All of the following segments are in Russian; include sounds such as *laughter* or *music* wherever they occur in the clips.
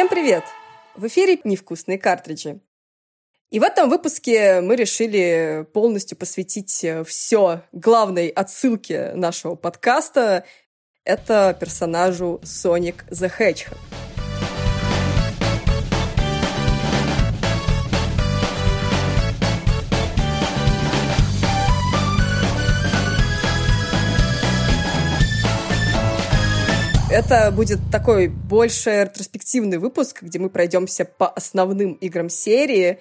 Всем привет! В эфире «Невкусные картриджи». И в этом выпуске мы решили полностью посвятить все главной отсылке нашего подкаста. Это персонажу Соник the Hedgehog. Это будет такой больше ретроспективный выпуск, где мы пройдемся по основным играм серии.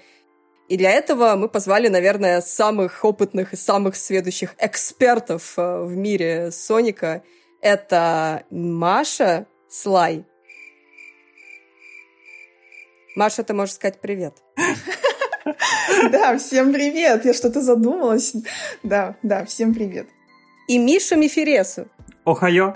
И для этого мы позвали, наверное, самых опытных и самых сведущих экспертов э, в мире Соника. Это Маша Слай. Маша, ты можешь сказать привет. *laughs* Да, всем привет. Я что-то задумалась. Да, да, всем привет. И Миша Мифересу. Охайо.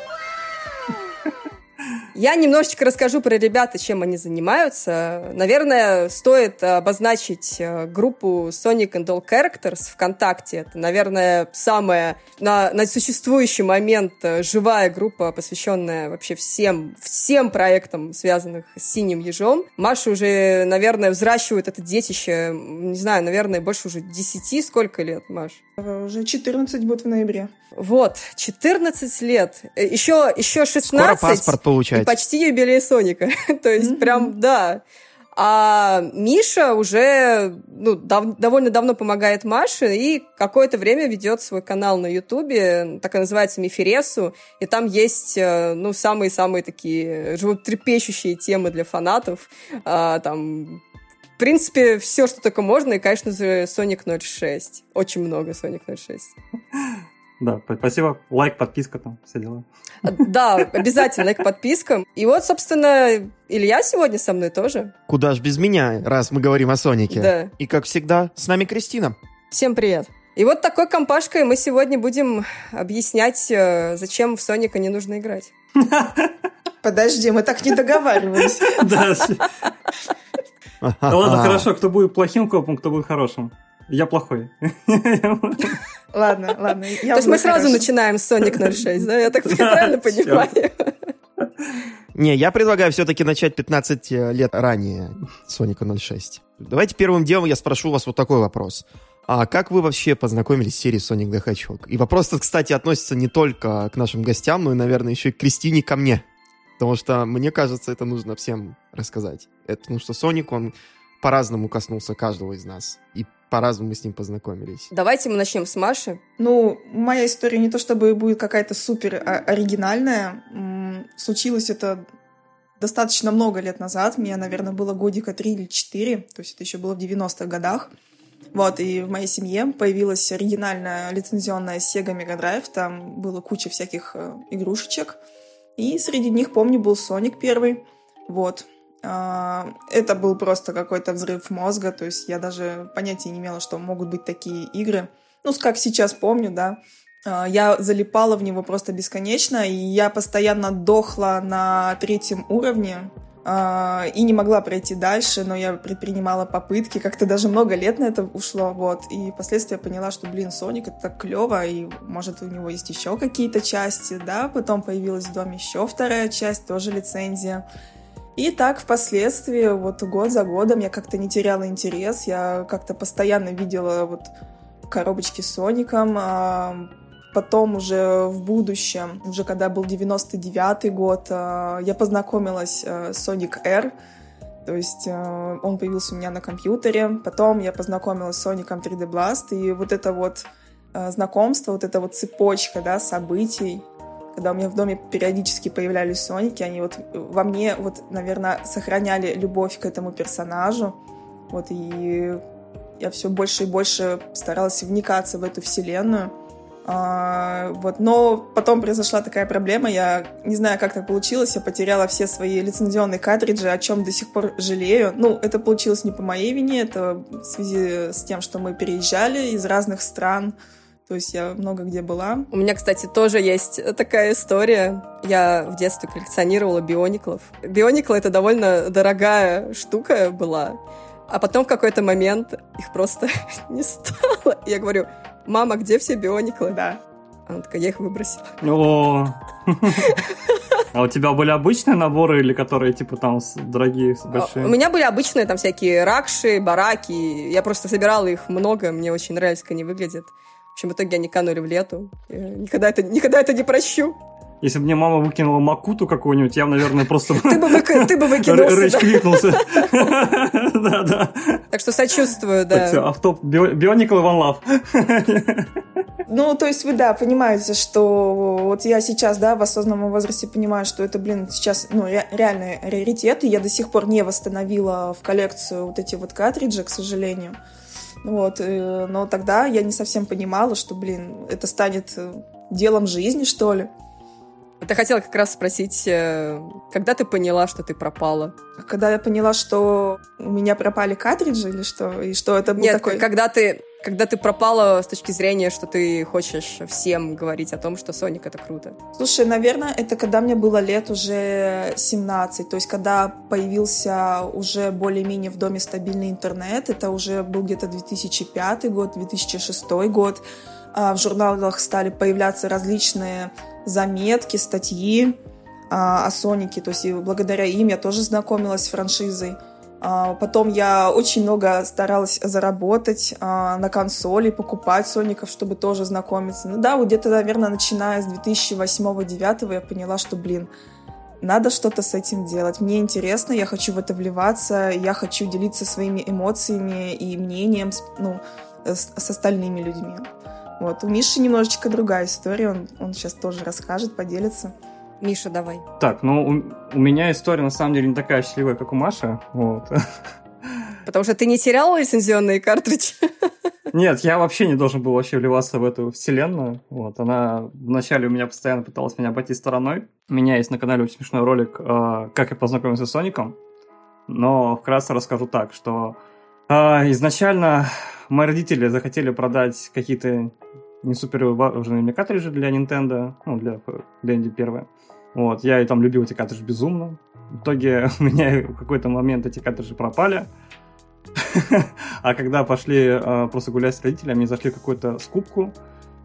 Я немножечко расскажу про ребят и чем они занимаются. Наверное, стоит обозначить э, группу Sonic and All Characters ВКонтакте. Это, наверное, самая на, на существующий момент э, живая группа, посвященная вообще всем, всем проектам, связанных с синим ежом. Маша уже, наверное, взращивает это детище, не знаю, наверное, больше уже 10 сколько лет, Маш? Уже 14 будет в ноябре. Вот, 14 лет. Еще, еще 16. Скоро паспорт получать. И почти юбилей Соника. *laughs* То есть mm-hmm. прям, да. А Миша уже ну, дав- довольно давно помогает Маше и какое-то время ведет свой канал на Ютубе, так и называется Мифересу, и там есть э, ну, самые-самые такие животрепещущие темы для фанатов. А, там в принципе, все, что только можно, и, конечно же, Sonic 06. Очень много Sonic *laughs* 06. Да, спасибо. Лайк, подписка там, все дела. Да, обязательно лайк, подписка. И вот, собственно, Илья сегодня со мной тоже. Куда ж без меня, раз мы говорим о Сонике. Да. И, как всегда, с нами Кристина. Всем привет. И вот такой компашкой мы сегодня будем объяснять, э, зачем в Соника не нужно играть. Подожди, мы так не договаривались. Да. Ладно, хорошо, кто будет плохим копом, кто будет хорошим. Я плохой. *laughs* Ладно, ладно. То есть мы сразу начинаем с Sonic 06, да? Я так *laughs* правильно понимаю? Не, я предлагаю все-таки начать 15 э, лет ранее Соника 06. Давайте первым делом я спрошу вас вот такой вопрос. А как вы вообще познакомились с серией Sonic the Hedgehog? И вопрос этот, кстати, относится не только к нашим гостям, но и, наверное, еще и к Кристине, ко мне. Потому что, мне кажется, это нужно всем рассказать. Это, потому что Соник, он по-разному коснулся каждого из нас. И по-разному мы с ним познакомились. Давайте мы начнем с Маши. Ну, моя история не то чтобы будет какая-то супер оригинальная. Случилось это достаточно много лет назад. Мне, наверное, было годика три или четыре. То есть это еще было в 90-х годах. Вот, и в моей семье появилась оригинальная лицензионная Sega Mega Drive. Там было куча всяких э, игрушечек. И среди них, помню, был Соник первый. Вот. А, это был просто какой-то взрыв мозга, то есть я даже понятия не имела, что могут быть такие игры. Ну, как сейчас помню, да, а, я залипала в него просто бесконечно, и я постоянно дохла на третьем уровне, а, и не могла пройти дальше, но я предпринимала попытки, как-то даже много лет на это ушло, вот, и впоследствии я поняла, что, блин, Соник это так клево, и может у него есть еще какие-то части, да, потом появилась в доме еще вторая часть, тоже лицензия, и так впоследствии, вот год за годом я как-то не теряла интерес, я как-то постоянно видела вот коробочки с Соником, а потом уже в будущем, уже когда был 99-й год, а, я познакомилась э, с Sonic R, то есть э, он появился у меня на компьютере, потом я познакомилась с Соником 3D Blast, и вот это вот э, знакомство, вот эта вот цепочка, да, событий, когда у меня в доме периодически появлялись Соники, они вот во мне, вот, наверное, сохраняли любовь к этому персонажу. Вот, и я все больше и больше старалась вникаться в эту вселенную. А, вот, но потом произошла такая проблема, я не знаю, как так получилось, я потеряла все свои лицензионные картриджи, о чем до сих пор жалею. Ну, это получилось не по моей вине, это в связи с тем, что мы переезжали из разных стран, то есть я много где была. У меня, кстати, тоже есть такая история. Я в детстве коллекционировала биониклов. Биониклы — это довольно дорогая штука была. А потом в какой-то момент их просто *laughs* не стало. Я говорю, мама, где все биониклы? Да. Она такая, я их выбросила. О. А у тебя были обычные наборы или которые, типа, там, дорогие, большие? У меня были обычные, там, всякие ракши, бараки. Я просто собирала их много, мне очень нравилось, как они выглядят. В общем, в итоге они канули в лету. Я никогда это, никогда это не прощу. Если бы мне мама выкинула макуту какую-нибудь, я, наверное, просто... *laughs* Ты бы, выки... *laughs* ты бы выкинулся. Рэйч *laughs* Да, да. Так что сочувствую, да. все, автоп. Бионикл Иван Лав. Ну, то есть вы, да, понимаете, что вот я сейчас, да, в осознанном возрасте понимаю, что это, блин, сейчас, ну, ре- реальный раритет, и я до сих пор не восстановила в коллекцию вот эти вот картриджи, к сожалению. Вот, э, но тогда я не совсем понимала, что, блин, это станет э, делом жизни, что ли. Это хотела как раз спросить, э, когда ты поняла, что ты пропала? Когда я поняла, что у меня пропали картриджи или что? И что это был Нет, такой... когда ты, когда ты пропала с точки зрения, что ты хочешь всем говорить о том, что Соник это круто. Слушай, наверное, это когда мне было лет уже 17, то есть когда появился уже более-менее в доме стабильный интернет, это уже был где-то 2005 год, 2006 год, а в журналах стали появляться различные заметки, статьи а, о Сонике, то есть и благодаря им я тоже знакомилась с франшизой. А, потом я очень много старалась заработать а, на консоли, покупать Соников, чтобы тоже знакомиться. Ну да, вот где-то, наверное, начиная с 2008-2009 я поняла, что, блин, надо что-то с этим делать. Мне интересно, я хочу в это вливаться, я хочу делиться своими эмоциями и мнением ну, с, с остальными людьми. Вот. У Миши немножечко другая история, он, он сейчас тоже расскажет, поделится. Миша, давай. Так, ну, у, у меня история на самом деле не такая счастливая, как у Маши. Вот. Потому что ты не терял лицензионные картриджи? Нет, я вообще не должен был вообще вливаться в эту вселенную. Вот, она вначале у меня постоянно пыталась меня обойти стороной. У меня есть на канале очень смешной ролик, э, как я познакомился с Соником. Но вкратце расскажу так, что э, изначально мои родители захотели продать какие-то не супер важные мне картриджи для Nintendo, ну, для Dendy первое. Вот, я и там любил эти картриджи безумно. В итоге *laughs* у меня в какой-то момент эти картриджи пропали. *laughs* А когда пошли а, просто гулять с родителями, зашли в какую-то скупку,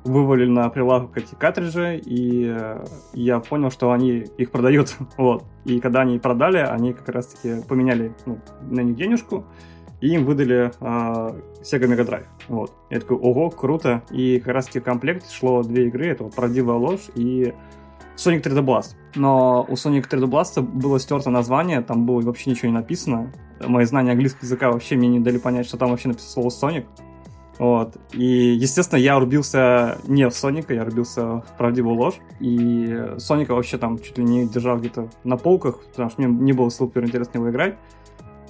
вывалили на прилавок эти картриджи, и э, я понял, что они их продают. *laughs* Вот. И когда они продали, они как раз-таки поменяли ну, на них денежку, и им выдали э, Sega Mega Drive. Вот. Я такой, ого, круто. И как раз-таки в комплект шло две игры, это вот «Правдивая ложь» и Sonic 3D Blast. Но у Sonic 3D Blast было стерто название, там было вообще ничего не написано. Мои знания английского языка вообще мне не дали понять, что там вообще написано слово Sonic. Вот. И, естественно, я рубился не в Соника, я рубился в правдивую ложь. И Соника вообще там чуть ли не держал где-то на полках, потому что мне не было супер интересно его играть.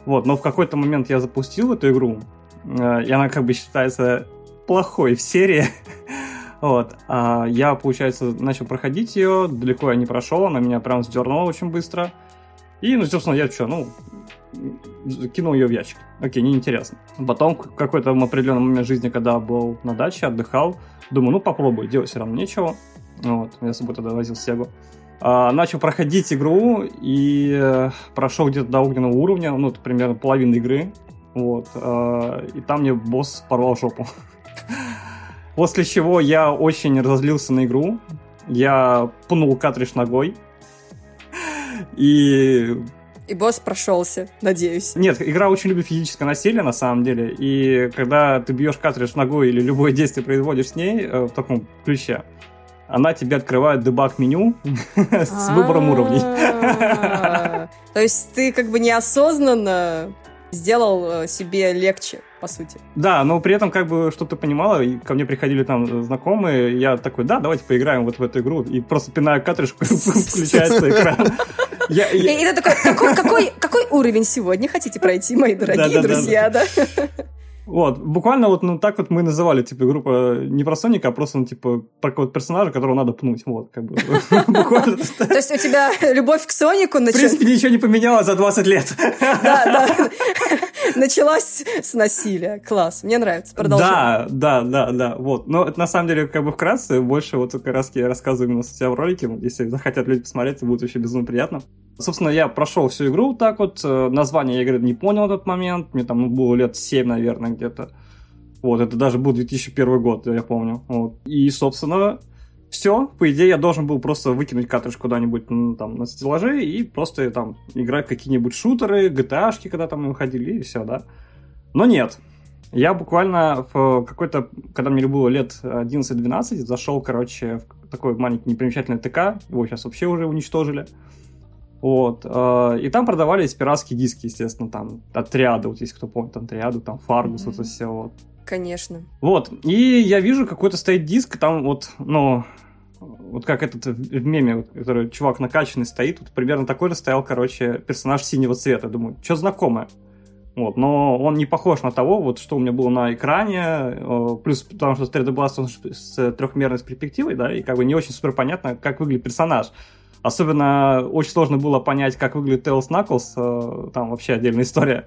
Вот, но в какой-то момент я запустил эту игру, э, и она как бы считается плохой в серии. *laughs* вот. А я, получается, начал проходить ее, далеко я не прошел, она меня прям сдернула очень быстро. И, ну, собственно, я что, ну, кинул ее в ящик. Окей, неинтересно. Потом, в какой-то определенный момент жизни, когда был на даче, отдыхал, думаю, ну, попробую, делать все равно нечего. Вот, я с собой тогда возил Сегу. А, начал проходить игру и э, прошел где-то до огненного уровня, ну, это примерно половина игры. Вот. А, и там мне босс порвал жопу. *laughs* После чего я очень разозлился на игру. Я пнул картридж ногой. *laughs* И и босс прошелся, надеюсь. Нет, игра очень любит физическое насилие, на самом деле. И когда ты бьешь картридж ногой или любое *laughs* действие производишь с ней э, в таком ключе, она тебе открывает дебаг-меню *laughs* с выбором уровней. *laughs* То есть ты как бы неосознанно сделал э, себе легче, по сути. Да, но при этом как бы что-то понимала, и ко мне приходили там знакомые, я такой, да, давайте поиграем вот в эту игру, и просто пинаю картриджку, *laughs* включается экран. Я, я... И, ты такой, какой, какой, какой уровень сегодня хотите пройти, мои дорогие да, друзья, да? да? Вот, буквально вот ну, так вот мы называли, типа, группа не про Соника, а просто, ну, типа, про какого-то персонажа, которого надо пнуть, вот, как бы. *laughs* То есть у тебя любовь к Сонику началась... В принципе, ничего не поменялось за 20 лет. Да, да. *laughs* Началась с насилия. Класс, мне нравится, продолжай. Да, да, да, да, вот. Но это на самом деле, как бы вкратце, больше вот как раз я рассказываю именно себя в ролике, если захотят люди посмотреть, будет вообще безумно приятно. Собственно, я прошел всю игру так вот, э, название игры не понял в тот момент, мне там было лет 7, наверное, где-то. Вот, это даже был 2001 год, я помню. Вот. И, собственно, все, по идее, я должен был просто выкинуть картридж куда-нибудь ну, там на стеллаже и просто там играть какие-нибудь шутеры, GTA-шки, когда там выходили, и все, да. Но нет. Я буквально в какой-то, когда мне было лет 11-12, зашел, короче, в такой маленький непримечательный ТК, его сейчас вообще уже уничтожили. Вот. Э, и там продавались пиратские диски, естественно, там отряды, вот есть кто помнит, там отряды, там Фаргус, mm-hmm. вот это все, вот. Конечно. Вот. И я вижу, какой-то стоит диск, там вот, ну, вот как этот в меме, который чувак накачанный стоит, вот примерно такой же стоял, короче, персонаж синего цвета. Думаю, что знакомое. Вот, но он не похож на того, вот, что у меня было на экране, э, плюс потому что 3D Blast он с трехмерной перспективой, да, и как бы не очень супер понятно, как выглядит персонаж. Особенно очень сложно было понять, как выглядит Tails Knuckles, э, там вообще отдельная история.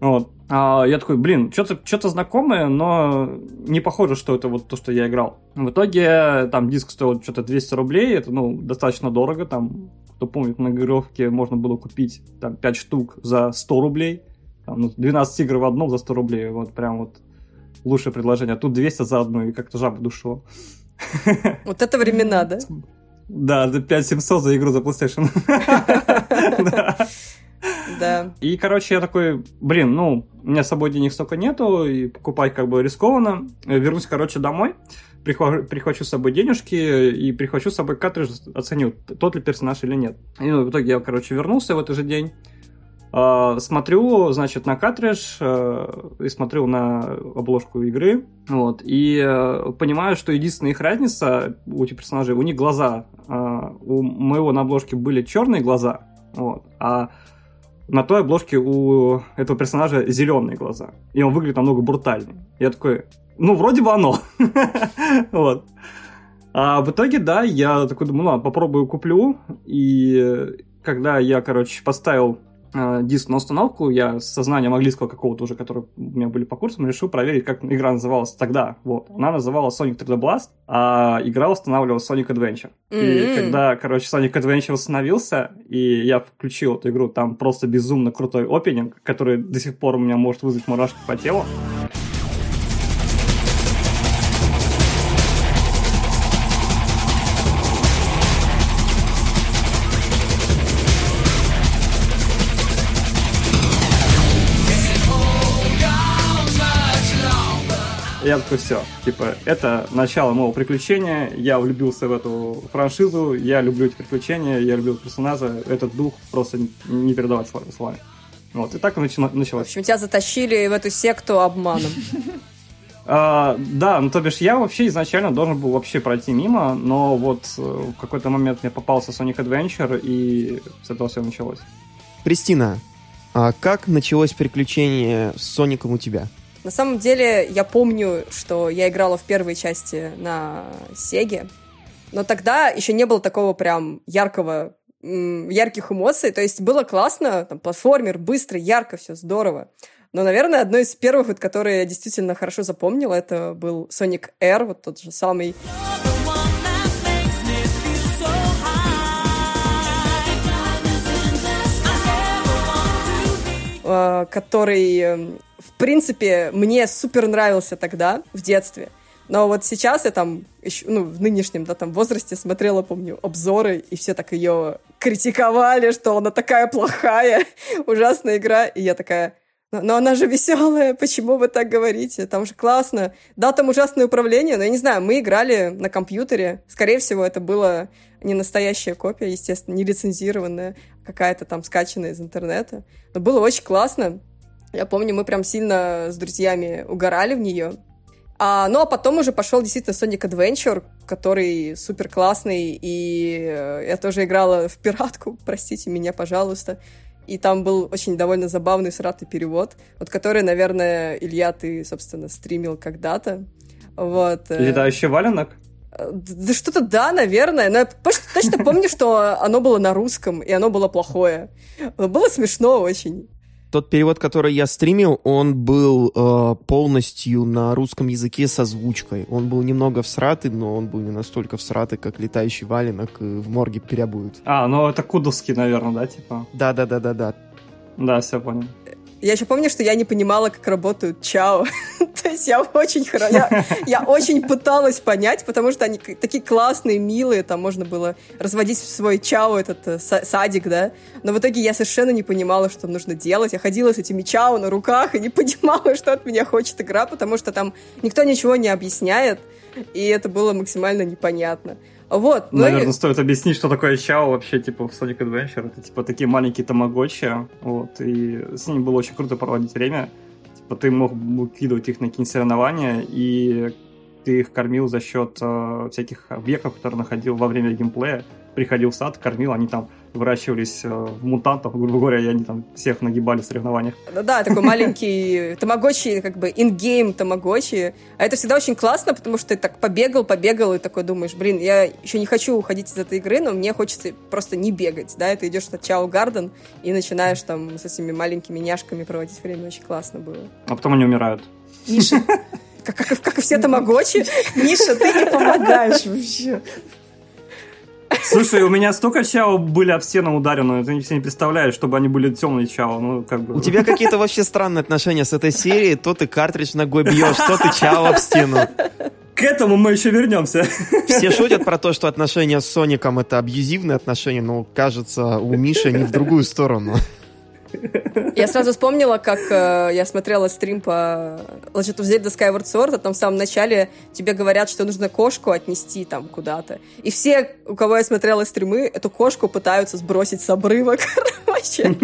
Вот. А я такой, блин, что-то что знакомое, но не похоже, что это вот то, что я играл. В итоге там диск стоил что-то 200 рублей, это, ну, достаточно дорого, там, кто помнит, на игровке можно было купить там 5 штук за 100 рублей, там, ну, 12 игр в одном за 100 рублей, вот прям вот лучшее предложение. А тут 200 за одну, и как-то жаба душло. Вот это времена, да? Да, за 5700 за игру за PlayStation. *laughs* Да. И, короче, я такой, блин, ну, у меня с собой денег столько нету, и покупать как бы рискованно. Вернусь, короче, домой, прихвачу, прихвачу с собой денежки и прихвачу с собой картридж, оценю, тот ли персонаж или нет. И ну, в итоге я, короче, вернулся в этот же день. Uh, смотрю, значит, на картридж uh, и смотрю на обложку игры, вот, и uh, понимаю, что единственная их разница у этих персонажей, у них глаза. У моего на обложке были черные глаза, вот, а на той обложке у этого персонажа зеленые глаза. И он выглядит намного брутальнее. Я такой, ну, вроде бы оно. *laughs* вот. А в итоге, да, я такой думаю, ну попробую куплю. И когда я, короче, поставил э, диск на установку, я с сознанием английского какого-то уже, который у меня были по курсам, решил проверить, как игра называлась тогда. Вот. Она называлась Sonic 3D Blast, а игра устанавливалась Sonic Adventure. Mm-hmm. И когда, короче, Sonic Adventure установился, и я включил эту игру, там просто безумно крутой опенинг, который до сих пор у меня может вызвать мурашки по телу. Я такой, все, типа, это начало моего приключения, я влюбился в эту франшизу, я люблю эти приключения, я люблю персонажа, этот дух просто не передавать словами. Вот, и так и началось. В общем, тебя затащили в эту секту обманом. *laughs* А, да, ну то бишь я вообще изначально должен был вообще пройти мимо, но вот э, в какой-то момент мне попался Sonic Adventure, и с этого все началось. Кристина, а как началось приключение с Соником у тебя? На самом деле, я помню, что я играла в первой части на Сеге, но тогда еще не было такого прям яркого ярких эмоций. То есть было классно, там, платформер, быстро, ярко, все здорово. Но, наверное, одно из первых, вот, которые я действительно хорошо запомнила, это был Sonic Air, вот тот же самый. Э, который, эм, принципе, мне супер нравился тогда, в детстве. Но вот сейчас я там, еще, ну, в нынешнем, да, там, возрасте смотрела, помню, обзоры, и все так ее критиковали, что она такая плохая, *laughs* ужасная игра. И я такая, но, но она же веселая, почему вы так говорите? Там же классно. Да, там ужасное управление, но я не знаю, мы играли на компьютере. Скорее всего, это было не настоящая копия, естественно, не лицензированная, какая-то там скачанная из интернета. Но было очень классно. Я помню, мы прям сильно с друзьями угорали в нее. А, ну, а потом уже пошел действительно Sonic Adventure, который супер классный, и э, я тоже играла в пиратку, *laughs* простите меня, пожалуйста и там был очень довольно забавный сратый перевод, вот который, наверное, Илья, ты, собственно, стримил когда-то. Вот. Э. Летающий валенок? Да что-то да, наверное. Но я точно помню, что оно было на русском, и оно было плохое. Было смешно очень тот перевод, который я стримил, он был э, полностью на русском языке с озвучкой. Он был немного всратый, но он был не настолько всратый, как летающий валенок в морге переобуют. А, ну это кудовский, наверное, да, типа? Да-да-да-да-да. Да, все понял. Я еще помню, что я не понимала, как работают чао. *laughs* То есть я очень хорошо, я, я очень пыталась понять, потому что они такие классные, милые, там можно было разводить в свой чао этот э, садик, да. Но в итоге я совершенно не понимала, что нужно делать. Я ходила с этими чао на руках и не *laughs* понимала, что от меня хочет игра, потому что там никто ничего не объясняет, и это было максимально непонятно. Вот. Ну Наверное, и... стоит объяснить, что такое Чао вообще, типа, в Sonic Adventure. Это, типа, такие маленькие тамагочи, вот, и с ними было очень круто проводить время. Типа, ты мог выкидывать их на какие-нибудь соревнования, и ты их кормил за счет э, всяких объектов, которые находил во время геймплея. Приходил в сад, кормил, они там выращивались э, в мутантов, грубо говоря, и они там всех нагибали в соревнованиях. Ну да, такой маленький *laughs* тамагочи, как бы ингейм тамагочи. А это всегда очень классно, потому что ты так побегал, побегал, и такой думаешь, блин, я еще не хочу уходить из этой игры, но мне хочется просто не бегать, да, ты идешь на Чао Гарден и начинаешь там с этими маленькими няшками проводить время, очень классно было. А потом они умирают. Миша, *laughs* как, как, как и все тамагочи. Миша, ты не помогаешь вообще. Слушай, у меня столько чао были об стену ударены, ты себе не представляешь, чтобы они были темные чао. Ну, как бы... У тебя какие-то вообще странные отношения с этой серией. То ты картридж ногой бьешь, то ты чао об стену. К этому мы еще вернемся. Все шутят про то, что отношения с Соником это абьюзивные отношения, но кажется, у Миши не в другую сторону. Я сразу вспомнила, как э, я смотрела стрим по Legend of Zelda Skyward Sword, а там в самом начале тебе говорят, что нужно кошку отнести там куда-то. И все, у кого я смотрела стримы, эту кошку пытаются сбросить с обрыва, *laughs* короче.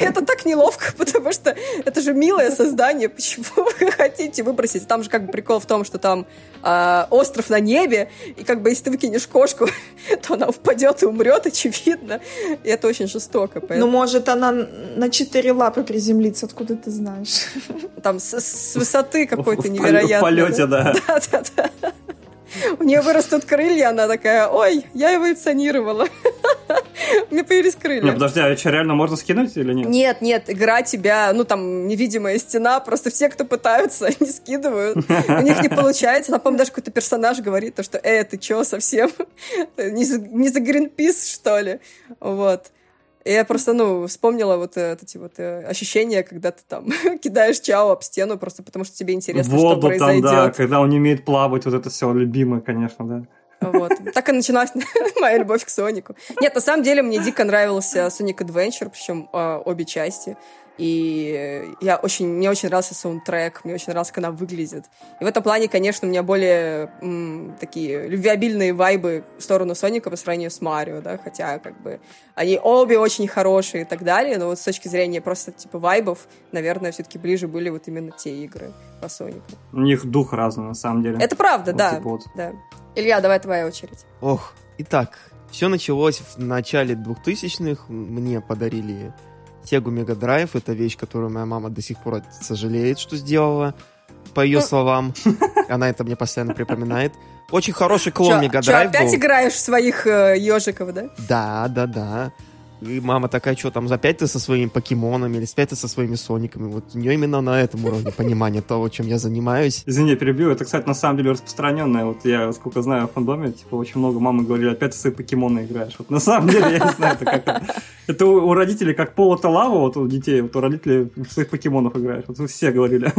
Это так неловко, потому что это же милое создание, почему вы хотите выбросить? Там же как бы прикол в том, что там э, остров на небе, и как бы если ты выкинешь кошку, *laughs* то она упадет и умрет, очевидно. И это очень жестоко. Поэтому... Ну, может, она на четыре лапы приземлиться, откуда ты знаешь? *laughs* Там с, с высоты какой-то невероятной. В полете, да. *laughs* Да, да, да. У нее вырастут крылья, она такая, ой, я эволюционировала. *laughs* У меня появились крылья. Не, подожди, а что, реально можно скинуть или нет? Нет, нет, игра тебя, ну там невидимая стена, просто все, кто пытаются, они скидывают. У них не получается. Там, по-моему, даже какой-то персонаж говорит, то, что, э, ты чё совсем? Не за, не за Гринпис, что ли? Вот. И я просто, ну, вспомнила вот э, эти вот э, ощущения, когда ты там *laughs* кидаешь чао об стену, просто потому что тебе интересно, Воду что произойдет. Там, да, когда он не умеет плавать, вот это все любимое, конечно, да. Вот. Так и началась *laughs* моя любовь к Сонику. Нет, на самом деле мне дико нравился Sonic Adventure, причем э, обе части. И я очень, мне очень нравился саундтрек, мне очень нравился, как она выглядит. И в этом плане, конечно, у меня более м, такие любвеобильные вайбы в сторону Соника по сравнению с Марио, да, хотя как бы они обе очень хорошие и так далее, но вот с точки зрения просто типа вайбов, наверное, все-таки ближе были вот именно те игры по Сонику. У них дух разный, на самом деле. Это правда, вот, да, типа вот. да. Илья, давай твоя очередь. Ох, итак, все началось в начале 2000-х. Мне подарили Sega Mega Drive. Это вещь, которую моя мама до сих пор сожалеет, что сделала. По ее ну. словам. *laughs* Она это мне постоянно припоминает. Очень хороший клон Мега Драйв опять играешь в своих э, ежиков, да? Да, да, да. И мама такая, что там, опять ты со своими покемонами или опять ты со своими сониками. Вот у нее именно на этом уровне понимания того, чем я занимаюсь. Извини, перебью. Это, кстати, на самом деле распространенное. Вот я, сколько знаю, в фандоме, типа, очень много мамы говорили, опять ты свои покемоны играешь. Вот на самом деле, я не знаю, это как это у, у родителей как пол это лава, вот у детей, вот у родителей своих покемонов играешь. Вот все говорили.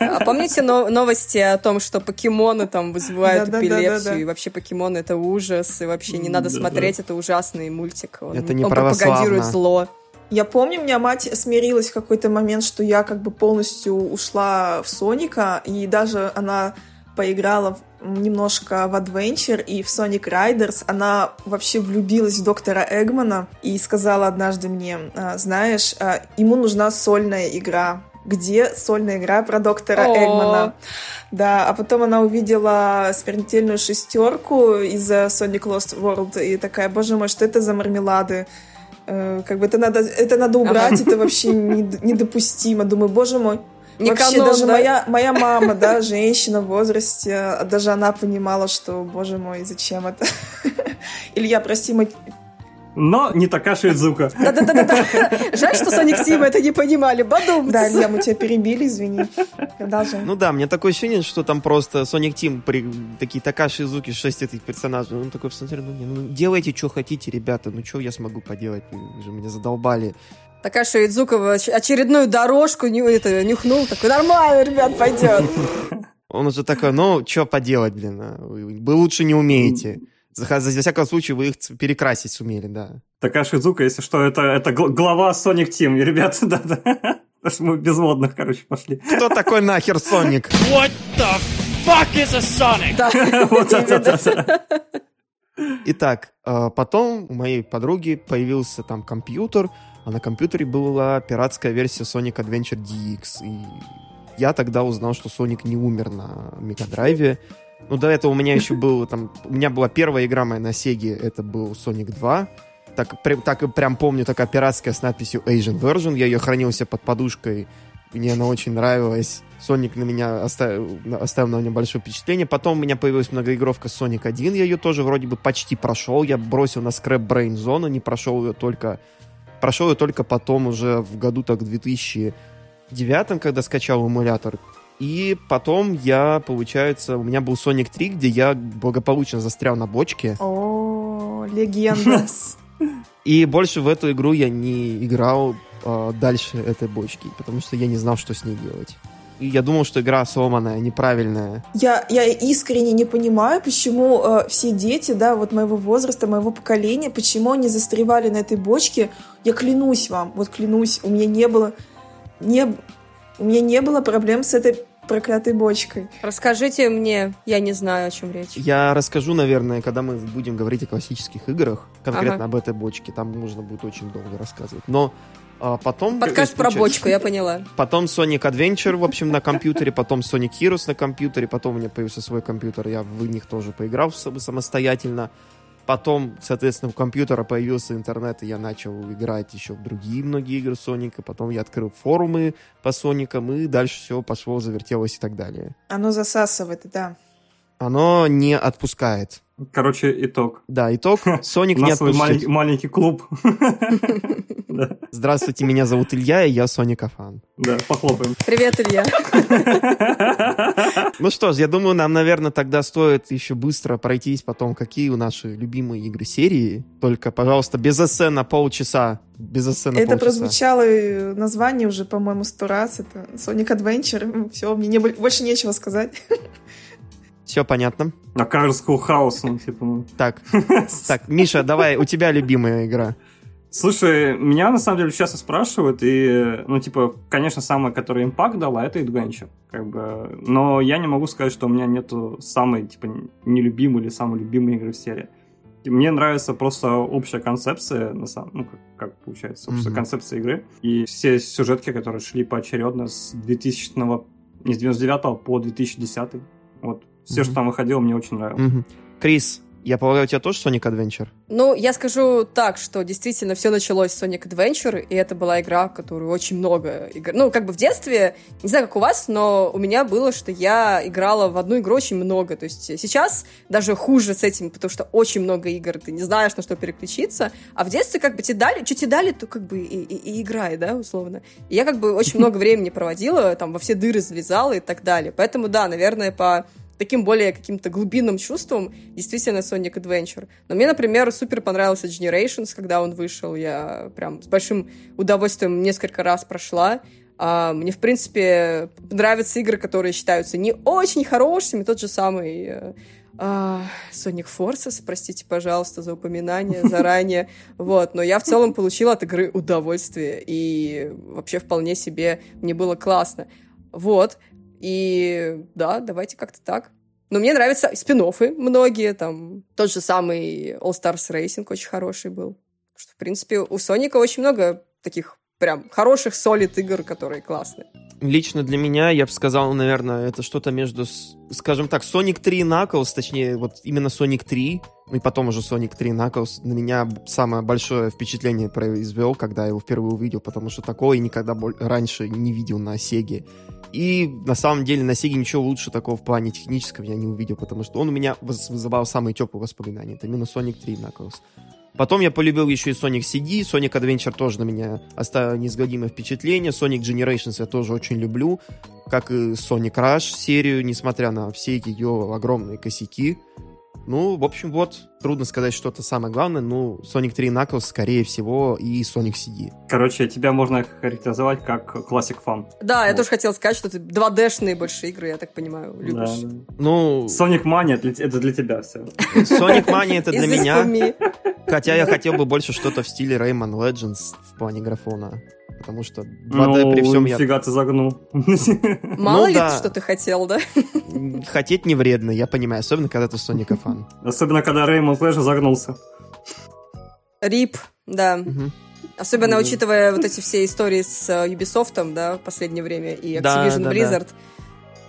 А помните но, новости о том, что покемоны там вызывают да, эпилепсию, да, да, и вообще покемоны это ужас, и вообще не надо смотреть, это ужасный мультик. Он, это не он пропагандирует зло. Я помню, у меня мать смирилась в какой-то момент, что я как бы полностью ушла в Соника, и даже она поиграла немножко в Adventure и в Sonic Riders. Она вообще влюбилась в доктора Эгмана и сказала однажды мне, «А, знаешь, а, ему нужна сольная игра. Где сольная игра про доктора О-о-о. Эгмана? Да, а потом она увидела смертельную шестерку из Sonic Lost World и такая, боже мой, что это за мармелады? Э, как бы это надо, это надо убрать, это вообще недопустимо. Думаю, боже мой, не Вообще, канон, даже да? моя, моя мама, да, женщина в возрасте, а даже она понимала, что, боже мой, зачем это? *laughs* Илья, прости, мы но не Такаши Идзука. Да-да-да. Жаль, что Соник Сима это не понимали. Бадум. Да, Илья, мы тебя перебили, извини. Продолжай. Ну да, мне такое ощущение, что там просто Sonic Team, при... такие Такаши Изуки, шесть этих персонажей. Он такой посмотрел, ну, ну делайте, что хотите, ребята, ну что я смогу поделать, вы же меня задолбали Такаша Идзукова очередную дорожку ню, это, нюхнул, такой, нормально, ребят, пойдет. Он уже такой, ну, что поделать, блин, а? вы лучше не умеете. За, всяком случае, вы их перекрасить сумели, да. Такаши Идзука, если что, это, это глава Sonic Team, ребята, *laughs* да-да. Потому что мы без водных, короче, пошли. Кто такой нахер Соник? *laughs* What the fuck is a Sonic? *laughs* Вот это. Итак, а, потом у моей подруги появился там компьютер, а на компьютере была пиратская версия Sonic Adventure DX. И я тогда узнал, что Sonic не умер на Мегадрайве. Ну, до этого у меня еще был там... У меня была первая игра моя на Сеге, это был Sonic 2. Так, при, так прям помню, такая пиратская с надписью Asian Version. Я ее хранил себе под подушкой. Мне она очень нравилась. Соник на меня оставил, оставил на меня большое впечатление. Потом у меня появилась многоигровка Sonic 1. Я ее тоже вроде бы почти прошел. Я бросил на Scrap Brain Zone, не прошел ее только... Прошел ее только потом уже в году так 2009, когда скачал эмулятор. И потом я, получается, у меня был Sonic 3, где я благополучно застрял на бочке. О, легенда. *laughs* И больше в эту игру я не играл э, дальше этой бочки, потому что я не знал, что с ней делать. И я думал, что игра сломанная, неправильная. Я, я искренне не понимаю, почему э, все дети, да, вот моего возраста, моего поколения, почему они застревали на этой бочке. Я клянусь вам, вот клянусь, у меня не было, не, у меня не было проблем с этой проклятой бочкой. Расскажите мне, я не знаю, о чем речь. Я расскажу, наверное, когда мы будем говорить о классических играх, конкретно ага. об этой бочке, там нужно будет очень долго рассказывать. Но а потом... Подкаст про бочку, я поняла. *laughs* Потом Sonic Adventure, в общем, на компьютере, потом Sonic Heroes на компьютере, потом у меня появился свой компьютер, я в них тоже поиграл самостоятельно. Потом, соответственно, у компьютера появился интернет, и я начал играть еще в другие многие игры Соника. Потом я открыл форумы по Соникам, и дальше все пошло, завертелось и так далее. Оно засасывает, да. Оно не отпускает. Короче, итог. Да, итог. *laughs* Соник не отпустит. маленький, маленький клуб. *laughs* Здравствуйте, меня зовут Илья, и я Соника фан. Да, похлопаем. Привет, Илья. *laughs* Ну что ж, я думаю, нам, наверное, тогда стоит еще быстро пройтись потом, какие у наши любимые игры серии. Только, пожалуйста, без эссе на полчаса. Без эссе на Это полчаса. прозвучало название уже, по-моему, сто раз. Это Sonic Adventure. Все, мне не, больше нечего сказать. Все понятно. На Карскую ну, типа. Так, *laughs* так, Миша, давай, у тебя любимая игра. Слушай, меня на самом деле часто спрашивают, и, ну, типа, конечно, самая, которая импакт дала, это Adventure, как бы, но я не могу сказать, что у меня нету самой, типа, нелюбимой или самой любимой игры в серии. Мне нравится просто общая концепция, на самом, ну, как, как получается, общая mm-hmm. концепция игры, и все сюжетки, которые шли поочередно с 2000 не с 99 по 2010 вот все, mm-hmm. что там выходило, мне очень нравилось. Mm-hmm. Крис, я полагаю, у тебя тоже Sonic Adventure? Ну, я скажу так, что действительно все началось с Sonic Adventure, и это была игра, в которую очень много игр. Ну, как бы в детстве, не знаю, как у вас, но у меня было, что я играла в одну игру очень много. То есть сейчас даже хуже с этим, потому что очень много игр, ты не знаешь, на что переключиться. А в детстве как бы тебе дали, что тебе дали, то как бы и, и, и играй, да, условно. И я как бы очень *laughs* много времени проводила, там, во все дыры залезала и так далее. Поэтому, да, наверное, по таким более каким-то глубинным чувством действительно Sonic Adventure. Но мне, например, супер понравился Generations, когда он вышел. Я прям с большим удовольствием несколько раз прошла. А, мне, в принципе, нравятся игры, которые считаются не очень хорошими. Тот же самый э, а, Sonic Forces, простите, пожалуйста, за упоминание *laughs* заранее. Вот, но я в целом получила от игры удовольствие, и вообще вполне себе мне было классно. Вот. И да, давайте как-то так. Но мне нравятся спин многие, там, тот же самый All Stars Racing очень хороший был. Что, в принципе, у Соника очень много таких прям хороших солид игр, которые классные. Лично для меня, я бы сказал, наверное, это что-то между, скажем так, Sonic 3 и Knuckles, точнее, вот именно Sonic 3, ну и потом уже Sonic 3 Knuckles на меня самое большое впечатление произвел, когда я его впервые увидел, потому что такого я никогда раньше не видел на Сеге. И на самом деле на Сеге ничего лучше такого в плане технического я не увидел, потому что он у меня вызывал самые теплые воспоминания. Это именно Sonic 3 Knuckles. Потом я полюбил еще и Sonic CD, Sonic Adventure тоже на меня оставил неизгладимое впечатление, Sonic Generations я тоже очень люблю, как и Sonic Rush серию, несмотря на все ее огромные косяки. Ну, в общем, вот, трудно сказать что-то самое главное. Ну, Sonic 3 Knuckles, скорее всего, и Sonic CD. Короче, тебя можно характеризовать как классик фан. Да, я Вот. тоже хотела сказать, что ты 2D-шные больше игры, я так понимаю, любишь. Да, да. Ну, Sonic Mania это для- это для тебя все. Sonic Mania это для меня. Хотя я хотел бы больше что-то в стиле Rayman Legends в плане графона. Потому что 2D Ну, при всем я... Фига ты загнул. *laughs* Мало ли, да. что ты хотел, да? Хотеть не вредно, я понимаю. Особенно, когда ты Соника фан. Особенно, когда Rayman, Crash загнулся. RIP, да. Мгм. Особенно Мгм. учитывая вот эти все истории с э, Ubisoft, да, в последнее время, и Да, Activision да, да. Blizzard.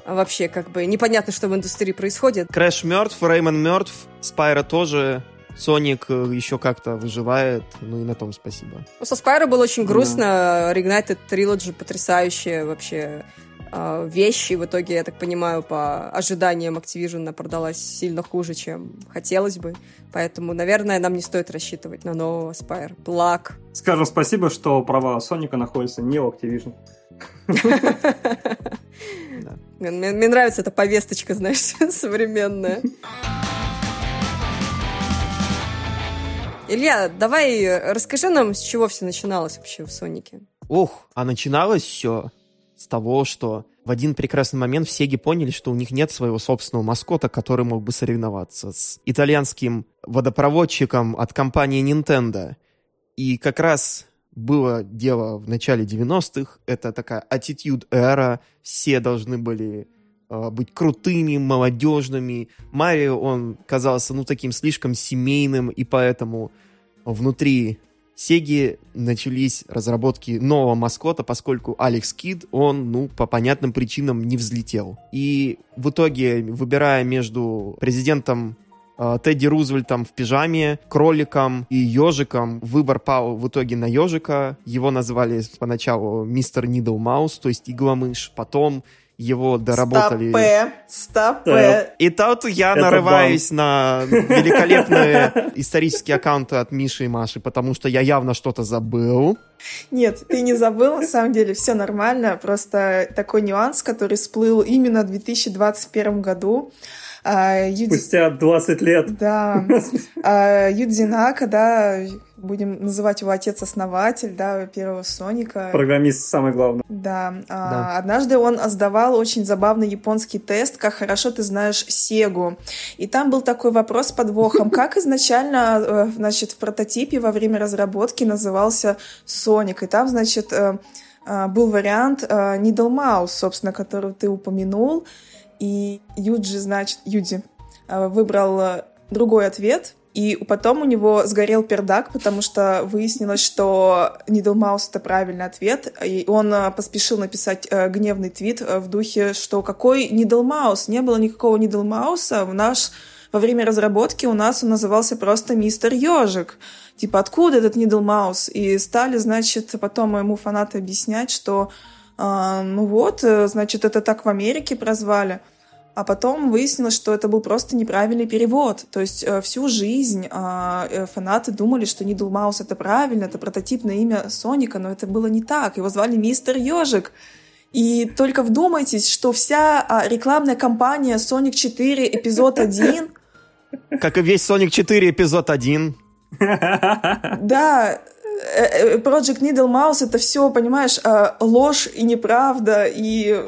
А Вообще, как бы, непонятно, что в индустрии происходит. Crash мертв, Rayman мертв, Spyro тоже. Соник э, еще как-то выживает. Ну и на том спасибо. Ну, со Spyro было очень Да. грустно. Reignited Trilogy потрясающая вообще э, вещь. И в итоге, я так понимаю, по ожиданиям Activision продалась сильно хуже, чем хотелось бы. Поэтому, наверное, нам не стоит рассчитывать на нового Спайр. Плак. Скажем спасибо, что права Соника находятся не у Activision. *laughs* Мне нравится эта повесточка, знаешь, *laughs* современная. Илья, давай расскажи нам, с чего все начиналось вообще в Сонике. Ох, а начиналось все с того, что в один прекрасный момент в Сеге поняли, что у них нет своего собственного маскота, который мог бы соревноваться с итальянским водопроводчиком от компании Nintendo. И как раз было дело в начале 90-х, это такая attitude эра, все должны были быть крутыми, молодежными. Марио, он казался, ну, таким слишком семейным, и поэтому внутри Сеги начались разработки нового маскота, поскольку Алекс Кид, он, ну, по понятным причинам не взлетел. И в итоге, выбирая между президентом э, Тедди Рузвельтом в пижаме, кроликом и ежиком, выбор пал в итоге на ежика. Его назвали поначалу мистер Нидл Маус, то есть игломыш. Потом его доработали... Стопе, стопе. И тут я Это нарываюсь на великолепные исторические аккаунты от Миши и Маши, потому что я явно что-то забыл. Нет, ты не забыл, на самом деле, все нормально. Просто такой нюанс, который всплыл именно в 2021 году. А, Юди- Спустя 20 лет. Да. *laughs* А, Юдзи Нака, да, будем называть его отец-основатель, да, первого Соника. Программист самый главный. Да. а, Да. Однажды он сдавал очень забавный японский тест, как хорошо ты знаешь Сегу. И там был такой вопрос с подвохом, *laughs* как изначально, э, значит, в прототипе во время разработки назывался Соник. И там, значит, э, э, был вариант Needle Mouse, собственно, который ты упомянул. И Юджи, значит, Юди э, выбрал э, другой ответ, и потом у него сгорел пердак, потому что выяснилось, что Mouse — это правильный ответ, и он э, поспешил написать гневный твит в духе, что какой Mouse? Не было никакого Mouse, в наш во время разработки у нас он назывался просто Мистер Ежик. Типа, откуда этот Mouse? И стали, значит, потом ему фанаты объяснять, что а, ну вот, э, значит, это так в Америке прозвали. А потом выяснилось, что это был просто неправильный перевод. То есть э, всю жизнь а, э, фанаты думали, что Needle Mouse это правильно, это прототипное имя Соника, но это было не так. Его звали Мистер Ежик. И только вдумайтесь, что вся а, рекламная кампания Sonic 4 эпизод 1 Как и весь Sonic 4 эпизод 1. Да, Project Needle Mouse это все, понимаешь, э, ложь и неправда, и...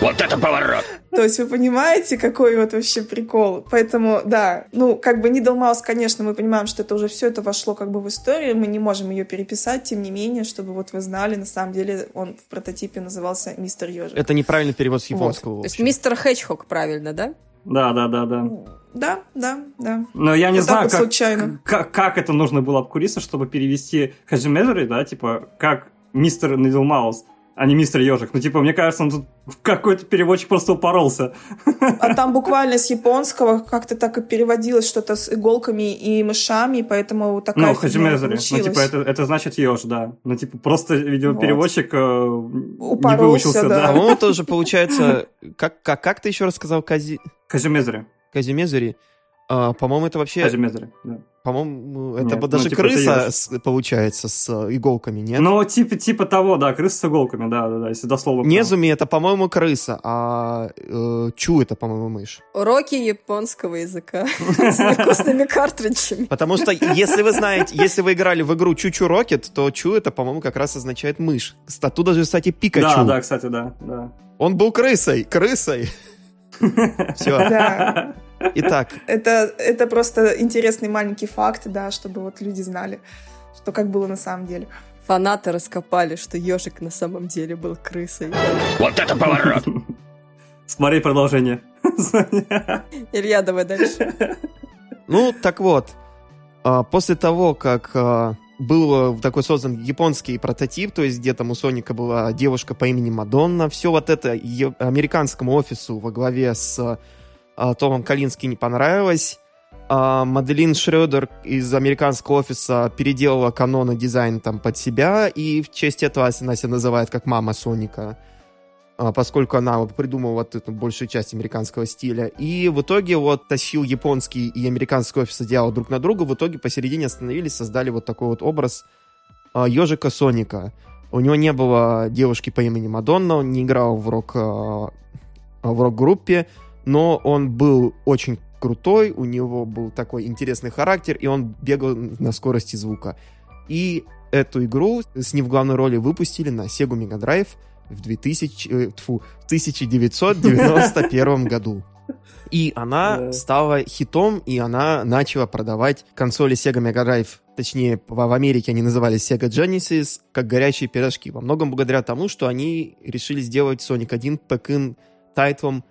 Вот это поворот! То есть вы понимаете, какой вот вообще прикол. Поэтому, да, ну, как бы Needle Mouse, конечно, мы понимаем, что это уже все это вошло как бы в историю, мы не можем ее переписать, тем не менее, чтобы вот вы знали, на самом деле он в прототипе назывался Мистер Ежик. Это неправильный перевод с Вот. японского. То есть мистер Хэтчхок, правильно, да? Да, да, да, да. Да, да, да. Но я не Вот знаю, вот как, случайно. как, как это нужно было обкуриться, чтобы перевести Хаджимезери, да, типа, как мистер Нидл Маус, а не мистер Ежик. Ну, типа, мне кажется, он тут в какой-то переводчик просто упоролся. А там буквально с японского как-то так и переводилось что-то с иголками и мышами, поэтому такая Ну, фигня Хаджимезери. Ну, типа, это, это значит еж, да. Ну, типа, просто, видимо, переводчик э, не Упоролся, выучился, да. А да. он тоже, получается, как, как, как ты еще раз сказал, Кази... Хаджимезери. Казимезери? А, по-моему, это вообще... Азимезеры, да. По-моему, это Нет, бы ну, даже типа, крыса это с- получается с иголками, нет? Ну, типа, типа того, да, крыса с иголками, да, да, да, если дословно. Незуми это, по-моему, крыса, а э, Чу это, по-моему, мышь. Уроки японского языка *laughs* с невкусными картриджами. Потому что, если вы знаете, если вы играли в игру Чучу Рокет, то Чу это, по-моему, как раз означает мышь. Оттуда же, кстати, Пикачу. Да, да, кстати, да, да. Он был крысой, крысой. *laughs* Все. Итак, это, это просто интересный маленький факт, да, чтобы вот люди знали, что как было на самом деле. Фанаты раскопали, что ежик на самом деле был крысой. Смотри продолжение. *laughs* Илья, давай дальше. ну так вот, а, после того, как а, был э, такой создан японский прототип, то есть где там у Соника была девушка по имени Мадонна, все вот это американскому офису во главе с Томом Калински не понравилось. А, Маделин Шредер из американского офиса переделала канон и дизайн там под себя, и в честь этого она называет как мама Соника, а, поскольку она придумала вот эту большую часть американского стиля. И в итоге вот тащил японский и американский офис одеяло друг на друга, в итоге посередине остановились, создали вот такой вот образ а, ежика Соника. У него не было девушки по имени Мадонна, он не играл в рок а, в рок-группе, но он был очень крутой, у него был такой интересный характер, и он бегал на скорости звука. И эту игру с ним в главной роли выпустили на Sega Mega Drive в 2000, э, тьфу, в 1991 *laughs* году. И она стала хитом, и она начала продавать консоли Sega Mega Drive, точнее, в Америке они назывались Sega Genesis, как горячие пирожки. Во многом благодаря тому, что они решили сделать Sonic 1 пэк-ин тайтлом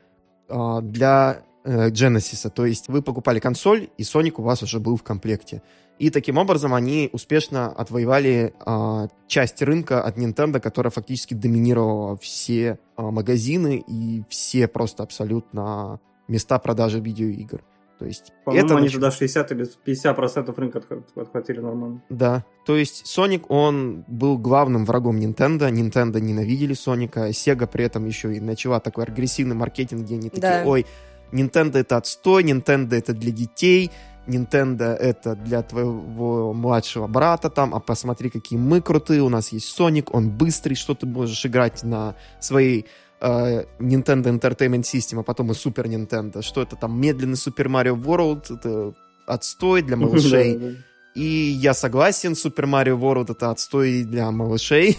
для э, Genesis. То есть вы покупали консоль, и Sonic у вас уже был в комплекте. И таким образом они успешно отвоевали а, часть рынка от Nintendo, которая фактически доминировала все а, магазины и все просто абсолютно места продажи видеоигр. То есть По-моему, они нач- туда 60 или 50 процентов рынка отх- отхватили нормально. Да, то есть Sonic, он был главным врагом Nintendo, Nintendo ненавидели Соника, Sega при этом еще и начала такой агрессивный маркетинг, где они такие, Да. ой, Nintendo это отстой, Nintendo это для детей, Nintendo это для твоего младшего брата там, а посмотри, какие мы крутые, у нас есть Sonic, он быстрый, что ты можешь играть на своей э, Nintendo Entertainment System, а потом и Super Nintendo, что это там медленный Super Mario World, это отстой для *laughs* малышей. И я согласен, Super Mario World это отстой для малышей.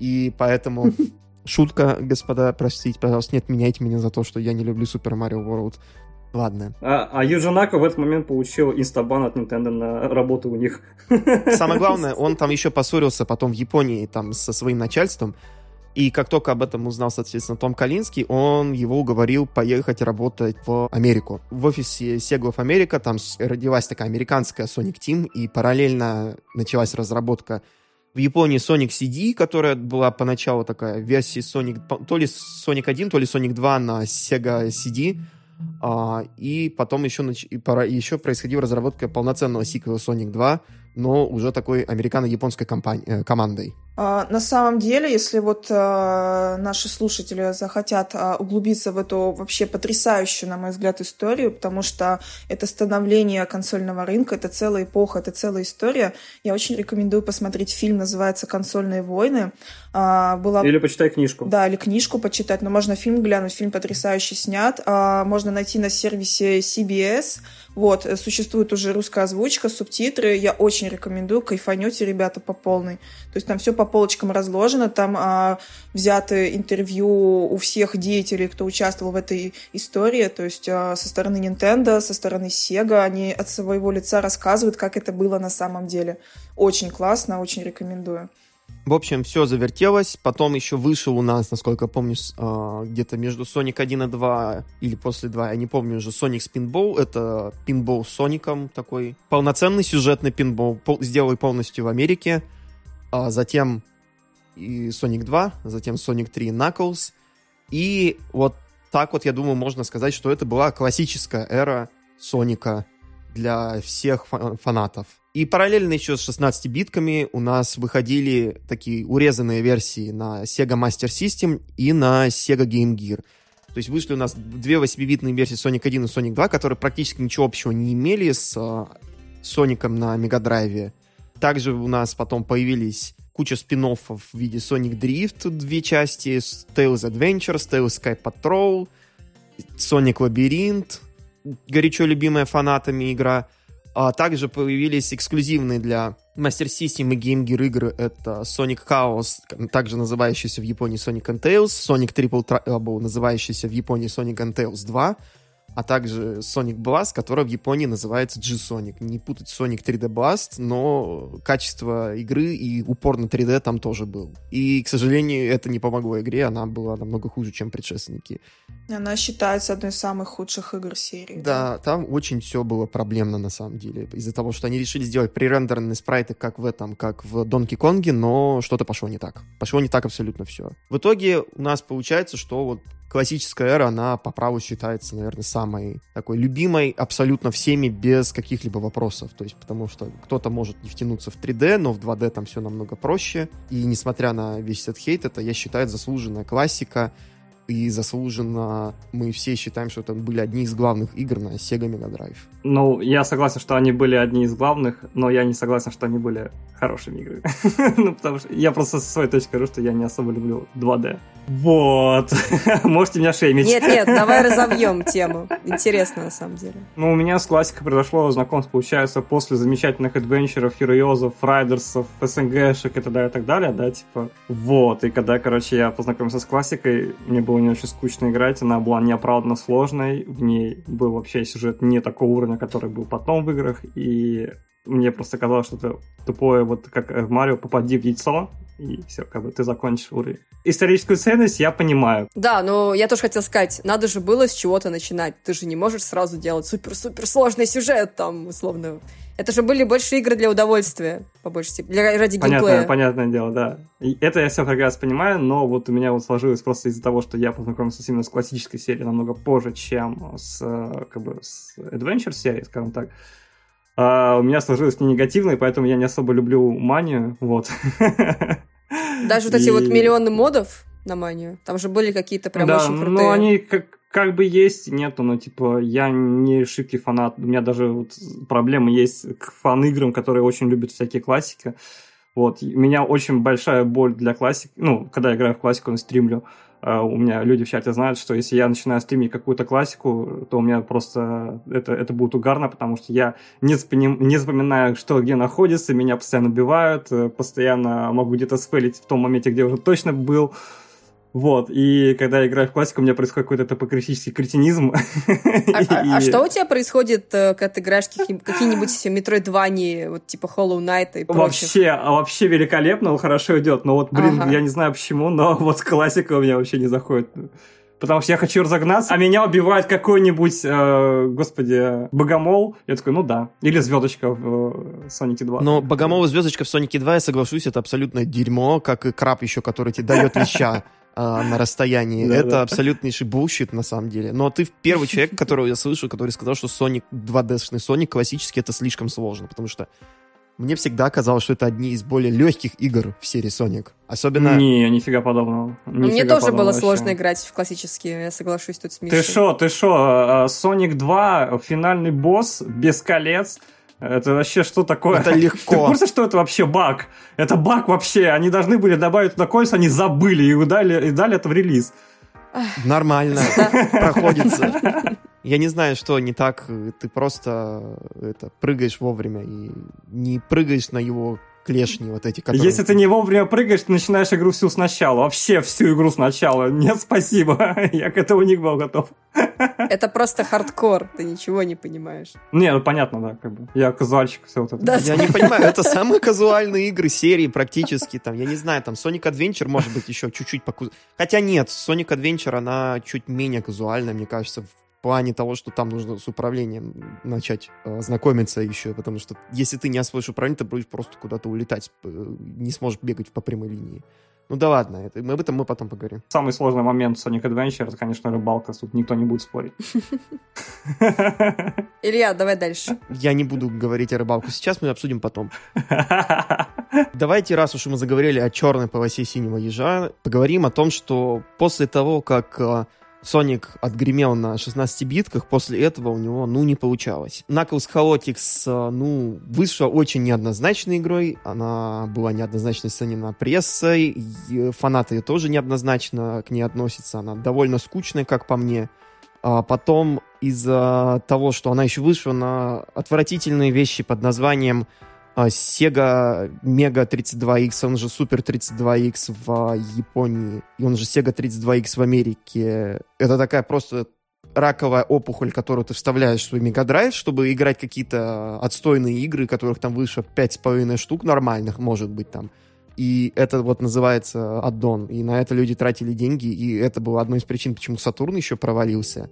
И поэтому *laughs* шутка, господа, простите, пожалуйста, не отменяйте меня за то, что я не люблю Super Mario World. Ладно. А, а Юджи Нака в этот момент получил инстабан от Nintendo на работу у них. Самое *laughs* главное, он там еще поссорился потом в Японии там со своим начальством. И как только об этом узнал, соответственно, Том Калинский, он его уговорил поехать работать в Америку. В офисе Sega of America там родилась такая американская Sonic Team, и параллельно началась разработка в Японии Sonic CD, которая была поначалу такая версия Sonic, то ли Sonic 1, то ли Sonic 2 на Sega CD, а, и потом еще, и пора- еще происходила разработка полноценного сиквела Sonic 2, но уже такой американо-японской компани- э, командой. А, На самом деле, если вот а, наши слушатели захотят а, углубиться в эту вообще потрясающую, на мой взгляд, историю, потому что это становление консольного рынка, это целая эпоха, это целая история, я очень рекомендую посмотреть фильм, называется «Консольные войны». Была Или почитай книжку. да, или книжку почитать, но можно фильм глянуть, фильм потрясающе снят. Можно найти на сервисе CBS. Вот, существует уже русская озвучка, субтитры. Я очень рекомендую, кайфанете, ребята, по полной. То есть там все по полочкам разложено, там а, взяты интервью у всех деятелей, кто участвовал в этой истории, то есть а, со стороны Nintendo, со стороны Sega, они от своего лица рассказывают, как это было на самом деле. Очень классно, очень рекомендую. В общем, все завертелось. Потом еще вышел у нас, насколько я помню, а, где-то между Sonic 1 и 2 или после 2, я не помню уже, Sonic Spinball. Это пинбол с Соником такой. Полноценный сюжетный пинбол. Пол- сделали полностью в Америке. А затем и Sonic 2, затем Sonic 3 Knuckles. И вот так вот, я думаю, можно сказать, что это была классическая эра Соника для всех фа- фанатов. И параллельно еще с 16-битками у нас выходили такие урезанные версии на Sega Master System и на Sega Game Gear. То есть вышли у нас две 8-битные версии Sonic 1 и Sonic 2, которые практически ничего общего не имели с Соником на Мегадрайве. Также у нас потом появились куча спин в виде Sonic Drift, две части, Tales Adventures, Tales Sky Patrol, Sonic Labyrinth, горячо любимая фанатами игра. А также появились эксклюзивные для Master System и Game Gear игры. Это Sonic Chaos, также называющийся в Японии Sonic and Tails, Sonic Triple Trouble, называющийся в Японии Sonic and Tails 2, а также Sonic Blast, который в Японии называется G-Sonic. Не путать Sonic 3D Blast, но качество игры и упор на 3D там тоже был. И, к сожалению, это не помогло игре, она была намного хуже, чем предшественники. Она считается одной из самых худших игр серии. Да, там очень все было проблемно на самом деле. Из-за того, что они решили сделать пререндеренные спрайты как в этом, как в Донки Конге, но что-то пошло не так. Пошло не так абсолютно все. В итоге у нас получается, что вот классическая эра, она по праву считается, наверное, самой такой любимой абсолютно всеми без каких-либо вопросов. То есть, потому что кто-то может не втянуться в 3D, но в 2D там все намного проще. И несмотря на весь этот хейт, это, я считаю, заслуженная классика и заслуженно мы все считаем, что это были одни из главных игр на Sega Mega Drive. Ну, я согласен, что они были одни из главных, но я не согласен, что они были хорошими играми. *laughs* ну, потому что я просто со своей точки говорю, что я не особо люблю 2D. Вот. *laughs* Можете меня шеймить. Нет, нет, давай *laughs* разовьем тему. Интересно, на самом деле. Ну, у меня с классикой произошло знакомство, получается, после замечательных адвенчеров, Heroesов, Райдерсов, СНГшек и так далее, и так далее, да, типа. Вот. И когда, короче, я познакомился с классикой, мне было не очень скучно играть, она была неоправданно сложной, в ней был вообще сюжет не такого уровня, который был потом в играх, и мне просто казалось, что это тупое, вот как в Марио, попади в яйцо, и все, как бы ты закончишь уровень. Историческую ценность я понимаю. Да, но я тоже хотел сказать, надо же было с чего-то начинать. Ты же не можешь сразу делать супер-супер сложный сюжет, там, условно. Это же были больше игры для удовольствия, по большей степени, для, ради Понятное, геймплея. понятное дело, да. И это я все прекрасно понимаю, но вот у меня вот сложилось просто из-за того, что я познакомился именно с классической серией намного позже, чем с, как бы, с Adventure серией, скажем так. Uh, у меня сложилось не негативно, и поэтому я не особо люблю манию, вот. *laughs* Даже вот эти вот миллионы модов на манию, там же были какие-то прям да, очень крутые. ну они как, как бы есть, нету, но типа я не шибкий фанат, у меня даже вот проблемы есть к фан-играм, которые очень любят всякие классики. Вот, у меня очень большая боль для классики, ну, когда я играю в классику на стримлю, у меня люди в чате знают, что если я начинаю стримить какую-то классику, то у меня просто это, это будет угарно, потому что я не, запоминаю, не запоминаю, что где находится, меня постоянно убивают, э, постоянно могу где-то спелить в том моменте, где уже точно был. Вот, и когда я играю в классику, у меня происходит какой-то топокритический кретинизм. *laughs* А, а, а что у тебя происходит, э, когда ты играешь какие- какие-нибудь Metroidvania, вот типа Hollow Knight и прочих? Вообще, вообще великолепно, хорошо идет. Но вот, блин, Ага. я не знаю почему, но *laughs* вот классика у меня вообще не заходит. Потому что я хочу разогнаться, а меня убивает какой-нибудь, э, господи, богомол. Я такой, ну да. Или звездочка в э, Sonic 2. Но богомол и звездочка в Сонике 2, я соглашусь, это абсолютное дерьмо, как и краб еще, который тебе дает леща *laughs* а, на расстоянии. Да, это да. абсолютнейший bullshit, на самом деле. Но ты первый человек, которого я слышу, который сказал, что Sonic 2D-шный Sonic классический это слишком сложно, потому что мне всегда казалось, что это одни из более легких игр в серии Sonic. Особенно... Не, нифига подобного. Ну, Мне Нифига тоже было подобного сложно вообще. играть в классические, я соглашусь тут с Мишей. Ты шо, ты шо, э, Sonic 2, финальный босс, без колец, это вообще что такое? Это Ты в легко. курсе, что это вообще баг? Это баг вообще. Они должны были добавить туда кольца, они забыли и дали, и дали это в релиз. Нормально *laughs* проходится. *laughs* Я не знаю, что не так. Ты просто это, прыгаешь вовремя и не прыгаешь на его клешни вот эти, которые... Если ты не вовремя прыгаешь, ты начинаешь игру всю сначала. Вообще всю игру сначала. Нет, спасибо. *laughs* Я к этому не был готов. *laughs* Это просто хардкор, ты ничего не понимаешь. Не, ну понятно, да, как бы. Я казуальщик, все вот это. Да, Я не понимаю, это *laughs* самые казуальные игры серии практически. Там, я не знаю, там Sonic Adventure может быть еще чуть-чуть покуз... Хотя нет, Sonic Adventure, она чуть менее казуальная, мне кажется, в плане того, что там нужно с управлением начать э, знакомиться еще, потому что если ты не освоишь управление, ты будешь просто куда-то улетать, э, не сможешь бегать по прямой линии. Ну да ладно, это, мы об этом мы потом поговорим. Самый сложный момент Sonic Adventure, это, конечно, рыбалка. Тут никто не будет спорить. *laughs* Илья, давай дальше. Я не буду говорить о рыбалку сейчас, мы обсудим потом. *laughs* Давайте, раз уж мы заговорили о черной полосе синего ежа, поговорим о том, что после того, как э, Соник отгремел на 16-битках, после этого у него, ну, не получалось. Knuckles Chaotix, э, ну, вышла очень неоднозначной игрой, она была неоднозначно оценена прессой, фанаты ее тоже неоднозначно к ней относятся, она довольно скучная, как по мне. А потом из-за того, что она еще вышла на отвратительные вещи под названием Sega Mega 32X, он же Super 32X в Японии, и он же Sega 32X в Америке. Это такая просто раковая опухоль, которую ты вставляешь в свой Мегадрайв, чтобы играть какие-то отстойные игры, которых там выше 5,5 штук нормальных, может быть, там. И это вот называется аддон. И на это люди тратили деньги, и это было одной из причин, почему Сатурн еще провалился.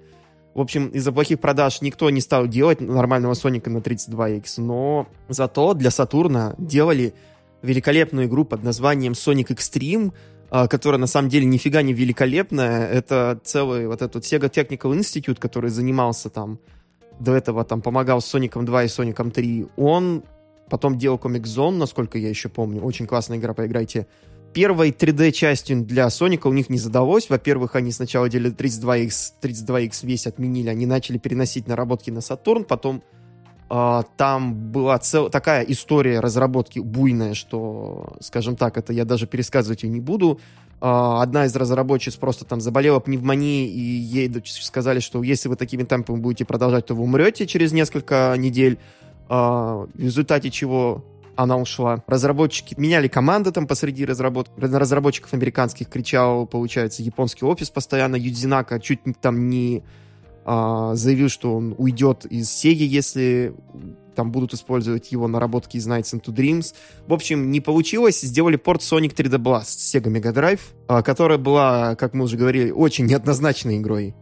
В общем, из-за плохих продаж никто не стал делать нормального Соника на 32X, но зато для Сатурна делали великолепную игру под названием Sonic Extreme, а, которая на самом деле нифига не великолепная. Это целый вот этот Sega Technical Institute, который занимался там до этого там помогал с Соником 2 и Соником 3. Он потом делал Comic Zone, насколько я еще помню. Очень классная игра, поиграйте первой 3D-частью для Соника у них не задалось. Во-первых, они сначала делали 32X, 32X весь отменили, они начали переносить наработки на Сатурн, потом э, там была цел... такая история разработки буйная, что, скажем так, это я даже пересказывать ее не буду. Э, одна из разработчиц просто там заболела пневмонией, и ей сказали, что если вы такими темпами будете продолжать, то вы умрете через несколько недель. Э, в результате чего она ушла. Разработчики меняли команды там посреди разработ... разработчиков американских, кричал, получается, японский офис постоянно. Юдзинака чуть там не а, заявил, что он уйдет из Sega, если там будут использовать его наработки из Nights into Dreams. В общем, не получилось. Сделали порт Sonic 3D Blast Sega Mega Drive, а, которая была, как мы уже говорили, очень неоднозначной игрой.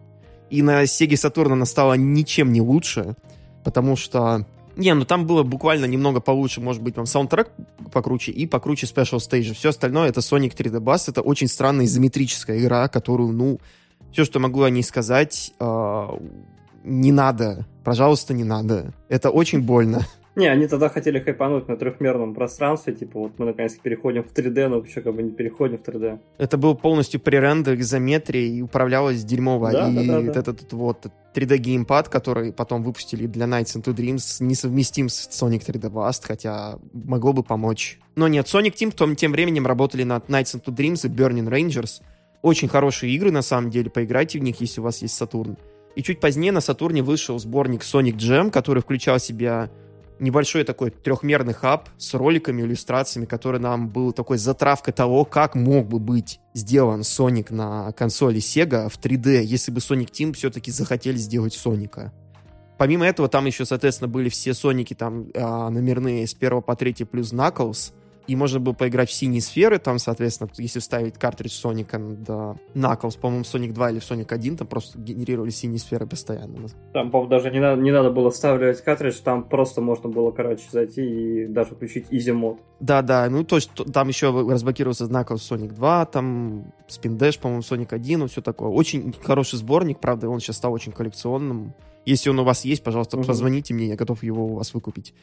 И на Sega Saturn она стала ничем не лучше, потому что не, ну там было буквально немного получше, может быть, там саундтрек покруче и покруче Special Stage. Все остальное это Sonic 3D Bass. Это очень странная изометрическая игра, которую, ну, все, что могу о ней сказать, э, не надо. Пожалуйста, не надо. Это очень больно. Не, они тогда хотели хайпануть на трехмерном пространстве, типа вот мы наконец переходим в 3D, но вообще как бы не переходим в 3D. Это был полностью пререндер, изометрия и управлялось дерьмово. Да, и да, да, да. этот вот 3D геймпад, который потом выпустили для Nights into Dreams, несовместим с Sonic 3D Blast, хотя могло бы помочь. Но нет, Sonic Team том, тем временем работали над Nights into Dreams и Burning Rangers. Очень хорошие игры, на самом деле, поиграйте в них, если у вас есть Сатурн. И чуть позднее на Сатурне вышел сборник Sonic Jam, который включал в себя небольшой такой трехмерный хаб с роликами, иллюстрациями, который нам был такой затравкой того, как мог бы быть сделан Соник на консоли Sega в 3D, если бы Sonic Team все-таки захотели сделать Соника. Помимо этого, там еще, соответственно, были все Соники там а, номерные с 1 по 3 плюс Knuckles — и можно было поиграть в синие сферы, там, соответственно, если вставить картридж Соника да, Knuckles, по-моему, Sonic 2 или Sonic 1, там просто генерировали синие сферы постоянно. Там, по-моему, даже не надо, не надо было вставлять картридж, там просто можно было, короче, зайти и даже включить Easy мод. Да-да, ну то есть там еще разблокировался Knuckles Sonic 2, там Spin Dash, по-моему, Sonic 1, ну все такое. Очень хороший сборник, правда, он сейчас стал очень коллекционным. Если он у вас есть, пожалуйста, угу. позвоните мне, я готов его у вас выкупить.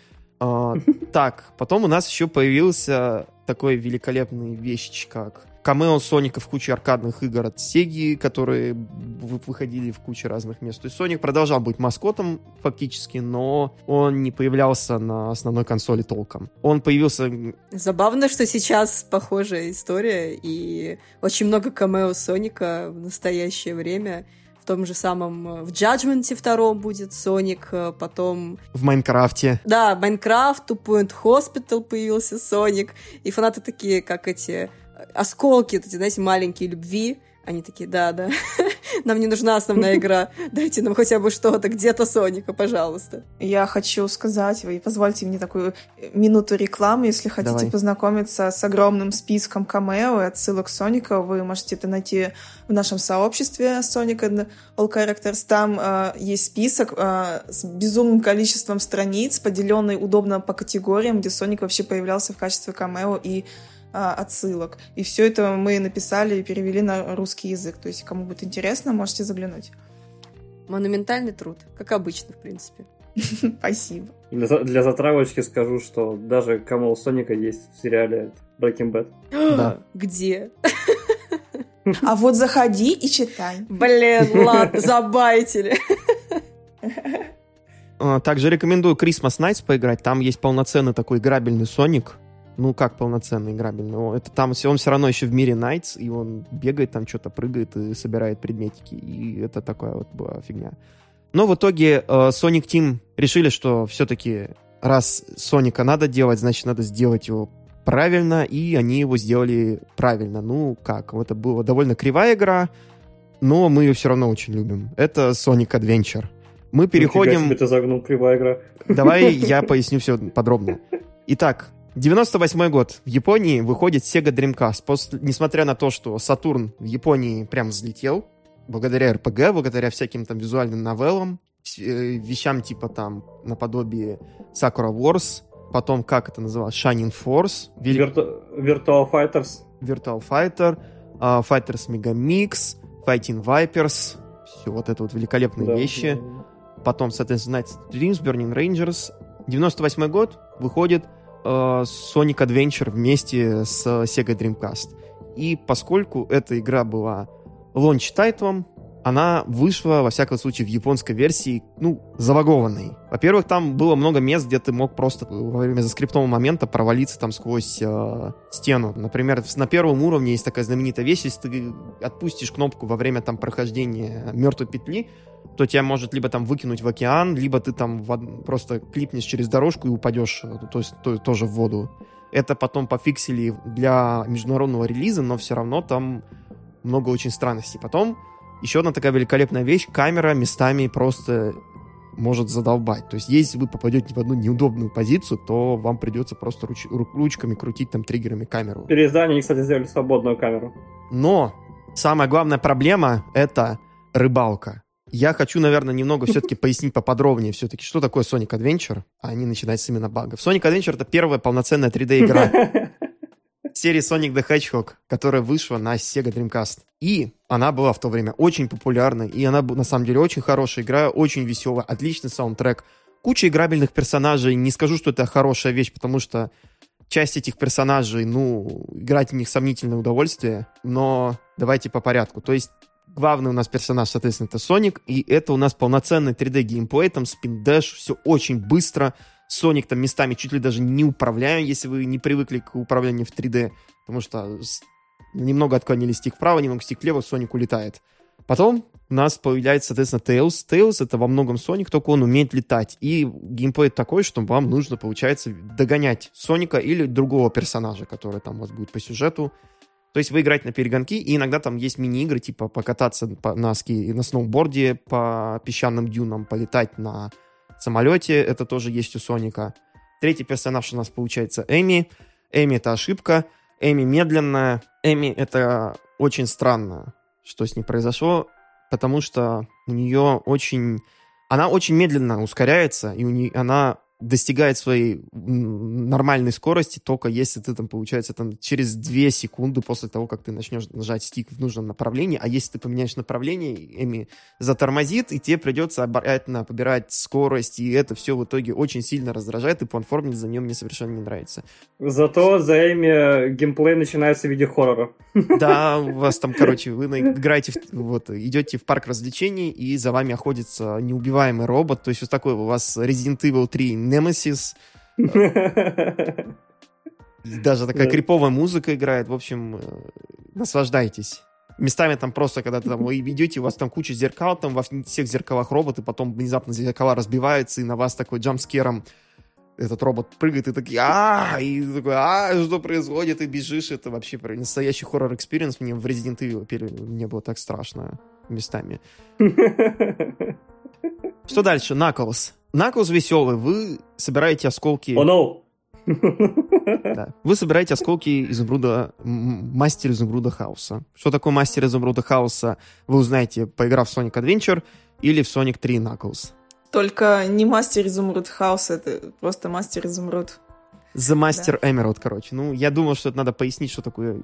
А, *laughs* так, потом у нас еще появился такой великолепный вещь, как камео Соника в куче аркадных игр от Сеги, которые выходили в куче разных мест. То есть Соник продолжал быть маскотом фактически, но он не появлялся на основной консоли толком. Он появился... Забавно, что сейчас похожая история, и очень много камео Соника в настоящее время — в том же самом, э, в Judgment втором будет Соник, э, потом... В Майнкрафте. Да, Майнкрафт, Two Point Hospital появился Соник, и фанаты такие, как эти э, осколки, эти, знаете, маленькие любви, они такие, да, да, *laughs* нам не нужна основная игра, дайте нам хотя бы что-то, где-то Соника, пожалуйста. Я хочу сказать, вы позвольте мне такую минуту рекламы, если хотите Давай. познакомиться с огромным списком камео и отсылок Соника, вы можете это найти в нашем сообществе Sonic and All Characters. Там э, есть список э, с безумным количеством страниц, поделенный удобно по категориям, где Соник вообще появлялся в качестве камео и а, отсылок. И все это мы написали и перевели на русский язык. То есть, кому будет интересно, можете заглянуть. Монументальный труд, как обычно, в принципе. *laughs* Спасибо. Для, затравочки скажу, что даже Камал Соника есть в сериале Breaking Bad. *gasps* да. Где? *laughs* А вот заходи и читай. Блин, *laughs* ладно, забайтили. А, Также рекомендую Christmas Nights поиграть. Там есть полноценный такой играбельный Соник. Ну, как полноценный играбельный? О, Это там он все равно еще в мире Найтс, и он бегает там, что-то прыгает и собирает предметики. И это такая вот была фигня. Но в итоге э, Sonic Team решили, что все-таки раз Соника надо делать, значит, надо сделать его правильно, и они его сделали правильно. Ну, как? Это была довольно кривая игра, но мы ее все равно очень любим. Это Sonic Adventure. Мы переходим... Нифига себе ты загнул, кривая игра. Давай *laughs* я поясню все подробно. Итак, 98 год. В Японии выходит Sega Dreamcast. После, несмотря на то, что Сатурн в Японии прям взлетел, благодаря РПГ, благодаря всяким там визуальным новеллам, э, вещам типа там наподобие Sakura Wars, потом, как это называлось, Shining Force, Вели- Вирту- Virtua Fighters. Virtual Fighter, а, Fighters Mega Mix, Fighting Vipers, все вот это вот великолепные Да. вещи. Потом, соответственно, Night Dreams, Burning Rangers. 98 год выходит э, Sonic Adventure вместе с Sega Dreamcast. И поскольку эта игра была launch-title ом, она вышла, во всяком случае, в японской версии, ну, забагованной. Во-первых, там было много мест, где ты мог просто во время заскриптованного момента провалиться там сквозь э, стену. Например, на первом уровне есть такая знаменитая вещь, если ты отпустишь кнопку во время там прохождения мертвой петли, то тебя может либо там выкинуть в океан, либо ты там в просто клипнешь через дорожку и упадешь, э, то есть то- тоже в воду. Это потом пофиксили для международного релиза, но все равно там много очень странностей. Потом еще одна такая великолепная вещь, камера местами просто может задолбать. То есть, если вы попадете в одну неудобную позицию, то вам придется просто руч- ру- ручками крутить там триггерами камеру. Переиздание, они, кстати, сделали свободную камеру. Но самая главная проблема — это рыбалка. Я хочу, наверное, немного все-таки *laughs* пояснить поподробнее все-таки, что такое Sonic Adventure, а не начинать с именно багов. Sonic Adventure — это первая полноценная 3D-игра *laughs* серии Sonic the Hedgehog, которая вышла на Sega Dreamcast. И она была в то время очень популярной, и она на самом деле очень хорошая игра, очень веселая, отличный саундтрек, куча играбельных персонажей. Не скажу, что это хорошая вещь, потому что часть этих персонажей, ну, играть в них сомнительное удовольствие, но давайте по порядку. То есть главный у нас персонаж, соответственно, это Соник, и это у нас полноценный 3D геймплей, там спин дэш, все очень быстро. Соник там местами чуть ли даже не управляем, если вы не привыкли к управлению в 3D, потому что немного отклонили стик вправо, немного стик влево, Соник улетает. Потом у нас появляется, соответственно, Tails. Tails — это во многом Соник, только он умеет летать. И геймплей такой, что вам нужно, получается, догонять Соника или другого персонажа, который там у вас будет по сюжету. То есть вы играете на перегонки, и иногда там есть мини-игры, типа покататься по, на, ски, на сноуборде по песчаным дюнам, полетать на самолете, это тоже есть у Соника. Третий персонаж у нас получается Эми. Эми — это ошибка. Эми медленная. Эми — это очень странно, что с ней произошло, потому что у нее очень... Она очень медленно ускоряется, и у нее, она достигает своей нормальной скорости только если ты там, получается, там через 2 секунды после того, как ты начнешь нажать стик в нужном направлении, а если ты поменяешь направление, Эми затормозит, и тебе придется обратно побирать скорость, и это все в итоге очень сильно раздражает, и платформинг за нем мне совершенно не нравится. Зато за Эми геймплей начинается в виде хоррора. Да, у вас там, короче, вы играете, в- вот, идете в парк развлечений, и за вами охотится неубиваемый робот, то есть вот такой у вас Resident Evil 3 Nemesis, и даже такая криповая музыка играет, в общем, э, наслаждайтесь. Местами там просто, когда там вы идете, у вас там куча зеркал, там во всех зеркалах роботы, потом внезапно зеркала разбиваются, и на вас такой jumpscare ом этот робот прыгает, и такие, а и такой, а что происходит, и бежишь, это вообще настоящий horror experience, мне в Resident Evil мне было так страшно местами. *laughs* Что дальше? Knuckles. Knuckles веселый, вы собираете осколки... Oh, no! *laughs* Да. Вы собираете осколки изумруда, мастер изумруда хаоса. Что такое мастер изумруда хаоса, вы узнаете, поиграв в Sonic Adventure или в Sonic 3 Knuckles. Только не мастер изумруд хаус, это просто мастер изумруд. The Master Emerald, короче. Ну, я думал, что это надо пояснить, что такое...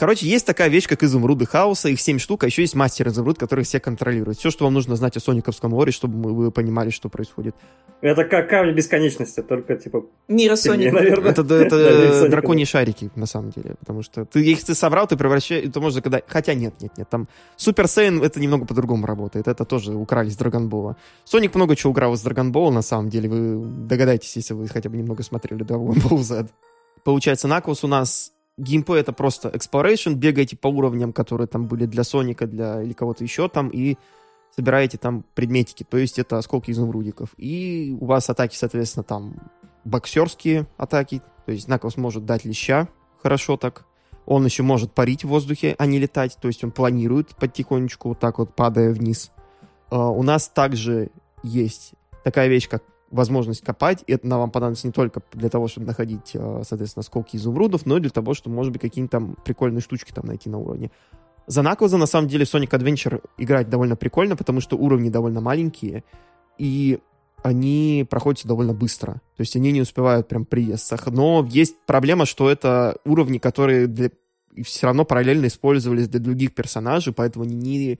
Короче, есть такая вещь, как изумруды хаоса, их 7 штук, а еще есть мастер изумруд, который все контролирует. Все, что вам нужно знать о Сониковском лоре, чтобы вы понимали, что происходит. Это как камень бесконечности, только типа... Мира Соника. наверное. Это, это *laughs* драконьи шарики, на самом деле. Потому что ты их ты собрал, ты превращаешь... Это можно когда... Хотя нет, нет, нет. Там Супер Сейн это немного по-другому работает. Это тоже украли с Драгонбола. Соник много чего украл из Драгонбола, на самом деле. Вы догадаетесь, если вы хотя бы немного смотрели Dragon Ball Z. Получается, Наклс у нас геймплей это просто exploration, бегаете по уровням, которые там были для Соника, для или кого-то еще там, и собираете там предметики, то есть это осколки изумрудиков. И у вас атаки, соответственно, там боксерские атаки, то есть Наклс может дать леща, хорошо так. Он еще может парить в воздухе, а не летать, то есть он планирует потихонечку, вот так вот падая вниз. А, У нас также есть такая вещь, как возможность копать, и это нам вам понадобится не только для того, чтобы находить, э, соответственно, осколки изумрудов, но и для того, чтобы, может быть, какие-то там прикольные штучки там найти на уровне. За Наклза, на самом деле, Sonic Adventure играть довольно прикольно, потому что уровни довольно маленькие, и они проходятся довольно быстро. То есть они не успевают прям приесться. Но есть проблема, что это уровни, которые для... все равно параллельно использовались для других персонажей, поэтому они не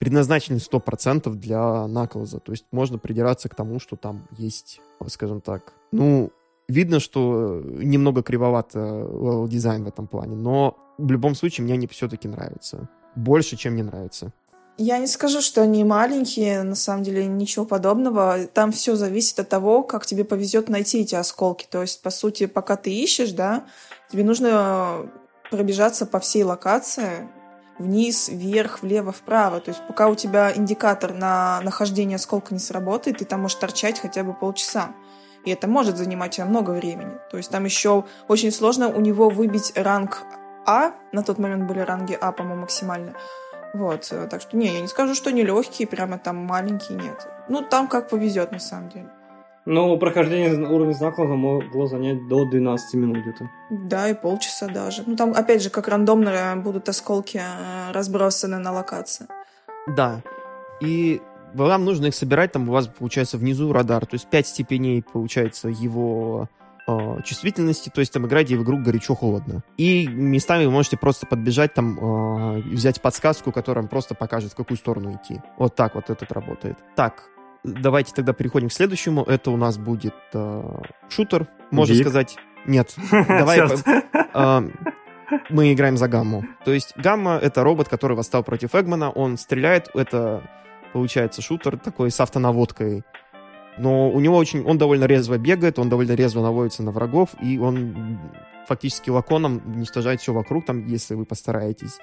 предназначены 100% для Наклза. То есть можно придираться к тому, что там есть, скажем так, ну, видно, что немного кривоват level дизайн в этом плане, но в любом случае мне они все-таки нравятся. Больше, чем не нравится. Я не скажу, что они маленькие, на самом деле ничего подобного. Там все зависит от того, как тебе повезет найти эти осколки. То есть, по сути, пока ты ищешь, да, тебе нужно пробежаться по всей локации, вниз, вверх, влево, вправо. То есть пока у тебя индикатор на нахождение осколка не сработает, ты там можешь торчать хотя бы полчаса. И это может занимать тебя много времени. То есть там еще очень сложно у него выбить ранг А. На тот момент были ранги А, по-моему, максимально. Вот, так что, не, я не скажу, что они легкие, прямо там маленькие, нет. Ну, там как повезет, на самом деле. Ну, прохождение уровня знаков могло занять до 12 минут где-то. Да, и полчаса даже. Ну, там, опять же, как рандомно будут осколки э, разбросаны на локации. Да. И вам нужно их собирать, там у вас получается внизу радар, то есть 5 степеней получается его э, чувствительности, то есть там играете в игру горячо-холодно. И местами вы можете просто подбежать там, э, взять подсказку, которая вам просто покажет, в какую сторону идти. Вот так вот этот работает. Так, давайте тогда переходим к следующему. Это у нас будет э, шутер, можно Биг. сказать. Нет, *laughs* давай... *laughs* Э, мы играем за Гамму. То есть Гамма — это робот, который восстал против Эгмана. Он стреляет, это, получается, шутер такой с автонаводкой. Но у него очень... Он довольно резво бегает, он довольно резво наводится на врагов, и он фактически лаконом уничтожает все вокруг, там, если вы постараетесь.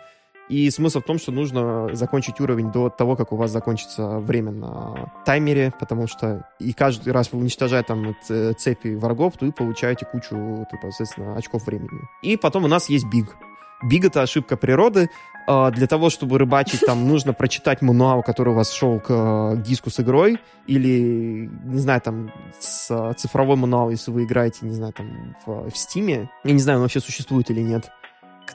И смысл в том, что нужно закончить уровень до того, как у вас закончится время на таймере, потому что и каждый раз вы уничтожая там ц- цепи врагов, то вы получаете кучу, типа, соответственно, очков времени. И потом у нас есть биг. Биг — это ошибка природы. А, Для того, чтобы рыбачить, там *laughs* нужно прочитать мануал, который у вас шел к э, диску с игрой, или, не знаю, там, с э, цифровой мануал, если вы играете, не знаю, там, в, в Steam. Я не знаю, он вообще существует или нет.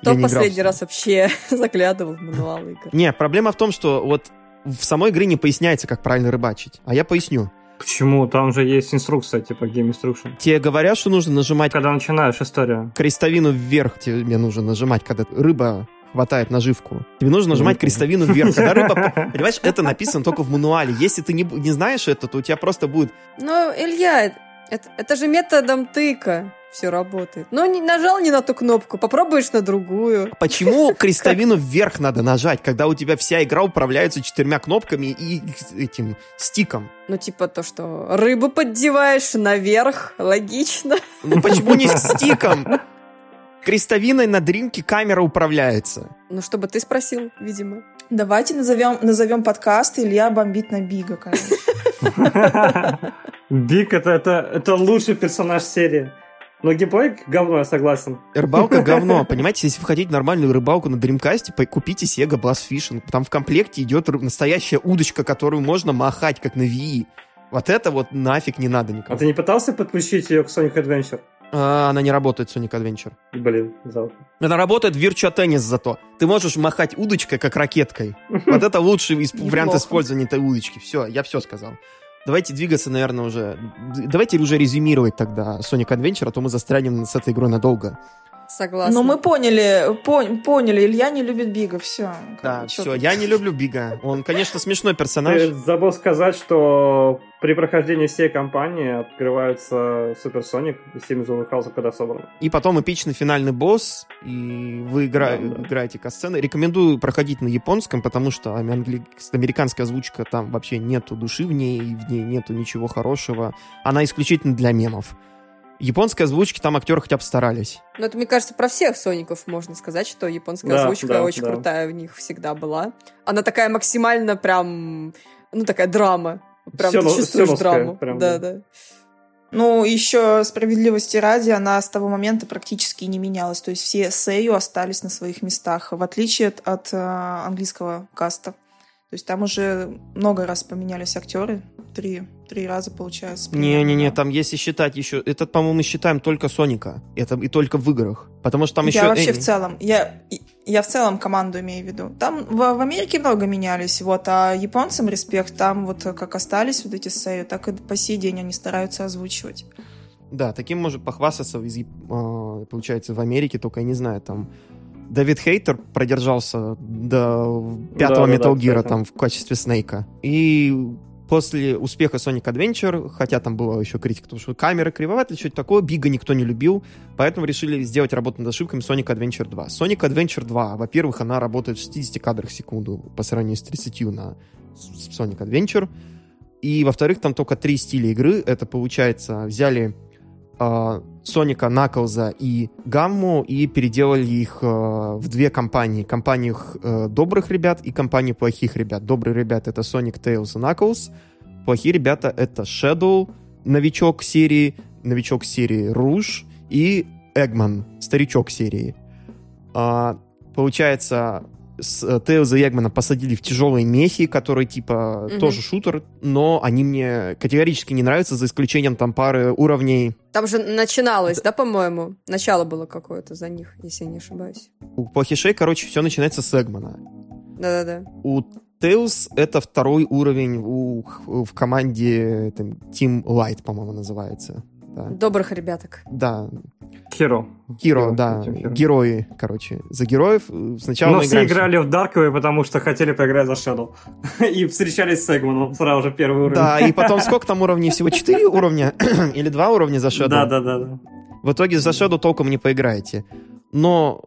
Кто Я не играл в последний Steam. раз вообще *laughs* заглядывал в мануал игр? Не, проблема в том, что вот в самой игре не поясняется, как правильно рыбачить. А я поясню. Почему? Там же есть инструкция, типа Game Instruction. Тебе говорят, что нужно нажимать Когда начинаешь историю. крестовину вверх, тебе нужно нажимать, когда рыба хватает наживку. Тебе нужно нажимать крестовину вверх. Когда рыба... *laughs* Понимаешь, это написано только в мануале. Если ты не, не знаешь это, то у тебя просто будет... Ну, Илья, это, это же методом тыка все работает. Ну, не, нажал не на ту кнопку, попробуешь на другую. Почему *laughs* крестовину вверх надо нажать, когда у тебя вся игра управляется четырьмя кнопками и этим стиком? Ну, типа то, что рыбу поддеваешь наверх, логично. Ну почему не *laughs* стиком? Крестовиной на дринке камера управляется. Ну, чтобы ты спросил, видимо. Давайте назовем, назовем подкаст Илья бомбит на Бига, конечно. Биг это, это, это лучший персонаж серии. Но геймплей говно, я согласен. Рыбалка говно. *laughs* Понимаете, если вы хотите нормальную рыбалку на Dreamcast, по- купите Sega Blast Fishing. Там в комплекте идет настоящая удочка, которую можно махать, как на Wii. Вот это вот нафиг не надо А никому. ты не пытался подключить ее к Sonic Adventure? А, она не работает, Sonic Adventure. Блин, жалко. Она работает в Virtua Tennis зато. Ты можешь махать удочкой, как ракеткой. *laughs* Вот это лучший вариант использования этой удочки. Все, я все сказал. Давайте двигаться, наверное, уже... Давайте уже резюмировать тогда Sonic Adventure, а то мы застрянем с этой игрой надолго. Согласна. Но мы поняли, пон- поняли, Илья не любит Бига, все. Да, все, я не люблю Бига. Он, конечно, смешной персонаж. Ты забыл сказать, что при прохождении всей кампании открывается Супер Соник и 7 золотых хаусов, когда собран. И потом эпичный финальный босс, и вы игра... Да, да. играете катсцены. Рекомендую проходить на японском, потому что англи- американская озвучка, там вообще нету души в ней, и в ней нету ничего хорошего. Она исключительно для мемов. Японской озвучки там актеры хотя бы старались. Ну, это, мне кажется, про всех Соников можно сказать, что японская Да, озвучка да, очень да. крутая у них всегда была. Она такая максимально прям, ну, такая драма. Прям Сёно- ты чувствуешь сёновская, драму. прям, да, да. да. Ну, еще справедливости ради, она с того момента практически не менялась. То есть все сею остались на своих местах, в отличие от, от, э, английского каста. То есть там уже много раз поменялись актеры. Три, три раза, получается. Не-не-не, там если считать еще... Это, по-моему, мы считаем только Соника. Это и только в играх. Потому что там еще... я вообще Энни. в целом, я, я в целом команду имею в виду. Там в, в Америке много менялись, вот, а японцам респект, там вот как остались вот эти сею, так и по сей день они стараются озвучивать. Да, таким может похвастаться, из, а, получается, в Америке, только я не знаю, там... Дэвид Хейтер продержался до пятого Да-да-да, Metal Gear там в качестве Снейка. И после успеха Sonic Adventure, хотя там была еще критика, потому что камеры кривоваты, что-то такое, Бига никто не любил, поэтому решили сделать работу над ошибками Sonic Adventure 2. Sonic Adventure 2, во-первых, она работает в 60 кадрах в секунду по сравнению с 30 на Sonic Adventure. И, во-вторых, там только три стиля игры. Это, получается, взяли а, Соника, Наклза и Гамму и переделали их э, в две компании. Компанию э, добрых ребят и компанию плохих ребят. Добрые ребята — это Sonic, Tails и Knuckles. Плохие ребята — это Shadow, новичок серии, новичок серии Руж и Эгман, старичок серии. А, получается, с э, Тейлза и Эгмана посадили в тяжелые мехи, которые типа Мгм. тоже шутер, но они мне категорически не нравятся, за исключением там пары уровней. Там же начиналось, да, по-моему? Начало было какое-то за них, если я не ошибаюсь. У плохишей, короче, все начинается с Эгмана. Да-да-да. У Тейлз это второй уровень у, в команде там, Team Light, по-моему, называется. Да, Добрых ребяток. да. Хиро. Hero, Hero, да, Hero. герои, короче. За героев сначала Но мы все играли в Дарковые, потому что хотели поиграть за Shadow. *laughs* И встречались с Эгманом сразу же первый уровень. Да, и *laughs* потом сколько там уровней? Всего 4 уровня? *clears throat* Или 2 уровня за Shadow? Да, да, да, да. В итоге за Shadow толком не поиграете. Но,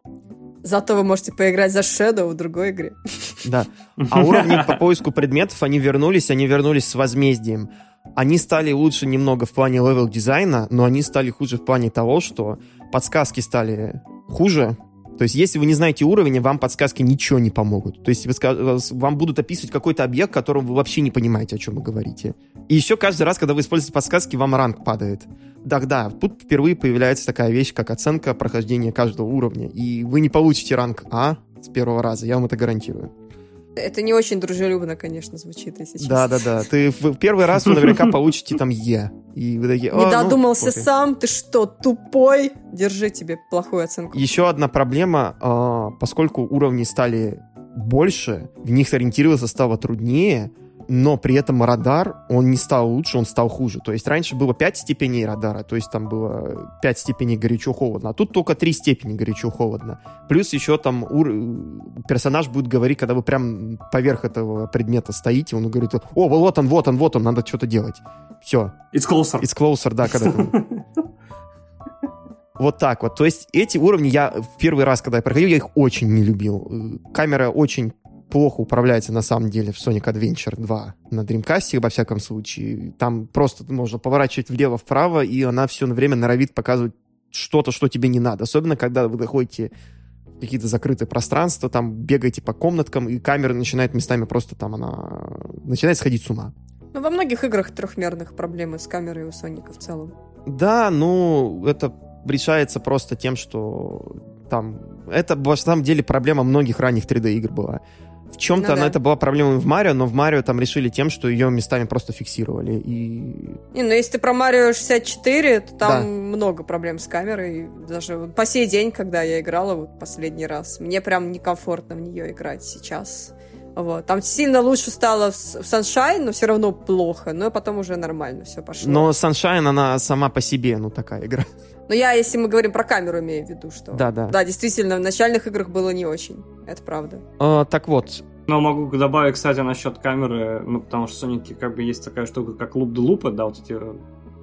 Зато вы можете поиграть за Shadow в другой игре. *laughs* да. А уровни по поиску предметов, они вернулись, они вернулись с возмездием. Они стали лучше немного в плане level дизайна, но они стали хуже в плане того, что подсказки стали хуже. То есть, если вы не знаете уровень, вам подсказки ничего не помогут. То есть, вы вам будут описывать какой-то объект, которым вы вообще не понимаете, о чем вы говорите. И еще каждый раз, когда вы используете подсказки, вам ранг падает. Да, да, тут впервые появляется такая вещь, как оценка прохождения каждого уровня. И вы не получите ранг А с первого раза, я вам это гарантирую. Это не очень дружелюбно, конечно, звучит, если честно. Да, да, да. Ты в первый раз вы наверняка *laughs* получите там Е. И вы такие, «А, Не ну, додумался пофиг». сам, ты что, тупой? Держи тебе плохую оценку. Еще одна проблема, а, поскольку уровни стали больше, в них ориентироваться стало труднее, но при этом радар, он не стал лучше, он стал хуже. То есть раньше было 5 степеней радара, то есть там было 5 степеней горячо-холодно, а тут только 3 степени горячо-холодно. Плюс еще там ур- персонаж будет говорить, когда вы прям поверх этого предмета стоите, он говорит, о, вот он, вот он, вот он, надо что-то делать. Все, It's closer. It's closer, да, когда. *laughs* Вот так вот. То есть эти уровни я в первый раз, когда я проходил, я их очень не любил. Камера очень плохо управляется на самом деле в Sonic Adventure 2 на Dreamcast, во всяком случае. Там просто можно поворачивать влево-вправо, и она все время норовит показывать что-то, что тебе не надо. Особенно, когда вы заходите в какие-то закрытые пространства, там бегаете по комнаткам, и камера начинает местами просто там она начинает сходить с ума. Ну, во многих играх трехмерных проблемы с камерой у Соника в целом. Да, ну, это решается просто тем, что там... Это, на самом деле, проблема многих ранних 3D-игр была. В чем-то Ну она да. это была проблема и в Марио, но в Марио там решили тем, что ее местами просто фиксировали. И Не, ну если ты про Марио 64, то там Да. много проблем с камерой. Даже по сей день, когда я играла вот последний раз, мне прям некомфортно в нее играть сейчас. Вот. Там сильно лучше стало в Sunshine, но все равно плохо. Но потом уже нормально все пошло. Но Sunshine, она сама по себе, ну, такая игра. Но я, если мы говорим про камеру, имею в виду, что... Да-да. Да, действительно, в начальных играх было не очень. Это правда. А, так вот, Но могу добавить, кстати, насчет камеры, ну, потому что в Сонике как бы есть такая штука, как луп де лупы, да, вот эти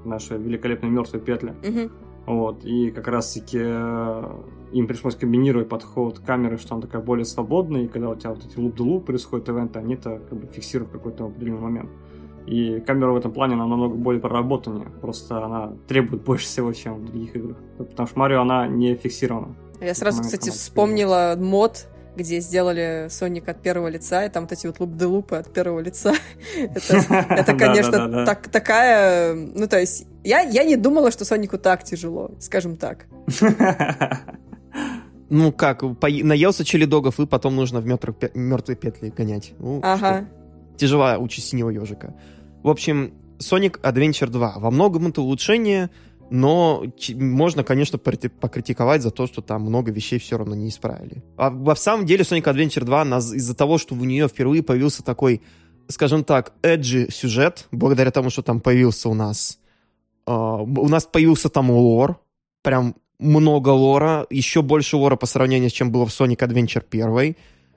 наши великолепные мертвые петли. Мгм. Вот, и как раз-таки э, им пришлось комбинировать подход камеры, что она такая более свободная, и когда у тебя вот эти луп де луп происходят ивенты, они это как бы фиксируют в какой-то определенный момент. И камера в этом плане она намного более проработаннее, просто она требует больше всего, чем в других играх. Потому что Марио, она не фиксирована. Я сразу, кстати, вспомнила мод, где сделали Соник от первого лица, и там вот эти вот луп-де-лупы от первого лица. *laughs* Это, конечно, такая... Ну, то есть, я, не думала, что Сонику так тяжело, скажем так. *laughs* ну как, наелся челедогов, и потом нужно в мертвые, петли гонять. Ну, Ага. что, тяжелая участь синего ежика. В общем, Sonic Adventure 2. Во многом это улучшение, но можно, конечно, покритиковать за то, что там много вещей все равно не исправили. А во самом деле Sonic Adventure 2 нас- из-за того, что у нее впервые появился такой, скажем так, эджи сюжет, благодаря тому, что там появился у нас а, у нас появился там лор, прям много лора, еще больше лора по сравнению с чем было в Sonic Adventure 1.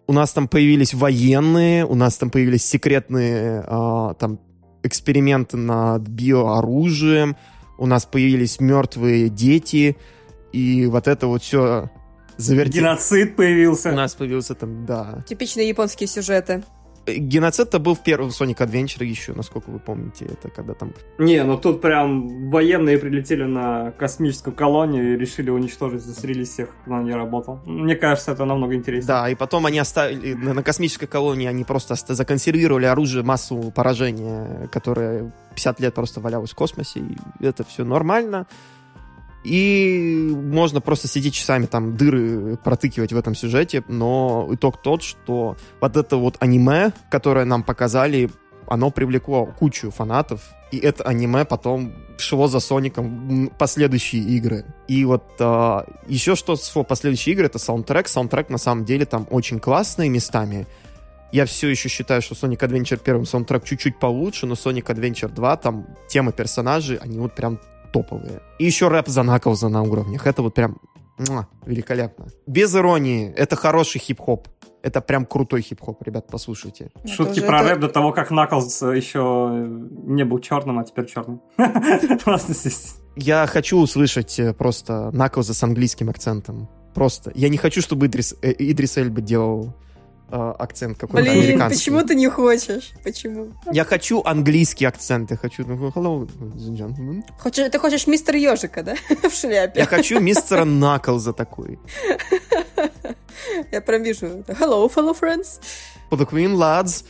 У нас там появились военные, у нас там появились секретные а, там эксперименты над биооружием, у нас появились мертвые дети, и вот это вот все завертелось. Геноцид У появился. нас появился там, да. Типичные японские сюжеты. Геноцид-то был в первом Sonic Adventure еще, насколько вы помните, это когда там Не, ну тут прям военные прилетели на космическую колонию и решили уничтожить, застрелили всех, кто ней работал. Мне кажется, это намного интереснее. Да, и потом они оставили на, космической колонии, они просто законсервировали оружие массового поражения, которое 50 лет просто валялось в космосе, и это все нормально. И можно просто сидеть часами там дыры протыкивать в этом сюжете, но итог тот, что вот это вот аниме, которое нам показали, оно привлекло кучу фанатов, и это аниме потом шло за Соником последующие игры. И вот а, еще что шло последующие игры, это саундтрек. Саундтрек на самом деле там очень классные местами. Я все еще считаю, что Sonic Adventure 1 саундтрек чуть-чуть получше, но Sonic Adventure 2, там темы персонажей, они вот прям топовые. И еще рэп за Наклза на уровнях. Это вот прям муа, великолепно. Без иронии, это хороший хип-хоп. Это прям крутой хип-хоп, ребят, послушайте. Это Шутки про это- рэп до того, как Наклз еще не был черным, а теперь черным. *laughs* Я хочу услышать э, просто Наклза с английским акцентом. Просто. Я не хочу, чтобы Идрис, э, Идрис Эльба делал э, акцент какой-то Блин, американский. почему ты не хочешь? Почему? Я хочу английский акцент. Я хочу... ну, Hello, gentlemen. Хочешь, ты хочешь мистер Ежика, да? *laughs* В шляпе. Я хочу мистера Наклза такой. Я прям вижу. Hello, fellow friends. For the Queen, lads.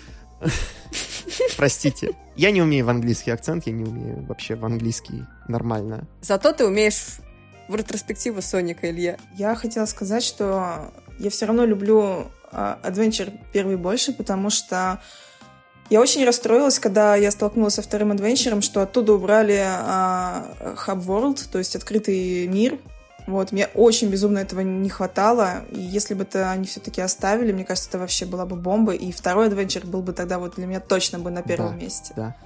Простите. Я не умею в английский акцент, я не умею вообще в английский нормально. Зато ты умеешь в ретроспективу Соника, Илья. Я хотела сказать, что я все равно люблю а, Adventure первый больше, потому что я очень расстроилась, когда я столкнулась со вторым адвенчером, что оттуда убрали а, Hub World, то есть открытый мир. Вот, мне очень безумно этого не хватало, и если бы это они все-таки оставили, мне кажется, это вообще была бы бомба, и второй адвенчер был бы тогда вот для меня точно бы на первом Да, месте. да.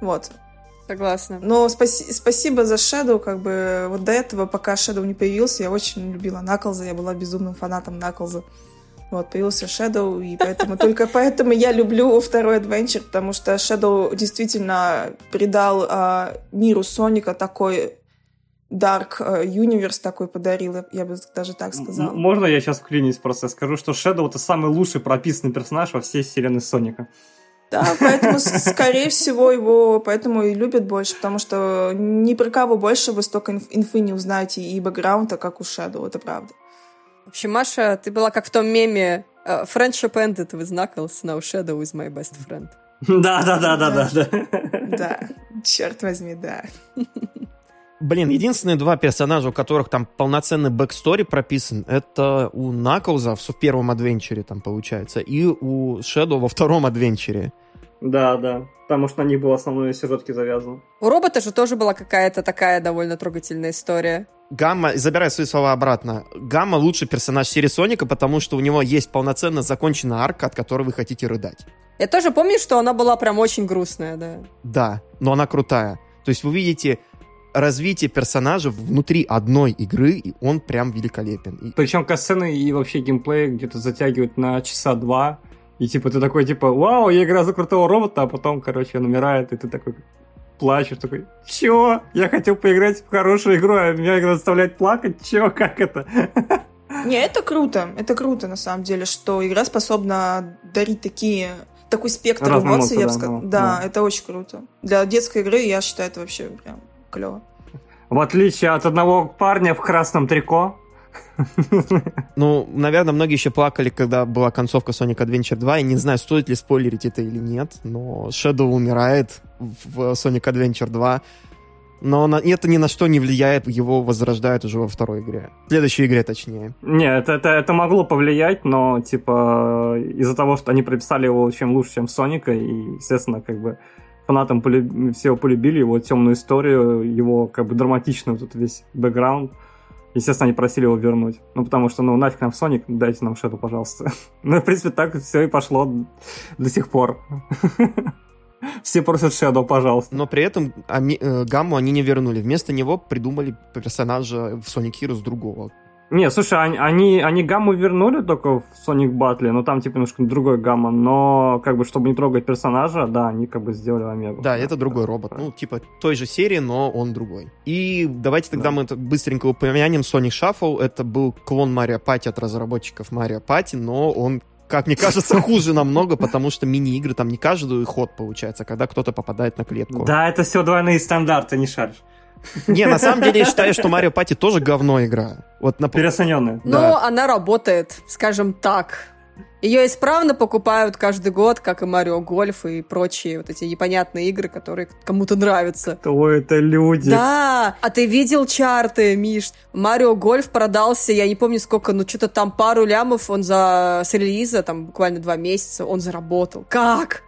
Вот. Согласна. Но спаси- спасибо за Shadow, как бы вот до этого, пока Shadow не появился, я очень любила Наклза, я была безумным фанатом Наклза. Вот, появился Shadow, и поэтому только поэтому я люблю второй Adventure, потому что Shadow действительно придал а, миру Соника такой Dark а, Universe такой подарил, я- бы даже так сказала. Можно я сейчас вклинюсь просто скажу, что Shadow это самый лучший прописанный персонаж во всей вселенной Соника. Да, поэтому, скорее всего, его поэтому и любят больше, потому что ни про кого больше вы столько инф- инфы не узнаете и бэкграунда, как у Shadow, это правда. В общем, Маша, ты была как в том меме э, Friendship ended with Knuckles, now Shadow is my best friend. *laughs* Да, да, да, да, да, да. Да, черт возьми, да. Блин, единственные два персонажа, у которых там полноценный backstory прописан, это у Наклза в первом Adventure е там получается, и у Shadow во втором Adventure е. Да, да. Потому что на них было основной сюжетки завязано. У робота же тоже была какая-то такая довольно трогательная история. Гамма, забираю свои слова обратно, Гамма лучший персонаж серии Соника, потому что у него есть полноценно законченная арка, от которой вы хотите рыдать. Я тоже помню, что она была прям очень грустная, да. Да, но она крутая. То есть вы видите развитие персонажа внутри одной игры, и он прям великолепен. Причем касцены и вообще геймплей где-то затягивают на часа два. И типа ты такой, типа, вау, я играю за крутого робота, а потом, короче, он умирает, и ты такой плачешь, такой, чё? Я хотел поиграть в хорошую игру, а меня игра заставляет плакать? Чё? Как это? Не, это круто. Это круто, на самом деле, что игра способна дарить такие такой спектр Разные эмоций, эмоции, я бы да, сказала. ну, Да, да. это очень круто. Для детской игры я считаю это вообще прям клево. В отличие от одного парня в красном трико. *laughs* Ну, наверное, многие еще плакали, когда была концовка Sonic Adventure 2. Я не знаю, стоит ли спойлерить это или нет, но Shadow умирает в Sonic Adventure 2. Но на- это ни на что не влияет, его возрождают уже во второй игре. В следующей игре, точнее. Не, это, это, могло повлиять, но, типа, из-за того, что они прописали его чем лучше, чем Соника, и, естественно, как бы фанатам полю- все полюбили, его темную историю, его, как бы, драматичный вот этот весь бэкграунд. Естественно, они просили его вернуть. Ну, потому что, ну, нафиг нам Соник, дайте нам Shadow, пожалуйста. *laughs* Ну, в принципе, так все и пошло до сих пор. *laughs* Все просят Shadow, пожалуйста. Но при этом э, Гамму они не вернули. Вместо него придумали персонажа в Sonic Heroes другого. Не, слушай, они, они, они гамму вернули только в Sonic Battle, но там, типа, немножко другой гамма, но, как бы, чтобы не трогать персонажа, да, они, как бы, сделали Омегу. Да, это другой робот. Ну, типа той же серии, но он другой. И давайте тогда Да. мы быстренько упомянем Sonic Shuffle. Это был клон Марио Пати от разработчиков Марио Пати, но он как мне кажется, *laughs* хуже намного, потому что мини-игры там не каждый ход получается, когда кто-то попадает на клетку. Да, это все двойные стандарты, не шаришь. Не, на самом деле я считаю, что Марио Пати тоже говно игра. Вот на... Переоцененные. Но Да. она работает, скажем так. Ее исправно покупают каждый год, как и Марио Гольф и прочие вот эти непонятные игры, которые кому-то нравятся. Кто это люди? Да, а ты видел чарты, Миш? Марио Гольф продался, я не помню сколько, ну что-то там пару лямов он за с релиза, там буквально два месяца, он заработал. Как?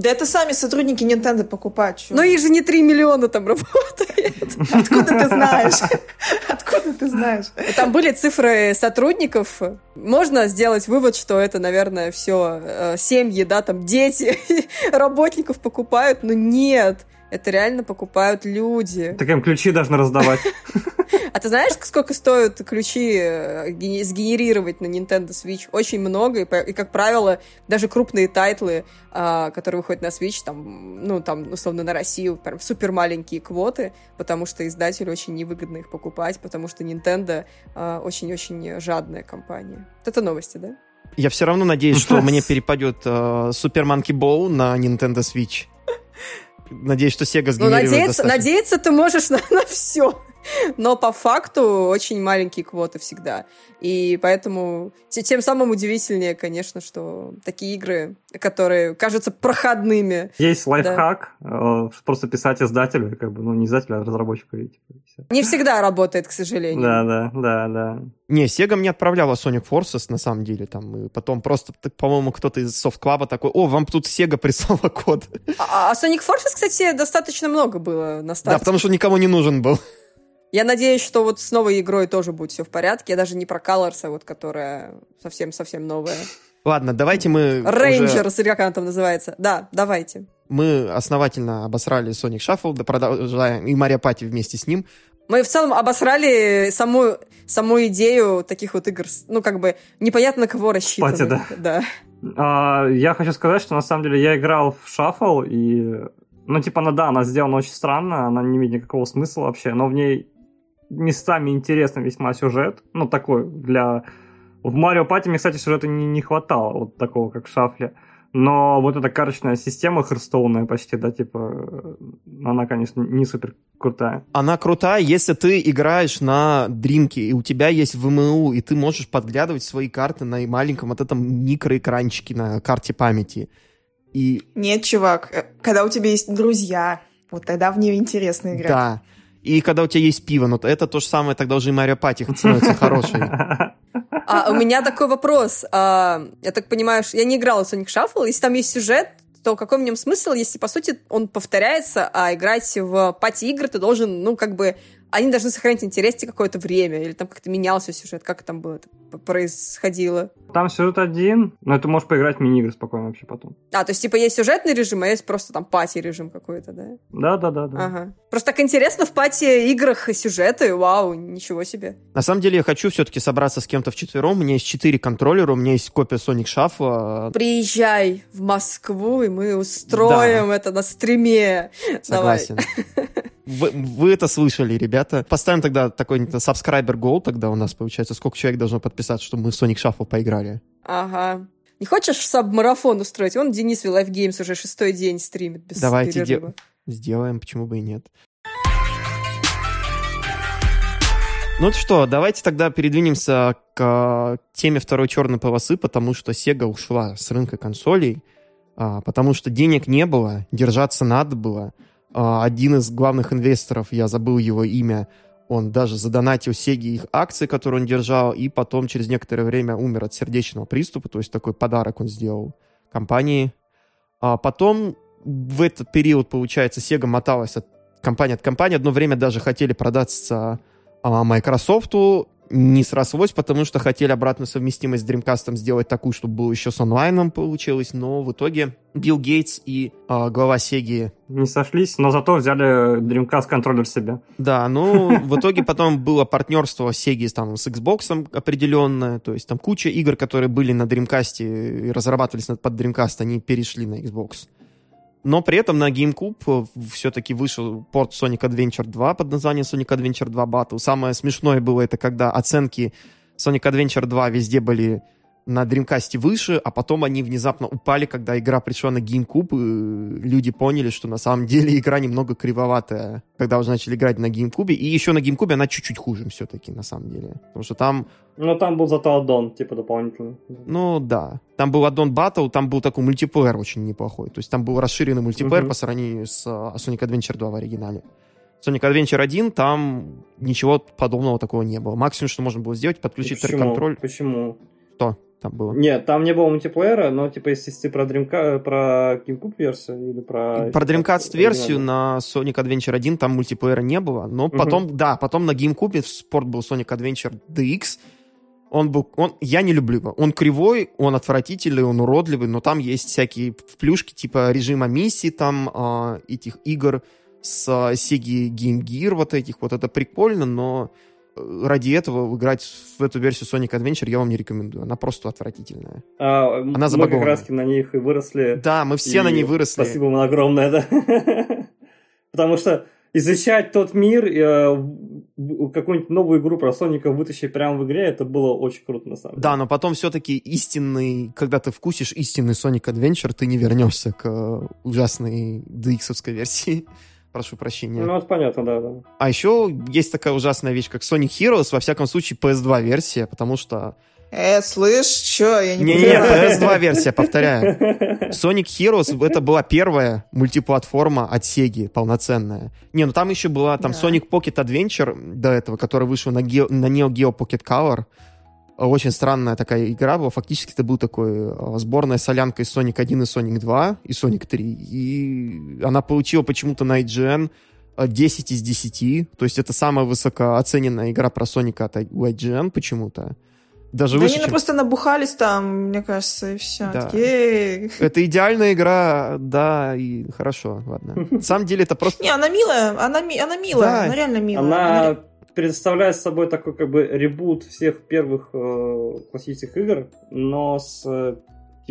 Да это сами сотрудники Nintendo покупают. чё? Ну их же не 3 миллиона там работает. *laughs* Откуда ты знаешь? *laughs* Откуда ты знаешь? Там были цифры сотрудников. Можно сделать вывод, что это, наверное, все семьи, да, там дети *laughs* работников покупают, но нет. Это реально покупают люди. Так им ключи должны раздавать. А ты знаешь, сколько стоят ключи э, сгенерировать на Nintendo Switch? Очень много, и, как правило, даже крупные тайтлы, а, которые выходят на Switch, там, ну, там, условно, на Россию, прям супер маленькие квоты, потому что издателю очень невыгодно их покупать, потому что Nintendo а, очень-очень жадная компания. Это новости, да? Я все равно надеюсь, что *laughs* мне перепадет э, Super Monkey Ball на Nintendo Switch. Надеюсь, что Sega Ну, сгенерирует надеяться, достаточно. надеяться ты можешь на, *laughs* на все. Но по факту очень маленькие квоты всегда. И поэтому те- тем самым удивительнее, конечно, что такие игры, которые кажутся проходными. Есть лайфхак, э, просто писать издателю, как бы, ну, не издателю, а разработчику. типа. Не всегда работает, к сожалению. Да, да, да, да. Не, Sega мне отправляла Sonic Forces, на самом деле, там, и потом просто, по-моему, кто-то из Soft Club такой, о, вам тут Sega прислала код. А, а Sonic Forces, кстати, достаточно много было на Да, старте. потому что никому не нужен был. Я надеюсь, что вот с новой игрой тоже будет все в порядке. Я даже не про Colors, а вот которая совсем-совсем новая. Ладно, давайте мы уже- Рейнджерс, или как она там называется. Да, давайте. Мы основательно обосрали Sonic Shuffle, да продолжаем, и Марио Пати вместе с ним. Мы в целом обосрали саму, саму идею таких вот игр. Ну, как бы, непонятно кого рассчитано. Пати, да. Да. А, я хочу сказать, что на самом деле я играл в шаффл, и, ну, типа, она, да, она сделана очень странно, она не имеет никакого смысла вообще, но в ней местами интересный весьма сюжет, ну, такой для... В Марио Пати мне, кстати, сюжета не, не хватало, вот такого, как в шафле. Но вот эта карточная система херстоунная почти, да, типа, э, она, конечно, не супер крутая. Она крутая, если ты играешь на дримке, и у тебя есть ВМУ, и ты можешь подглядывать свои карты на маленьком вот этом микроэкранчике на карте памяти. И Нет, чувак, э, когда у тебя есть друзья, вот тогда в нее интересно играть. да. И когда у тебя есть пиво, ну это то же самое, тогда уже и Марио Пати становится хорошей. А у меня такой вопрос. А, я так понимаю, я не играла в Sonic Shuffle. Если там есть сюжет, то какой в нем смысл, если, по сути, он повторяется, а играть в пати-игры ты должен, ну, как бы они должны сохранить интерес какое-то время, или там как-то менялся сюжет, как там было это происходило. Там сюжет один, но ты можешь поиграть в мини-игры спокойно вообще потом. А, то есть, типа, есть сюжетный режим, а есть просто там пати-режим какой-то, да? Да-да-да. да. Ага. Просто так интересно в пати-играх сюжеты, вау, ничего себе. На самом деле я хочу все-таки собраться с кем-то в четвером. У меня есть четыре контроллера, у меня есть копия Sonic Shuffle. Приезжай в Москву, и мы устроим да. это на стриме. Согласен. *laughs* Вы, вы это слышали, ребята. Поставим тогда такой subscriber goal, тогда у нас получается, сколько человек должно подписаться, чтобы мы в Sonic Shuffle поиграли. Ага. Не хочешь саб-марафон устроить? Он Денис Life Games уже шестой день стримит без Давайте де- сделаем, почему бы и нет. Ну что, давайте тогда передвинемся к теме второй черной полосы, потому что Sega ушла с рынка консолей, а, потому что денег не было, держаться надо было. А, один из главных инвесторов, я забыл его имя, он даже задонатил Сеги их акции, которые он держал, и потом через некоторое время умер от сердечного приступа, то есть такой подарок он сделал компании. А потом в этот период, получается, Sega моталась от компании от компании. Одно время даже хотели продаться а Microsoft не срослось, потому что хотели обратную совместимость с Dreamcast сделать такую, чтобы было еще с онлайном получилось, но в итоге Билл Гейтс и э, глава Сеги... Не сошлись, но зато взяли Dreamcast контроллер себе. Да, ну, в итоге потом было партнерство Сеги там, с Xbox определенное, то есть там куча игр, которые были на Dreamcast и разрабатывались под Dreamcast, они перешли на Xbox. Но при этом на GameCube э, все-таки вышел порт Sonic Adventure 2 под названием Sonic Adventure 2 Battle. Самое смешное было это, когда оценки Sonic Adventure 2 везде были на Dreamcast выше, а потом они внезапно упали, когда игра пришла на GameCube, и люди поняли, что на самом деле игра немного кривоватая, когда уже начали играть на GameCube, и еще на GameCube она чуть-чуть хуже все-таки, на самом деле. Потому что там... Ну, там был зато аддон, типа, дополнительный. Ну, да. Там был аддон Battle, там был такой мультиплеер очень неплохой. То есть там был расширенный мультиплеер uh-huh. по сравнению с uh, Sonic Adventure 2 в оригинале. Sonic Adventure 1 там ничего подобного такого не было. Максимум, что можно было сделать, подключить трек-контроль. Почему? Что? Там было. Нет, там не было мультиплеера, но типа если ты про Dreamcast, про GameCube версию или про... Про Dreamcast версию на Sonic Adventure 1 там мультиплеера не было, но угу. потом, да, потом на GameCube спорт был Sonic Adventure DX, он был, он, я не люблю его. Он кривой, он отвратительный, он уродливый, но там есть всякие плюшки типа режима миссии, там э, этих игр с э, Sega Game Gear вот этих, вот это прикольно, но ради этого играть в эту версию Sonic Adventure я вам не рекомендую. Она просто отвратительная. А, Она. Мы как раз на них и выросли. Да, мы все на ней выросли. Спасибо вам огромное, да. *laughs* Потому что изучать тот мир, э, какую-нибудь новую игру про Соника вытащить прямо в игре, это было очень круто, на самом деле. Да, но потом все-таки истинный, когда ты вкусишь истинный Sonic Adventure, ты не вернешься к э, ужасной DX-овской версии. Прошу прощения. Ну, это понятно, да, да. А еще есть такая ужасная вещь, как Sonic Heroes, во всяком случае, PS2 версия, потому что... Э, слышь, что, я не Не-не, PS2 версия, повторяю. *laughs* Sonic Heroes, это была первая мультиплатформа от Sega, полноценная. Не, ну там еще была там да. Sonic Pocket Adventure до этого, который вышел на, Geo, на Neo Geo Pocket Color очень странная такая игра была. Фактически это был такой э, сборная солянка из Sonic 1 и Sonic 2 и Sonic 3. И она получила почему-то на IGN 10 э, из 10. То есть это самая высокооцененная игра про Соника от IGN почему-то. Даже да выше, они чем... просто набухались там, мне кажется, и все. Да. *laughs* Это идеальная игра, да, и хорошо, ладно. На самом деле это просто... Не, она милая, она, она милая, да. она реально милая. Она, она представляет собой такой как бы ребут всех первых э, классических игр, но с э,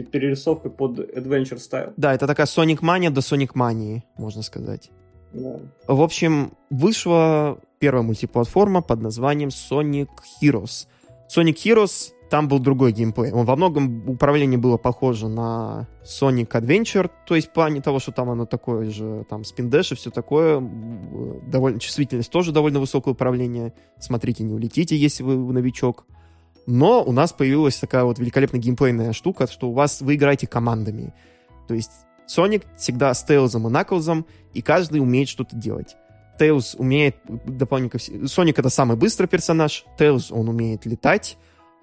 перерисовкой под Adventure Style. Да, это такая Sonic Mania до Sonic Mania, можно сказать. Да. В общем, вышла первая мультиплатформа под названием Sonic Heroes. Sonic Heroes там был другой геймплей. Он во многом управление было похоже на Sonic Adventure, то есть в плане того, что там оно такое же, там спиндэш и все такое, довольно чувствительность тоже довольно высокое управление. Смотрите, не улетите, если вы новичок. Но у нас появилась такая вот великолепная геймплейная штука, что у вас вы играете командами. То есть Sonic всегда с Тейлзом и Наклзом, и каждый умеет что-то делать. Тейлз умеет дополнительно... Соник это самый быстрый персонаж, Тейлз он умеет летать,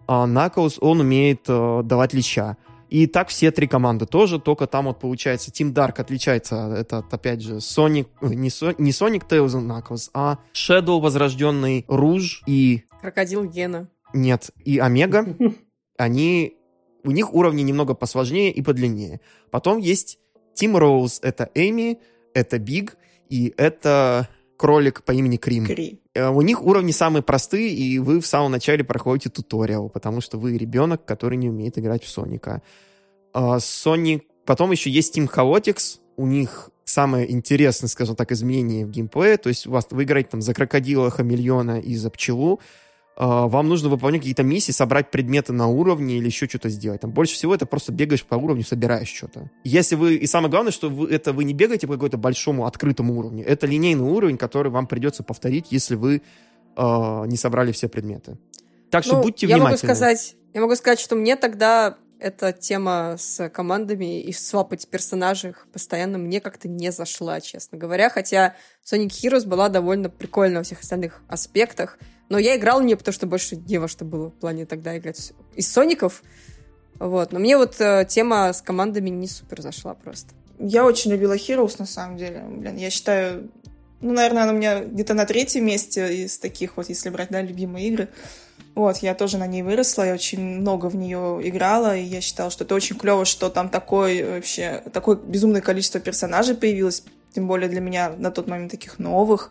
а Knuckles, он умеет э, давать леща. И так все три команды тоже, только там вот получается Team Dark отличается, это опять же Sonic, не, Со, не Sonic Tails and Knuckles, а Shadow Возрожденный Руж и... Крокодил Гена. Нет, и Омега. *laughs* Они... У них уровни немного посложнее и подлиннее. Потом есть Team Rose, это Эми, это Биг, и это кролик по имени Крим. Кри. Э, У них уровни самые простые, и вы в самом начале проходите туториал, потому что вы ребенок, который не умеет играть в Соника. А, Sonic... Потом еще есть Team Chaotix. У них самое интересное, скажем так, изменение в геймплее. То есть у вас вы играете там за крокодила, хамелеона и за пчелу. А, Вам нужно выполнять какие-то миссии, собрать предметы на уровне или еще что-то сделать. Там больше всего это просто бегаешь по уровню, собираешь что-то. Если вы... И самое главное, что вы, это вы не бегаете по какому-то большому открытому уровню. Это линейный уровень, который вам придется повторить, если вы э, не собрали все предметы. Так что Ну, будьте я могу сказать, я могу сказать, что мне тогда эта тема с командами и свапать персонажей постоянно мне как-то не зашла, честно говоря. Хотя Sonic Heroes была довольно прикольна во всех остальных аспектах. Но я играл не потому, что больше не во что было в плане тогда играть из Соников. Вот. Но мне вот э, тема с командами не супер зашла просто. Я очень любила Heroes, на самом деле. Блин, я считаю... Ну, наверное, она у меня где-то на третьем месте из таких вот, если брать, да, любимые игры. Вот, я тоже на ней выросла, я очень много в нее играла, и я считала, что это очень клево, что там такой вообще, такое безумное количество персонажей появилось, тем более для меня на тот момент таких новых.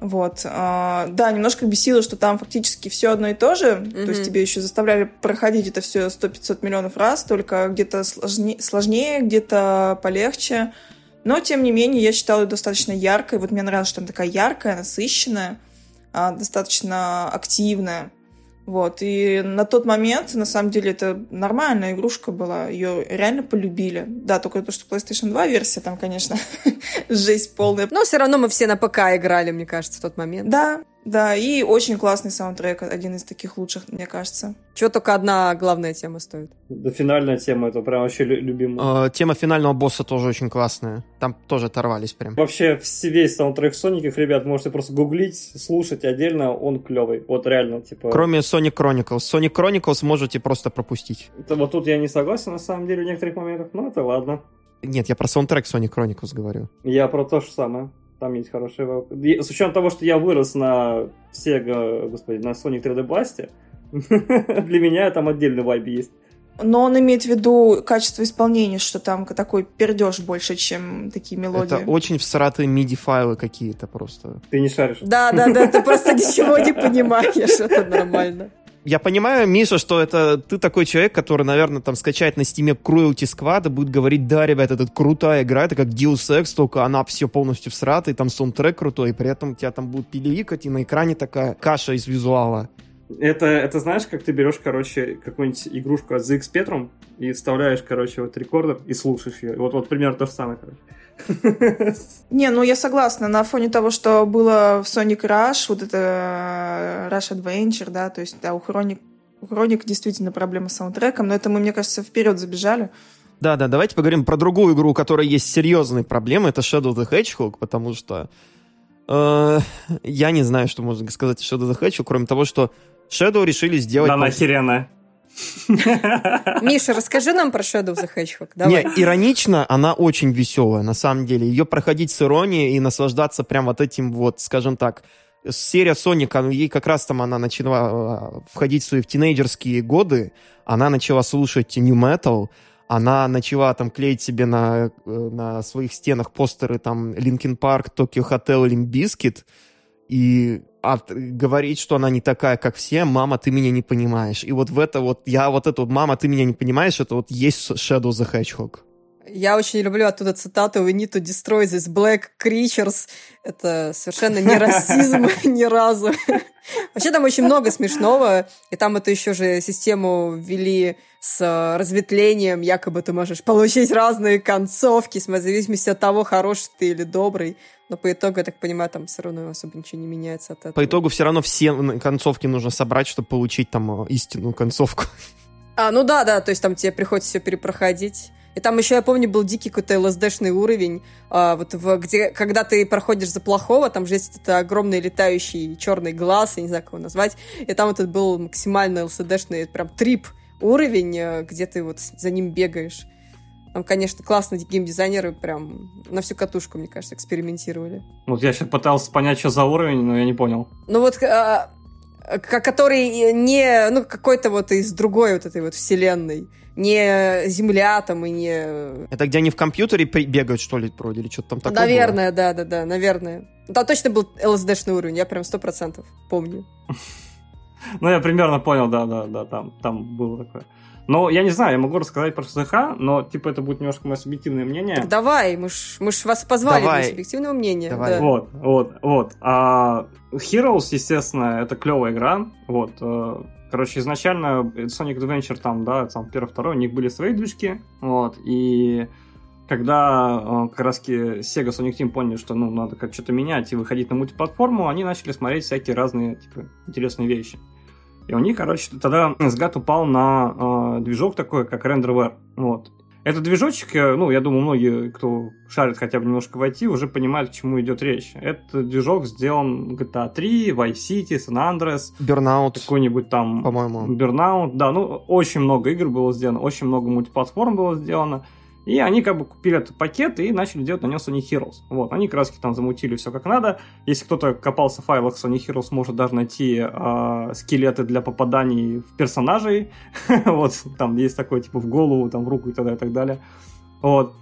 Вот. а, да, немножко бесило, что там фактически все одно и то же. То есть тебе еще заставляли проходить это все 100-500 миллионов раз, только где-то сложне- сложнее, где-то полегче. Но, тем не менее, я считала ее достаточно яркой. Вот мне нравилось, что она такая яркая, насыщенная, а, достаточно активная. Вот. И на тот момент, на самом деле, это нормальная игрушка была. Ее реально полюбили. Да, только то, что PlayStation 2 версия, там, конечно, *laughs* жесть полная. Но все равно мы все на ПК играли, мне кажется, в тот момент. Да, да, и очень классный саундтрек, один из таких лучших, мне кажется. Чего только одна главная тема стоит. Да, финальная тема, это прям вообще лю- любимая. Э, Тема финального босса тоже очень классная. Там тоже оторвались прям. Вообще, весь саундтрек Соников, ребят, можете просто гуглить, слушать отдельно, он клевый. Вот реально, типа... Кроме Sonic Chronicles. Sonic Chronicles можете просто пропустить. Это вот тут я не согласен, на самом деле, в некоторых моментах, но это ладно. Нет, я про саундтрек Sonic Chronicles говорю. Я про то же самое. Там есть хорошие... С учетом того, что я вырос на Sega, господи, на Sonic 3D Blast, *laughs* для меня там отдельный вайб есть. Но он имеет в виду качество исполнения, что там такой пердеж больше, чем такие мелодии. Это очень всратые MIDI-файлы какие-то просто. Ты не шаришь. Да, да, да, ты просто ничего не понимаешь, это нормально. Я понимаю, Миша, что это ты такой человек, который, наверное, там скачает на Steam е Cruelty Squad и будет говорить, да, ребят, это крутая игра, это как Deus Ex, только она все полностью всратая, там саундтрек крутой, и при этом тебя там будут пиликать, и на экране такая каша из визуала. Это, это знаешь, как ты берешь, короче, какую-нибудь игрушку от ZX Spectrum и вставляешь, короче, вот рекордер и слушаешь ее. Вот, вот примерно то же самое, короче. *laughs* Не, ну я согласна, на фоне того, что было в Sonic Rush, вот это э, Rush Adventure, да, то есть, да, у Хроник, у Хроник действительно проблема с саундтреком, но это мы, мне кажется, вперед забежали. Да-да, давайте поговорим про другую игру, у которой есть серьезные проблемы, это Shadow the Hedgehog, потому что э, я не знаю, что можно сказать о Shadow the Hedgehog, кроме того, что Shadow решили сделать... Да нахерена. Миша, расскажи нам про Shadow the Hedgehog. Давай. Не, иронично, она очень веселая, на самом деле. Ее проходить с иронией и наслаждаться прям вот этим вот, скажем так, серия Sonic, она- ей как раз там она начала э, входить в свои в тинейджерские годы, она начала слушать New Metal, она начала там клеить себе на, э, на своих стенах постеры там Park, Tokyo Hotel, Limp Bizkit, и от- говорить, что она не такая, как все, мама, ты меня не понимаешь. И вот в это вот, я вот это вот, мама, ты меня не понимаешь, это вот есть Shadow the Hedgehog. Я очень люблю оттуда цитату «We need to destroy these black creatures». Это совершенно не *laughs* расизм *laughs* ни разу. Вообще там очень много смешного, и там эту еще же систему ввели с э, разветвлением, якобы ты можешь получить разные концовки, в зависимости от того, хороший ты или добрый. Но по итогу, я так понимаю, там все равно особо ничего не меняется от этого. По итогу все равно все концовки нужно собрать, чтобы получить там э, истинную концовку. А, ну да, да, то есть там тебе приходится все перепроходить. И там еще, я помню, был дикий какой-то ЛСДшный уровень, а, вот в, где, когда ты проходишь за плохого, там же есть этот огромный летающий черный глаз, я не знаю, как его назвать, и там этот был максимально ЛСДшный прям трип уровень, э, где ты вот за ним бегаешь. Там, конечно, классные геймдизайнеры прям на всю катушку, мне кажется, экспериментировали. Вот я сейчас пытался понять, что за уровень, но я не понял. Ну вот, а, который не, ну, какой-то вот из другой вот этой вот вселенной. Не Земля там и не... Это где они в компьютере бегают, что ли, вроде, или что-то там такое Наверное, да-да-да, наверное. Там точно был ЛСДшный уровень, я прям сто процентов помню. *laughs* Ну, я примерно понял, да-да-да, там, там было такое. Но я не знаю, я могу рассказать про СЗХ, но типа это будет немножко мое субъективное мнение. Так давай, мы ж, мы ж вас позвали Давай. для субъективного мнения. Давай. Да. Вот, вот, вот. А Heroes, естественно, это клевая игра. Вот. Э, короче, изначально Sonic Adventure там, да, там первый, второй, у них были свои движки. Вот. И когда э, как раз Sega Sonic Team поняли, что ну, надо как что-то менять и выходить на мультиплатформу, они начали смотреть всякие разные типа, интересные вещи. И у них, короче, тогда взгляд упал на э, движок такой, как RenderWare. Вот. Этот движочек, э, ну, я думаю, многие, кто шарит хотя бы немножко в IT, уже понимают, к чему идет речь. Этот движок сделан GTA 3, Vice City, San Andreas. Burnout. Какой-нибудь там... По-моему. Burnout, да. Ну, очень много игр было сделано, очень много мультиплатформ было сделано. И они как бы купили этот пакет и начали делать на нем Sony Heroes. Вот, они краски там замутили все как надо. Если кто-то копался в файлах Sony Heroes, может даже найти э, скелеты для попаданий в персонажей. *laughs* вот, там есть такое, типа, в голову, там, в руку и так далее, и так далее. Вот.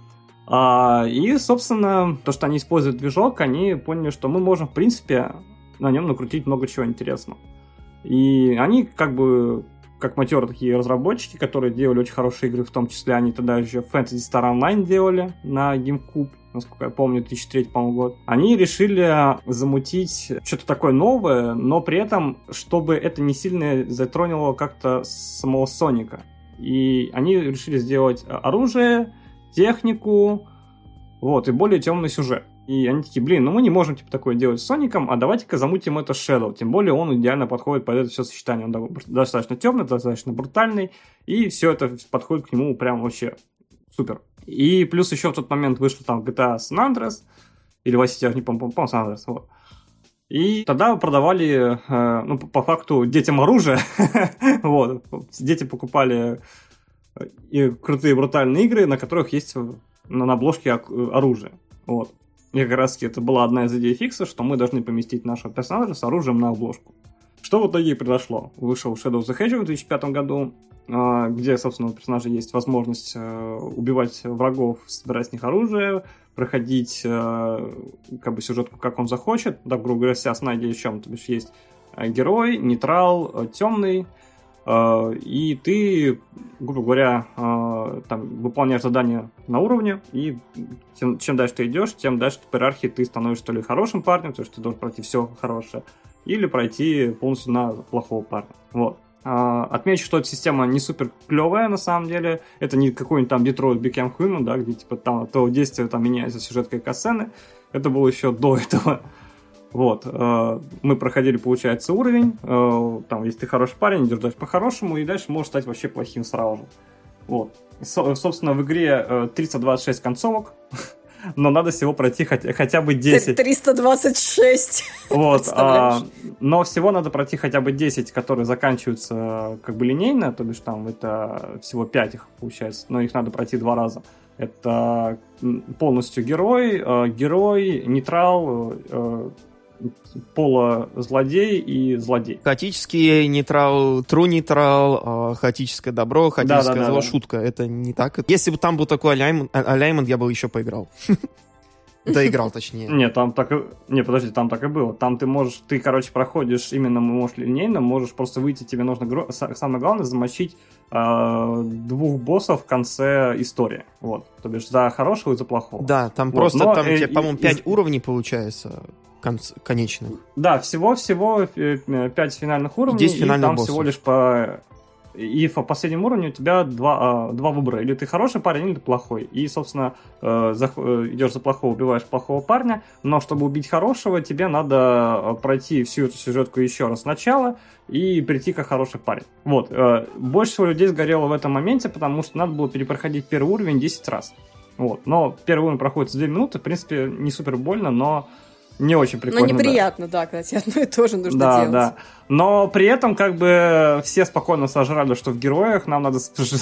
А, и, собственно, то, что они используют движок, они поняли, что мы можем, в принципе, на нем накрутить много чего интересного. И они как бы как матерые такие разработчики, которые делали очень хорошие игры, в том числе они тогда еще Fantasy Star Online делали на GameCube, насколько я помню, 2003, по-моему, год. Они решили замутить что-то такое новое, но при этом, чтобы это не сильно затронило как-то самого Соника. И они решили сделать оружие, технику, вот, и более темный сюжет. И они такие, блин, ну мы не можем типа такое делать с Соником, а давайте-ка замутим это Shadow. Тем более он идеально подходит под это все сочетание. Он достаточно темный, достаточно брутальный, и все это подходит к нему прям вообще супер. И плюс еще в тот момент вышел там GTA San Andreas, или Vice City, не помню, помню, San Andreas, вот. И тогда продавали, э, ну, по факту, детям оружие. *laughs* вот. Дети покупали э, и крутые брутальные игры, на которых есть на обложке оружие. Вот. И как раз это была одна из идей фикса, что мы должны поместить нашего персонажа с оружием на обложку. Что в итоге произошло? Вышел Shadow of the Hedgehog в 2005 году, а, где, собственно, у персонажа есть возможность э, убивать врагов, собирать с них оружие, проходить э, как бы сюжетку, как он захочет. Да, грубо говоря, вся основная идея в чем? То есть есть э, герой, нейтрал, темный, и ты, грубо говоря, э, там, выполняешь задания на уровне, и чем, чем дальше ты идешь, тем дальше по иерархии ты становишься то ли хорошим парнем, то есть ты должен пройти все хорошее, или пройти полностью на плохого парня. Вот. Э, отмечу, что эта система не супер клевая на самом деле. Это не какой-нибудь там Detroit Become Human, да, где типа там то действие там меняется сюжеткой касцены. Это было еще до этого. Вот, э, мы проходили, получается, уровень, э, там, если ты хороший парень, дальше по-хорошему, и дальше можешь стать вообще плохим сразу же. Вот. Со- собственно, в игре э, 326 концовок, *laughs* но надо всего пройти хотя, хотя бы 10. 326. *laughs* Вот, а, но всего надо пройти хотя бы 10, которые заканчиваются как бы линейно, то бишь там это всего 5 их получается, но их надо пройти два раза. Это полностью герой, э, герой, нейтрал, э, поло-злодей и злодей. Хаотический нейтрал, true нейтрал, а, хаотическое добро, хаотическое да, да, зло, да, шутка. Это не так. Если бы там был такой алаймент, я бы еще поиграл. *laughs* Доиграл, точнее. Нет, там так и... Не, подожди, там так и было. Там ты можешь... Ты, короче, проходишь именно, можешь линейно, можешь просто выйти, тебе нужно... Самое главное, замочить э, двух боссов в конце истории. Вот. То бишь за хорошего и за плохого. Да, там вот. просто, Но, там, э, по-моему, 5 из... уровней получается конц... конечных. Да, всего-всего 5 э, финальных уровней. И 10 финальных и там боссов. всего лишь по и по последнему уровню у тебя два, а, два выбора. Или ты хороший парень, или ты плохой. И, собственно, э, э, идешь за плохого, убиваешь плохого парня, но чтобы убить хорошего, тебе надо пройти всю эту сюжетку еще раз сначала и прийти как хороший парень. Вот. Больше всего людей сгорело в этом моменте, потому что надо было перепроходить первый уровень 10 раз. Вот. Но первый уровень проходит за 2 минуты, в принципе, не супер больно, но не очень прикольно. Ну, неприятно, да, когда тебе *laughs* одно и то же нужно да, делать. Да, Но при этом, как бы, все спокойно сожрали, что в героях нам надо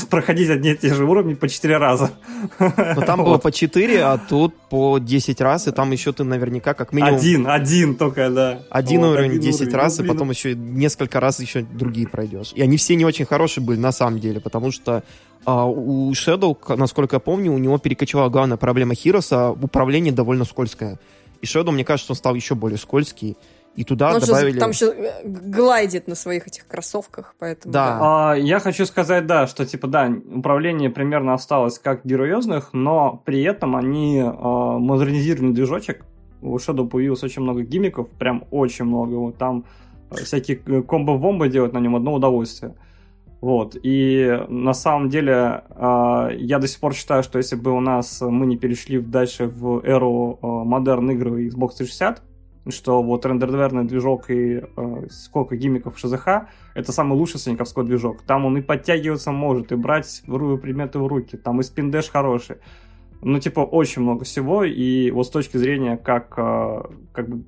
проходить одни и те же уровни по 4 раза. Но там *laughs* было по 4, а тут по 10 раз, и там еще ты наверняка как минимум... Один, один только, да. Один вот, уровень один 10 уровень. раз, Ну, и потом еще несколько раз еще другие пройдешь. И они все не очень хорошие были, на самом деле, потому что а, у Shadow, насколько я помню, у него перекочевала главная проблема Хироса, управление довольно скользкое. И Shadow, мне кажется, он стал еще более скользкий. И туда Он же добавили... там еще глайдит на своих этих кроссовках, поэтому... Да. А, я хочу сказать, да, что типа да, управление примерно осталось как героезных, но при этом они а, модернизировали движочек. У Shadow появилось очень много гиммиков, прям очень много. Вот там а, всякие э, комбо-вомбы делать на нем одно удовольствие. Вот. И на самом деле а, я до сих пор считаю, что если бы у нас мы не перешли дальше в эру а, модерн игр и Xbox 360, что вот рендерверный движок и э, сколько гиммиков ШЗХ, это самый лучший саниковской движок. Там он и подтягиваться может, и брать предметы в руки, там и спиндеш хороший. Ну, типа, очень много всего, и вот с точки зрения как, э, как бы,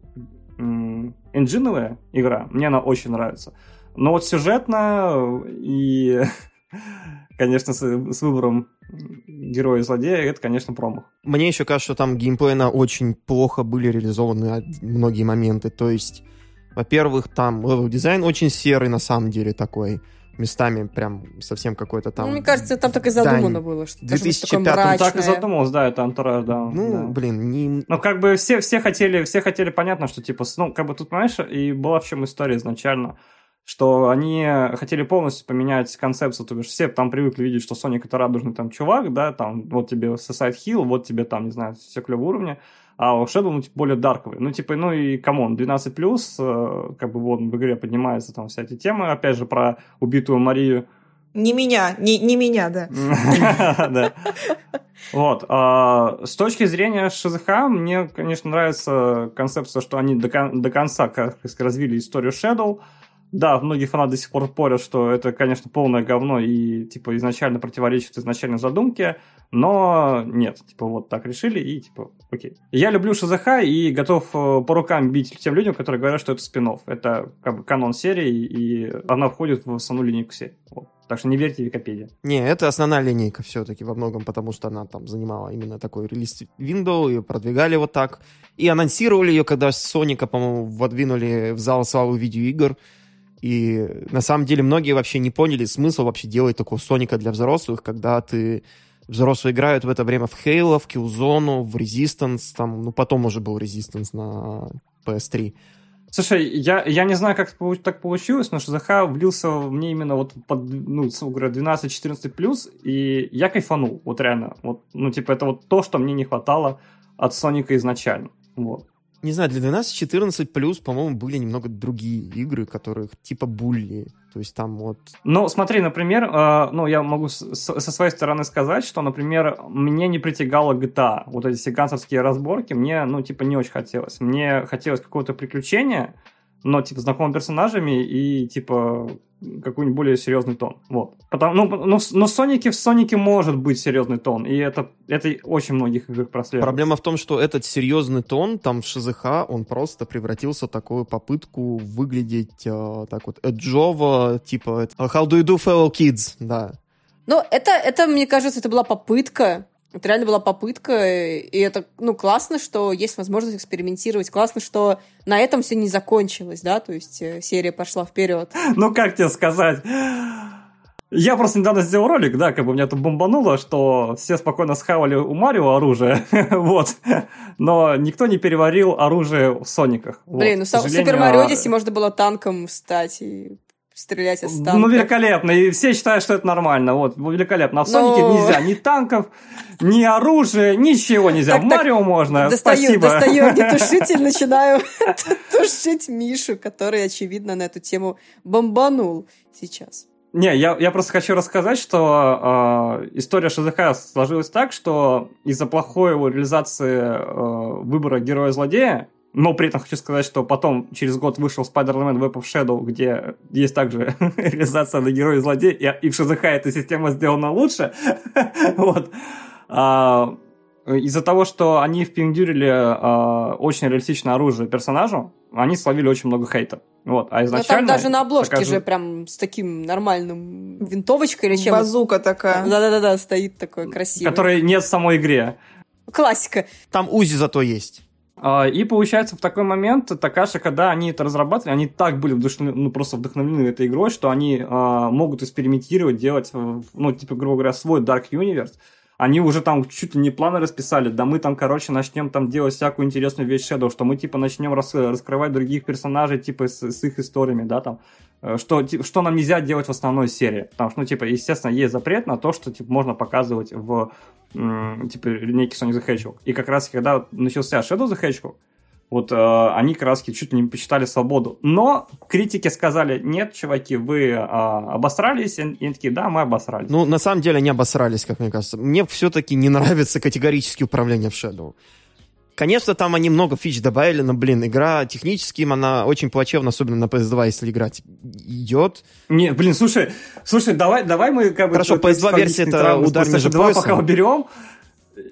м, энджиновая игра, мне она очень нравится. Но вот сюжетно и, конечно, с, с выбором героя и злодея, это, конечно, промах. Мне еще кажется, что там геймплейно очень плохо были реализованы многие моменты. То есть, во-первых, там level дизайн очень серый на самом деле такой. Местами прям совсем какой-то там... Ну, мне кажется, там так и задумано было, что должно быть такое 2005 Ну, так и задумалось, да, это антураж, да. Ну, да. блин, не... Ну, как бы все, все хотели, все хотели понятно, что типа, ну, как бы тут, понимаешь, и была в чем история изначально, что они хотели полностью поменять концепцию, то бишь все там привыкли видеть, что Соник это радужный там чувак, да, там вот тебе Suicide Hill, вот тебе там, не знаю, все клевые уровни, а у Shadow, ну, типа, более dark овый. Ну, типа, ну и come on, 12+, э, как бы вот в игре поднимаются там вся эти темы, опять же, про убитую Марию, Не меня, не, не меня, да. *laughs* Да. Вот. а, С точки зрения ШЗХ, мне, конечно, нравится концепция, что они до кон- до конца как сказать, развили историю Shadow. Да, многие фанаты до сих пор спорят, что это, конечно, полное говно и, типа, изначально противоречит изначальной задумке, но нет, типа, вот так решили и, типа, окей. Я люблю ШЗХ и готов э, по рукам бить тем людям, которые говорят, что это спин Это, как бы, канон серии, и она входит в основную линейку серии. Вот. Так что не верьте Википедии. Не, это основная линейка все-таки во многом, потому что она там занимала именно такой релиз window, ее продвигали вот так. И анонсировали ее, когда Соника, по-моему, водвинули в зал славы видеоигр. И на самом деле многие вообще не поняли смысл вообще делать такого Соника для взрослых, когда ты взрослые играют в это время в Halo, в Killzone, в Resistance, там, ну, потом уже был Resistance на PS3. Слушай, я, я не знаю, как так получилось, но ШЗХ влился мне именно вот под, ну, с- говоря, 12-14 плюс, и я кайфанул, вот реально. Вот, ну, типа, это вот то, что мне не хватало от Соника изначально. Вот. Не знаю, для 12-14 плюс, по-моему, были немного другие игры, которых типа булли. То есть там вот... Ну, смотри, например, э, ну, я могу с- со своей стороны сказать, что, например, мне не притягала GTA. Вот эти все гангстерские разборки мне, ну, типа, не очень хотелось. Мне хотелось какого-то приключения, но, типа, знакомыми персонажами и, типа, какой-нибудь более серьезный тон. Вот. Потому, ну, ну, в- но в Сонике, в Сонике может быть серьезный тон, и это, это очень многих играх прослеживается. Проблема в том, что этот серьезный тон там в ШЗХ, он просто превратился в такую попытку выглядеть э, так вот эджово, типа How do you do, fellow kids? Да. Ну, это, это, мне кажется, это была попытка. Это реально была попытка, и это, ну, классно, что есть возможность экспериментировать. Классно, что на этом все не закончилось, да, то есть э, серия пошла вперед. *laughs* Ну, как тебе сказать? Я просто недавно сделал ролик, да, как бы меня тут бомбануло, что все спокойно схавали у Марио оружие, *laughs* вот, но никто не переварил оружие в Сониках. вот. Блин, ну в Супер Марио а- Одиссе можно было танком встать и стрелять из танка. Ну, великолепно, и все считают, что это нормально, вот, великолепно. А в Сонике Но- нельзя ни танков, ни оружия, ничего нельзя. Так, в так, Марио можно, Достаю, спасибо. достаю *laughs* огнетушитель, начинаю *laughs* тушить Мишу, который, очевидно, на эту тему бомбанул сейчас. Не, я, я просто хочу рассказать, что э, история ШЗХ сложилась так, что из-за плохой его реализации э, выбора героя-злодея, но при этом хочу сказать, что потом через год вышел Spider-Man Web of Shadow, где есть также *laughs* реализация на героя и злодея, и, и в ШЗХ эта система сделана лучше. *laughs* вот. А, из-за того, что они впендюрили э, очень реалистичное оружие персонажу, они словили очень много хейта. Вот, а изначально... Но там даже на обложке такая же прям с таким нормальным винтовочкой или чем Базука такая. Да-да-да, стоит такой красивый. Которой нет в самой игре. Классика. Там УЗИ зато есть. А, И получается, в такой момент Такаши, когда они это разрабатывали, они так были вдохновлены, ну, просто вдохновлены этой игрой, что они а, могут экспериментировать, делать, ну, типа, грубо говоря, свой Dark Universe. Они уже там чуть ли не планы расписали, да мы там, короче, начнем там делать всякую интересную вещь Shadow, что мы, типа, начнем рас- раскрывать других персонажей, типа, с, с их историями, да, там, Э, что, что нам нельзя делать в основной серии. Потому что, ну, типа, естественно, есть запрет на то, что, типа, можно показывать в, типа, линейке Sonic the Hedgehog. И как раз, когда начался Shadow the Hedgehog, вот э, они раз чуть ли не посчитали свободу. Но критики сказали, нет, чуваки, вы э, обосрались, и и такие, да, мы обосрались. Ну, на самом деле, они обосрались, как мне кажется. Мне все-таки не нравится категорически управление в Shadow. Конечно, там они много фич добавили, но, блин, игра технически, она очень плачевно, особенно на PS2, если играть идет. Не, блин, слушай, слушай, давай, давай мы как бы... Хорошо, это PS2 версия это удар 2 пояса. пока уберем.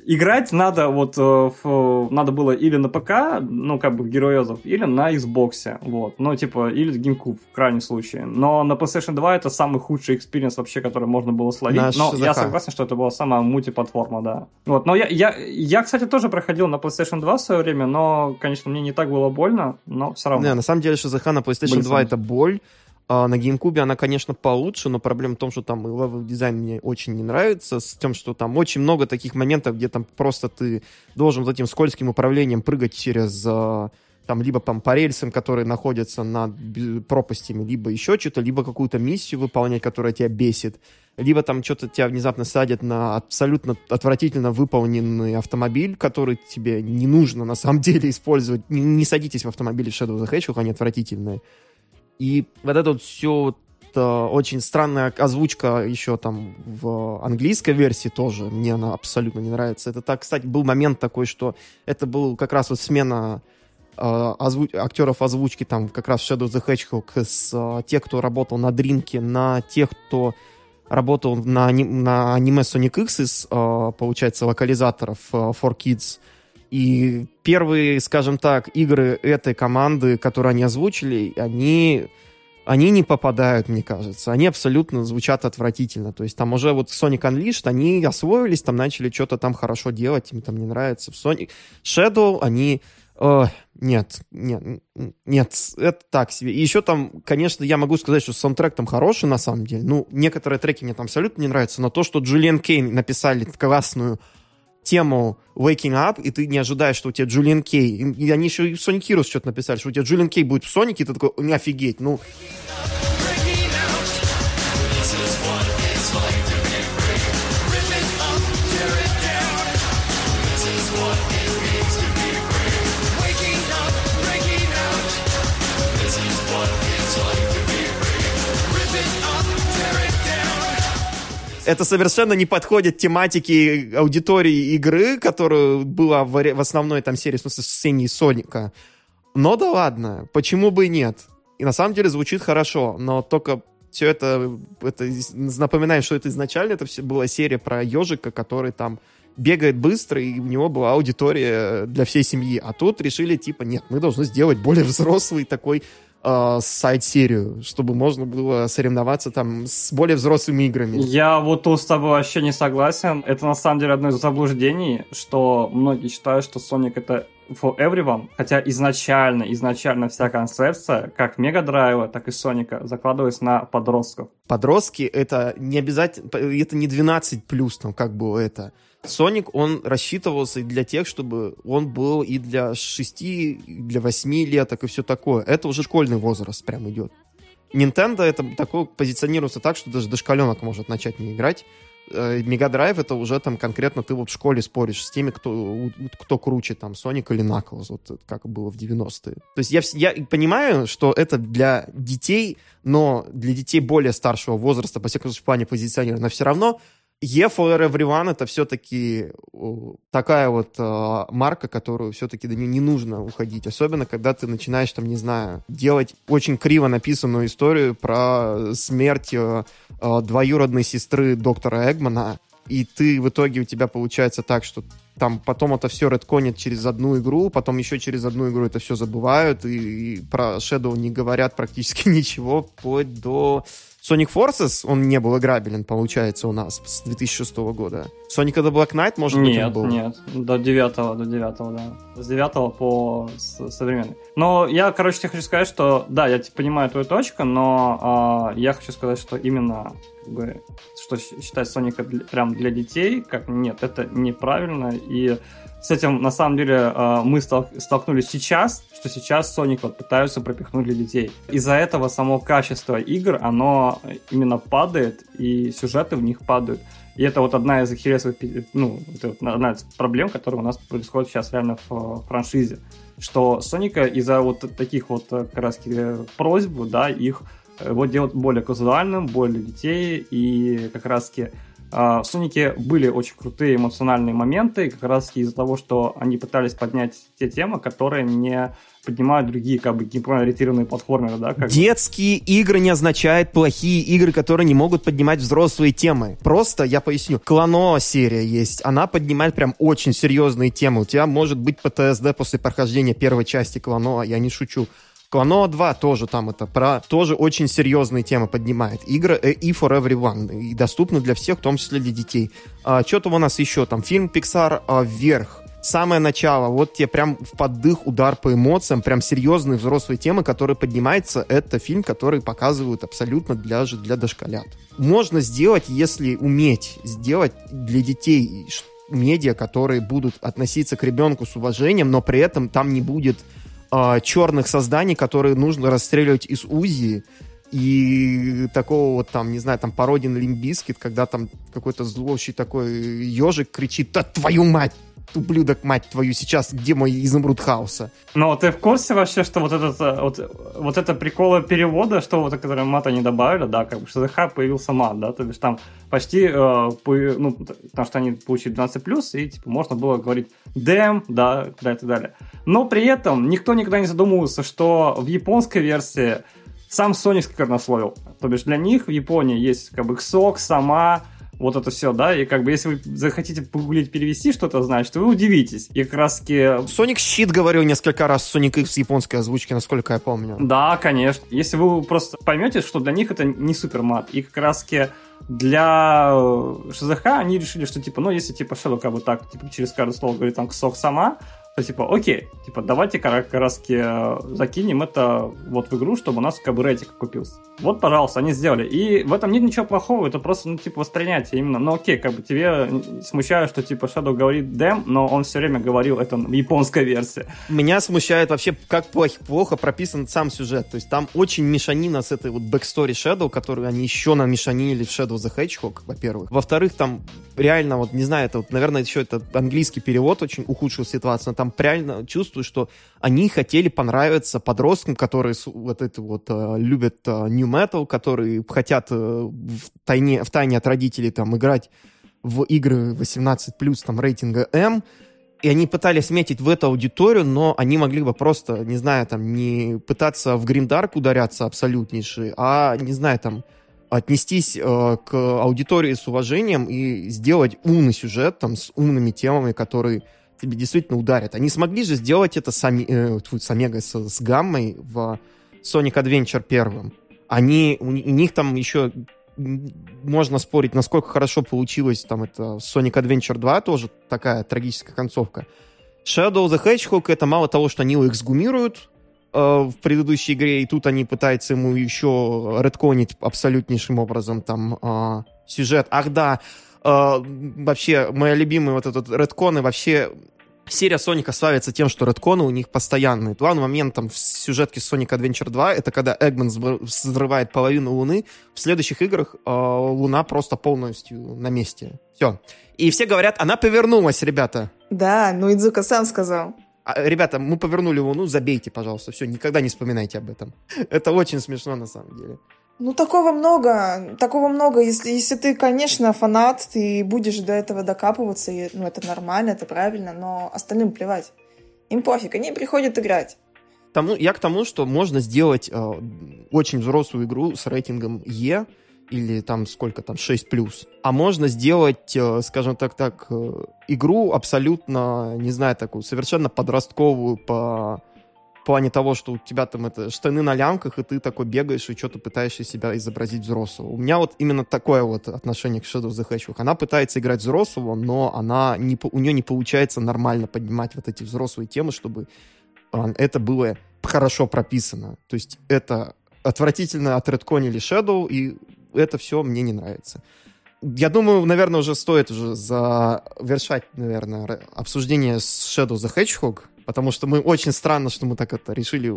Играть надо вот э, в- надо было или на ПК, ну как бы в Heroes ов, или на Xbox, вот, ну типа или GameCube в крайнем случае. Но на PlayStation 2 это самый худший experience вообще, который можно было словить. Наш но я согласен, что это была самая мультиплатформа, да. Вот, но я, я, я, кстати, тоже проходил на PlayStation 2 в свое время, но, конечно, мне не так было больно, но все равно. Не, на самом деле, Шизаха на PlayStation Были 2 сами. это боль. А на GameCube она, конечно, получше, но проблема в том, что там и level дизайн мне очень не нравится, с тем, что там очень много таких моментов, где там просто ты должен вот этим скользким управлением прыгать через а, там либо там по рельсам, которые находятся над пропастями, либо еще что-то, либо какую-то миссию выполнять, которая тебя бесит, либо там что-то тебя внезапно садят на абсолютно отвратительно выполненный автомобиль, который тебе не нужно на самом *laughs* деле использовать. Не, не садитесь в автомобиле Shadow the Hedgehog, они отвратительные. И вот это вот все очень странная озвучка еще там в английской версии тоже. Мне она абсолютно не нравится. Это так, кстати, был момент такой, что это был как раз вот смена э, озву- актеров озвучки там как раз Shadow the Hedgehog с э, тех, кто работал на Дринке, на тех, кто работал на, на аниме Sonic X из, э, получается, локализаторов э, For Kids. И первые, скажем так, игры этой команды, которые они озвучили, они, они не попадают, мне кажется. Они абсолютно звучат отвратительно. То есть там уже вот Sonic Unleashed, они освоились, там начали что-то там хорошо делать, им там не нравится. В Sonic Shadow они... э, нет, нет, нет, это так себе. И еще там, конечно, я могу сказать, что саундтрек там хороший на самом деле. Ну, некоторые треки мне там абсолютно не нравятся, но то, что Джулиан Кейн написали классную тему Waking Up, и ты не ожидаешь, что у тебя Джулиан Кей. И, они еще и в Sonic Heroes что-то написали, что у тебя Джулиан Кей будет в Сонике, и ты такой, офигеть, ну... это совершенно не подходит тематике аудитории игры, которая была в, основной там серии, в смысле, с Сеней Соника. Но да ладно, почему бы и нет? И на самом деле звучит хорошо, но только все это, это напоминаем, что это изначально это все была серия про ежика, который там бегает быстро, и у него была аудитория для всей семьи. А тут решили, типа, нет, мы должны сделать более взрослый такой э, сайт-серию, чтобы можно было соревноваться там с более взрослыми играми. Я вот тут с тобой вообще не согласен. Это на самом деле одно из заблуждений, что многие считают, что Sonic это for everyone, хотя изначально, изначально вся концепция, как Мега Драйва, так и Соника, закладывалась на подростков. Подростки это не обязательно, это не 12 плюс, там как было это. Соник, он рассчитывался и для тех, чтобы он был и для 6, и для 8 леток и все такое. Это уже школьный возраст прям идет. Nintendo это такое позиционируется так, что даже дошкаленок может начать не играть. Мега Драйв это уже там конкретно ты вот в школе споришь с теми, кто, кто круче, там, Соник или Knuckles, вот как было в 90-е. То есть я, я понимаю, что это для детей, но для детей более старшего возраста, по всякому случаю, в плане позиционирования, но все равно E for Everyone это все-таки такая вот э, марка, которую все-таки до нее не нужно уходить. Особенно, когда ты начинаешь, там, не знаю, делать очень криво написанную историю про смерть э, э, двоюродной сестры доктора Эгмана, и ты в итоге у тебя получается так, что там потом это все редконят через одну игру, потом еще через одну игру это все забывают, и, и про Shadow не говорят практически *laughs* ничего, вплоть до Sonic Forces, он не был играбелен, получается, у нас с 2006 года. Sonic the Black Knight, может нет, быть, он был? Нет, до 9 до 9 да. С 9 по современный. Но я, короче, тебе хочу сказать, что, да, я понимаю твою точку, но э, я хочу сказать, что именно как бы, что считать Соника прям для детей, как нет, это неправильно, и с этим, на самом деле, э, мы столкнулись сейчас, что сейчас Sonic вот пытаются пропихнуть для детей. Из-за этого само качество игр, оно именно падает, и сюжеты в них падают. И это вот одна из ахиллесовых, ну, это одна из проблем, которые у нас происходит сейчас реально в франшизе. Что Соника из-за вот таких вот э, как раз просьб, да, их э, вот делать более казуальным, более детей, и как раз таки а, в Сонике были очень крутые эмоциональные моменты, как раз из-за того, что они пытались поднять те темы, которые не поднимают другие, как бы, геймплей-ориентированные платформеры, да? Как Детские игры не означают плохие игры, которые не могут поднимать взрослые темы. Просто, я поясню, Клано серия есть, она поднимает прям очень серьезные темы. У тебя может быть ПТСД после прохождения первой части Клано, я не шучу. Кланоа 2 тоже там это про тоже очень серьезные темы поднимает. Игры и for everyone, и доступны для всех, в том числе для детей. А, что там у нас еще? Там фильм Pixar а, «Вверх». Самое начало, вот тебе прям в поддых удар по эмоциям, прям серьезные взрослые темы, которые поднимаются. Это фильм, который показывают абсолютно для, для дошколят. Можно сделать, если уметь сделать для детей медиа, которые будут относиться к ребенку с уважением, но при этом там не будет э, черных созданий, которые нужно расстреливать из УЗИ, и такого вот там, не знаю, там пародия на Limp Bizkit, когда там какой-то злющий такой ежик кричит «Да твою мать! Ублюдок, мать твою, сейчас где мой изумруд хаоса? Но ты в курсе вообще, что вот этот э, вот, вот это приколы перевода, что вот, которые мата не добавили, да, как бы, что ЗХ появился мат, да, то есть там почти, э, по, ну, потому что они получили 12+, и, типа, можно было говорить damn, да, да, и так далее. Но при этом никто никогда не задумывался, что в японской версии сам Sony сквернословил. То бишь для них в Японии есть как бы КСОК, сама, вот это все, да, и как бы если вы захотите погуглить, перевести что-то, значит, вы удивитесь. И как раз таки... Sonic Щит говорил несколько раз Sonic X японской озвучке, насколько я помню. Да, конечно. Если вы просто поймете, что для них это не супер мат, и как раз таки для ШЗХ они решили, что типа, ну, если типа как бы так, типа, через каждое слово говорит там ксок сама, то типа, окей, типа, давайте как раз э, закинем это вот в игру, чтобы у нас как бы рейтинг купился. Вот, пожалуйста, они сделали. И в этом нет ничего плохого, это просто, ну, типа, воспринятие именно. Ну, окей, как бы тебе смущает, что, типа, Shadow говорит damn, но он все время говорил это в японской версии. Меня смущает вообще, как плохо, плохо прописан сам сюжет. То есть там очень мешанина с этой вот backstory Shadow, которую они еще намешанили в Shadow the Hedgehog, во-первых. Во-вторых, там реально, вот, не знаю, это вот, наверное, еще это английский перевод очень ухудшил ситуацию, но там реально чувствую, что они хотели понравиться подросткам, которые вот это вот э, любят э, new metal, которые хотят э, в тайне, в тайне от родителей там играть в игры 18+, там рейтинга М, и они пытались метить в эту аудиторию, но они могли бы просто, не знаю, там, не пытаться в гриндарк ударяться абсолютнейший, а, не знаю, там, отнестись э, к аудитории с уважением и сделать умный сюжет там с умными темами, которые тебе действительно ударят. Они смогли же сделать это с, Ами, э, с Омегой, с, с Гаммой в Sonic Adventure первым. Они, у, у них там еще можно спорить, насколько хорошо получилось там это Sonic Adventure 2, тоже такая трагическая концовка. Shadow the Hedgehog это мало того, что они его эксгумируют, Э, в предыдущей игре, и тут они пытаются ему еще редконить абсолютнейшим образом там э, сюжет. Ах да, э, вообще, моя любимая вот этот редкон, и вообще серия Соника славится тем, что редконы у них постоянные. Главным моментом в сюжетке Sonic Adventure 2 это когда Эгман взрывает половину Луны. В следующих играх э, Луна просто полностью на месте. Все. И все говорят, она повернулась, ребята. Да, ну Идзука сам сказал. А, ребята, мы повернули Луну, забейте, пожалуйста. Все, никогда не вспоминайте об этом. *laughs* Это очень смешно на самом деле. Ну, такого много, такого много. Если, если ты, конечно, фанат, ты будешь до этого докапываться, и, ну, это нормально, это правильно, но остальным плевать. Им пофиг, они приходят играть. Тому, я к тому, что можно сделать э, очень взрослую игру с рейтингом Е, или там сколько там, 6 плюс. А можно сделать, э, скажем так, так, э, игру абсолютно, не знаю, такую, совершенно подростковую по в плане того, что у тебя там это штаны на лямках, и ты такой бегаешь и что-то пытаешься себя изобразить взрослого. У меня вот именно такое вот отношение к Shadow of the Hedgehog. Она пытается играть взрослого, но она не, у нее не получается нормально поднимать вот эти взрослые темы, чтобы а, это было хорошо прописано. То есть это отвратительно отредконили Shadow, и это все мне не нравится. Я думаю, наверное, уже стоит уже завершать, наверное, обсуждение с Shadow the Hedgehog, потому что мы очень странно, что мы так это решили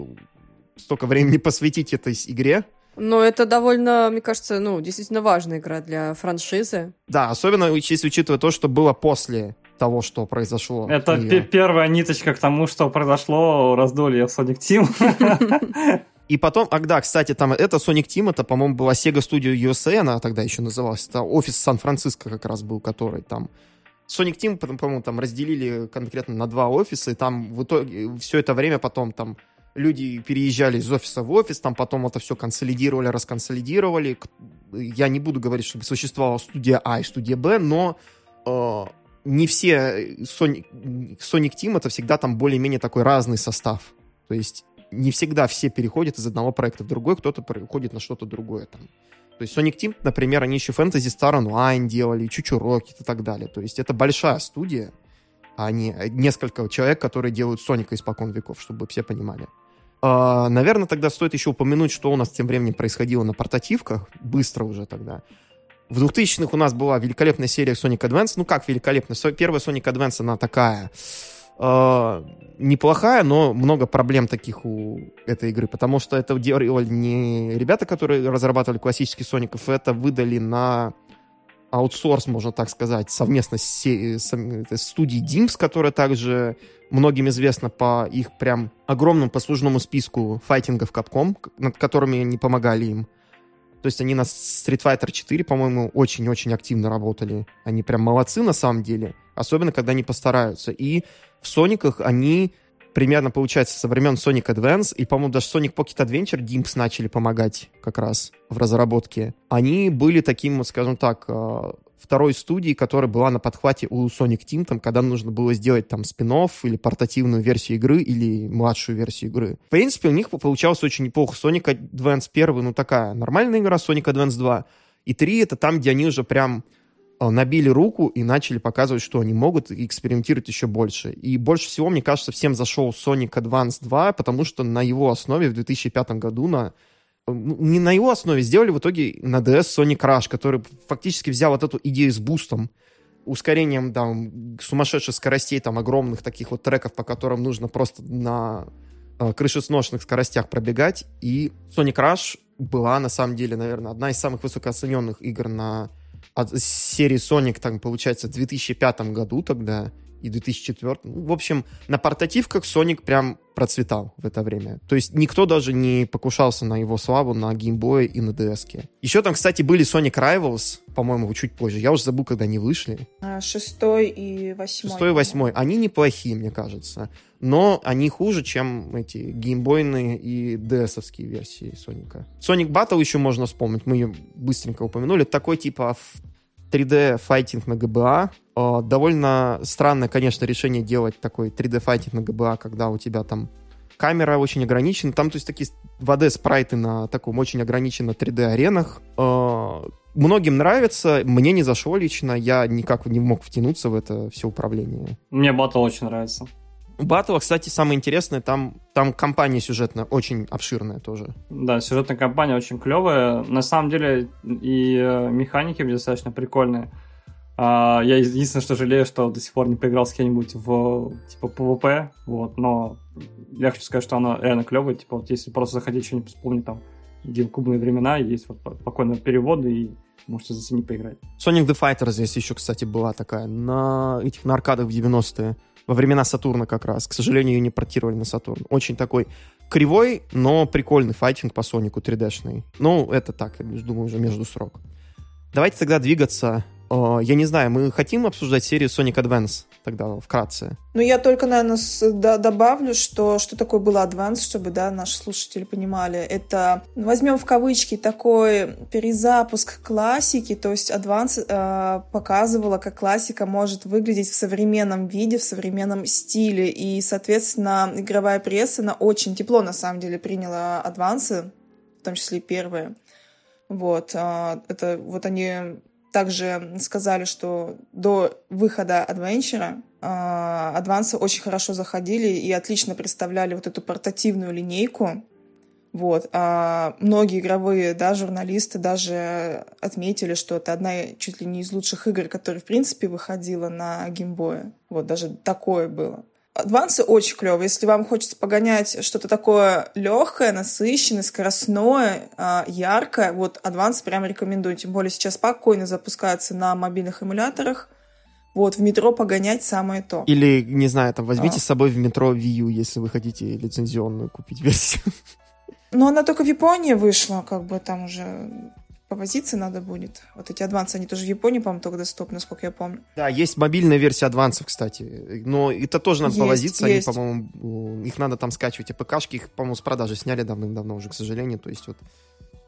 столько времени *laughs* посвятить этой игре. Но это довольно, мне кажется, ну, действительно важная игра для франшизы. Да, особенно если учитывая то, что было после того, что произошло. Это и... первая ниточка к тому, что произошло раздолье в Sonic Team. *laughs* И потом, а да, кстати, там это Sonic Team, это, по-моему, была Sega Studio USA, она тогда еще называлась. Это офис Сан-Франциско как раз был, который там... Sonic Team, по-моему, там разделили конкретно на два офиса, и там в итоге все это время потом там люди переезжали из офиса в офис, там потом это все консолидировали, расконсолидировали. Я не буду говорить, чтобы существовала студия А и студия Б, но э, не все Sonic, Sonic Team это всегда там более-менее такой разный состав. То есть не всегда все переходят из одного проекта в другой, кто-то переходит на что-то другое там. То есть Sonic Team, например, они еще Fantasy Star Online делали, Чучу Rocket и так далее. То есть это большая студия, а не несколько человек, которые делают Соника испокон веков, чтобы все понимали. Uh, наверное, тогда стоит еще упомянуть, что у нас тем временем происходило на портативках, быстро уже тогда. В 2000-х у нас была великолепная серия Sonic Advance. Ну как великолепная? Первая Sonic Advance, она такая э, неплохая, но много проблем таких у этой игры, потому что это делали не ребята, которые разрабатывали классический Соников, это выдали на аутсорс, можно так сказать, совместно с, с, с студией Dimps, которая также многим известна по их прям огромному послужному списку файтингов Capcom, над которыми они помогали им. То есть они на Street Fighter 4, по-моему, очень-очень активно работали. Они прям молодцы на самом деле, особенно когда они постараются. И в Сониках они примерно, получается, со времен Sonic Advance и, по-моему, даже Sonic Pocket Adventure Dimps начали помогать как раз в разработке. Они были таким, скажем так, э, второй студии, которая была на подхвате у Sonic Team, там, когда нужно было сделать там спин или портативную версию игры, или младшую версию игры. В принципе, у них получалось очень неплохо. Sonic Advance 1, ну, такая нормальная игра, Sonic Advance 2. И 3 — это там, где они уже прям набили руку и начали показывать, что они могут, и экспериментировать еще больше. И больше всего, мне кажется, всем зашел Sonic Advance 2, потому что на его основе в 2005 году на э, ну, не на его основе, сделали в итоге на DS Sonic Rush, который фактически взял вот эту идею с бустом, ускорением там сумасшедших скоростей, там огромных таких вот треков, по которым нужно просто на э, крышесношенных скоростях пробегать. И Sonic Rush была, на самом деле, наверное, одна из самых высокооцененных игр на серии Sonic, там, получается, в 2005 году тогда и 2004. Ну, в общем, на портативках Sonic прям процветал в это время. То есть никто даже не покушался на его славу на геймбое и на DS. Еще там, кстати, были Sonic Rivals, по-моему, чуть позже. Я уже забыл, когда они вышли. А, шестой и восьмой. Шестой и восьмой. Они неплохие, мне кажется. Но они хуже, чем эти геймбойные и DS-овские версии Соника. Sonic Battle еще можно вспомнить. Мы ее быстренько упомянули. Такой типа 3D-файтинг на GBA. А, довольно странное, конечно, решение делать такой 3D-файтинг на GBA, когда у тебя там камера очень ограничена. Там, то есть, такие 2D-спрайты на таком очень ограниченном 3D-аренах. А, многим нравится, мне не зашло лично, я никак не мог втянуться в это все управление. Мне батл очень нравится. Батл, кстати, самое интересное, там, там компания сюжетная очень обширная тоже. Да, сюжетная компания очень клевая. На самом деле и э, механики достаточно прикольные. А, я единственное, что жалею, что до сих пор не поиграл с кем-нибудь в типа PvP, вот, но я хочу сказать, что она реально клевая, типа вот если просто заходить что-нибудь вспомнить там геймкубные времена, есть вот спокойные переводы и можете заценить поиграть. Sonic the Fighter здесь еще, кстати, была такая на этих на аркадах в 90-е во времена Сатурна как раз. К сожалению, ее не портировали на Сатурн. Очень такой кривой, но прикольный файтинг по Сонику 3D-шный. Ну, это так, думаю, уже между срок. Давайте тогда двигаться Э, я не знаю, мы хотим обсуждать серию Sonic Advance тогда вкратце? Ну, я только, наверное, с, да, добавлю, что, что такое было Advance, чтобы, да, наши слушатели понимали. Это, ну, возьмем в кавычки, такой перезапуск классики, то есть Advance э, показывала, как классика может выглядеть в современном виде, в современном стиле, и, соответственно, игровая пресса, она очень тепло, на самом деле, приняла Advance, в том числе первые. Вот, э, это вот они также сказали, что до выхода Адвенчера Адвансы очень хорошо заходили и отлично представляли вот эту портативную линейку. Вот. А многие игровые да, журналисты даже отметили, что это одна чуть ли не из лучших игр, которая, в принципе, выходила на геймбое. Вот, даже такое было. Адвансы очень клевые. Если вам хочется погонять что-то такое легкое, насыщенное, скоростное, а, яркое, вот адванс прямо рекомендую. Тем более сейчас спокойно запускается на мобильных эмуляторах. Вот, в метро погонять самое то. Или, не знаю, там, возьмите а. с собой в метро U, если вы хотите лицензионную купить версию. Но она только в Японии вышла, как бы там уже повозиться надо будет. Вот эти адвансы, они тоже в Японии, по-моему, только доступны, насколько я помню. Да, есть мобильная версия адвансов, кстати. Но это тоже надо есть, повозиться. Есть. Они, по-моему, их надо там скачивать. А ПКшки их, по-моему, с продажи сняли давным-давно уже, к сожалению. То есть вот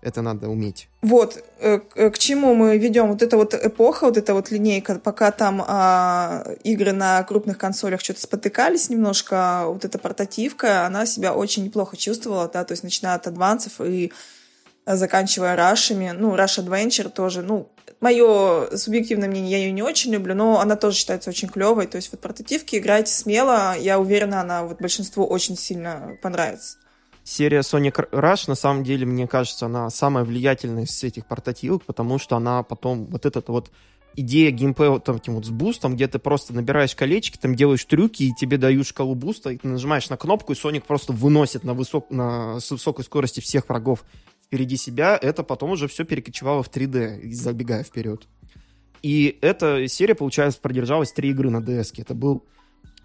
это надо уметь. Вот, э, к чему мы ведем вот эта вот эпоха, вот эта вот линейка, пока там а, игры на крупных консолях что-то спотыкались немножко, вот эта портативка, она себя очень неплохо чувствовала, да, то есть начиная от адвансов и заканчивая рашами. Ну, Rush Adventure тоже, ну, мое субъективное мнение, я ее не очень люблю, но она тоже считается очень клевой. То есть вот портативки играйте смело, я уверена, она вот большинству очень сильно понравится. Серия Sonic Rush, на самом деле, мне кажется, она самая влиятельная из этих портативок, потому что она потом, вот этот вот идея геймплея вот этим вот с бустом, где ты просто набираешь колечки, там делаешь трюки, и тебе дают шкалу буста, и ты нажимаешь на кнопку, и Соник просто выносит на, высок, на с высокой скорости всех врагов впереди себя, это потом уже все перекочевало в 3D, забегая вперед. И эта серия, получается, продержалась три игры на DS. Это был,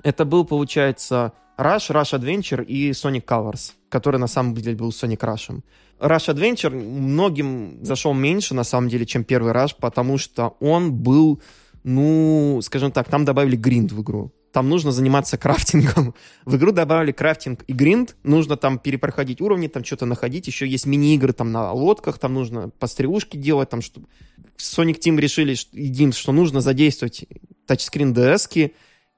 это был, получается, Rush, Rush Adventure и Sonic Colors, который на самом деле был Sonic Rush. Rush Adventure многим зашел меньше, на самом деле, чем первый Rush, потому что он был, ну, скажем так, там добавили гринд в игру там нужно заниматься крафтингом. *laughs* В игру добавили крафтинг и гринд, нужно там перепроходить уровни, там что-то находить, еще есть мини-игры там на лодках, там нужно пострелушки делать, там что... Sonic Team решили, едим, что нужно задействовать тачскрин DS,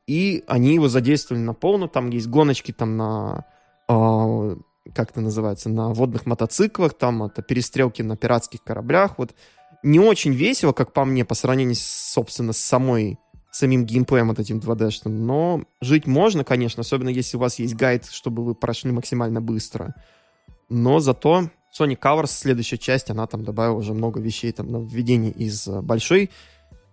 и они его задействовали на полную, там есть гоночки там на... Э, как это называется? На водных мотоциклах, там это перестрелки на пиратских кораблях, вот. Не очень весело, как по мне, по сравнению, собственно, с самой самим геймплеем вот этим 2D-шным, но жить можно, конечно, особенно если у вас есть гайд, чтобы вы прошли максимально быстро. Но зато Sonic Colors, следующая часть, она там добавила уже много вещей там на введение из э, большой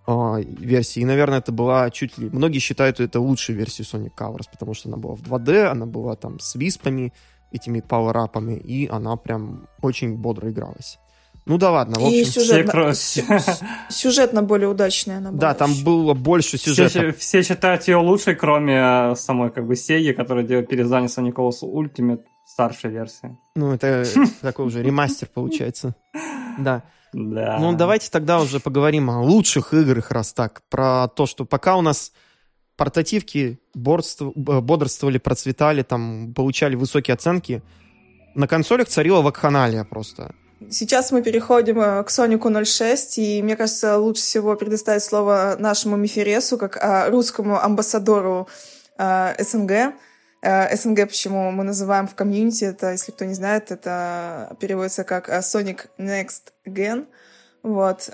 э, версии. И, наверное, это была чуть ли... Многие считают это лучшей версией Sonic Colors, потому что она была в 2D, она была там с виспами, этими пауэрапами, и она прям очень бодро игралась. Ну да ладно, в общем. И сюжетно, все... сюжетно более удачная она была. Да, там было больше сюжета. Все, все считают ее лучшей, кроме э, самой как бы Сеги, которая делает переиздание Sonic Ultimate старшей версии. Ну, это *laughs* такой уже ремастер получается. Да. Да. Ну, давайте тогда уже поговорим о лучших играх, раз так. Про то, что пока у нас портативки бодрствовали, процветали, там, получали высокие оценки, на консолях царила вакханалия просто. Сейчас мы переходим э, к Сонику 06, и мне кажется, лучше всего предоставить слово нашему Мифересу, как а, русскому амбассадору а, СНГ. СНГ почему мы называем в комьюнити, это, если кто не знает, это переводится как Sonic Next Gen. Вот.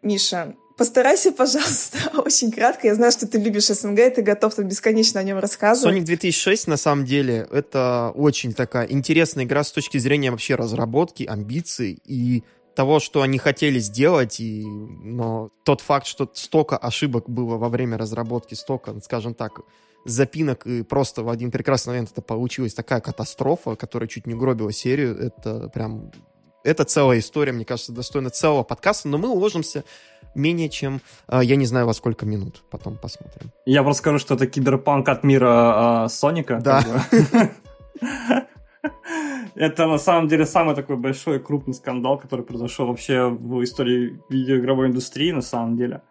Миша, Постарайся, пожалуйста, *laughs* очень кратко. Я знаю, что ты любишь СНГ, и ты готов там бесконечно о нем рассказывать. Sonic 2006, на самом деле, это очень такая интересная игра с точки зрения вообще разработки, амбиций и того, что они хотели сделать, и, но тот факт, что столько ошибок было во время разработки, столько, скажем так, запинок, и просто в один прекрасный момент это получилась такая катастрофа, которая чуть не гробила серию, это прям... Это целая история, мне кажется, достойна целого подкаста, но мы уложимся менее чем, э, я не знаю, во сколько минут. Потом посмотрим. Я просто скажу, что это киберпанк от мира э, Соника. Да. *laughs* Это на самом деле самый такой большой крупный скандал, который произошел вообще в истории видеоигровой индустрии, на самом деле.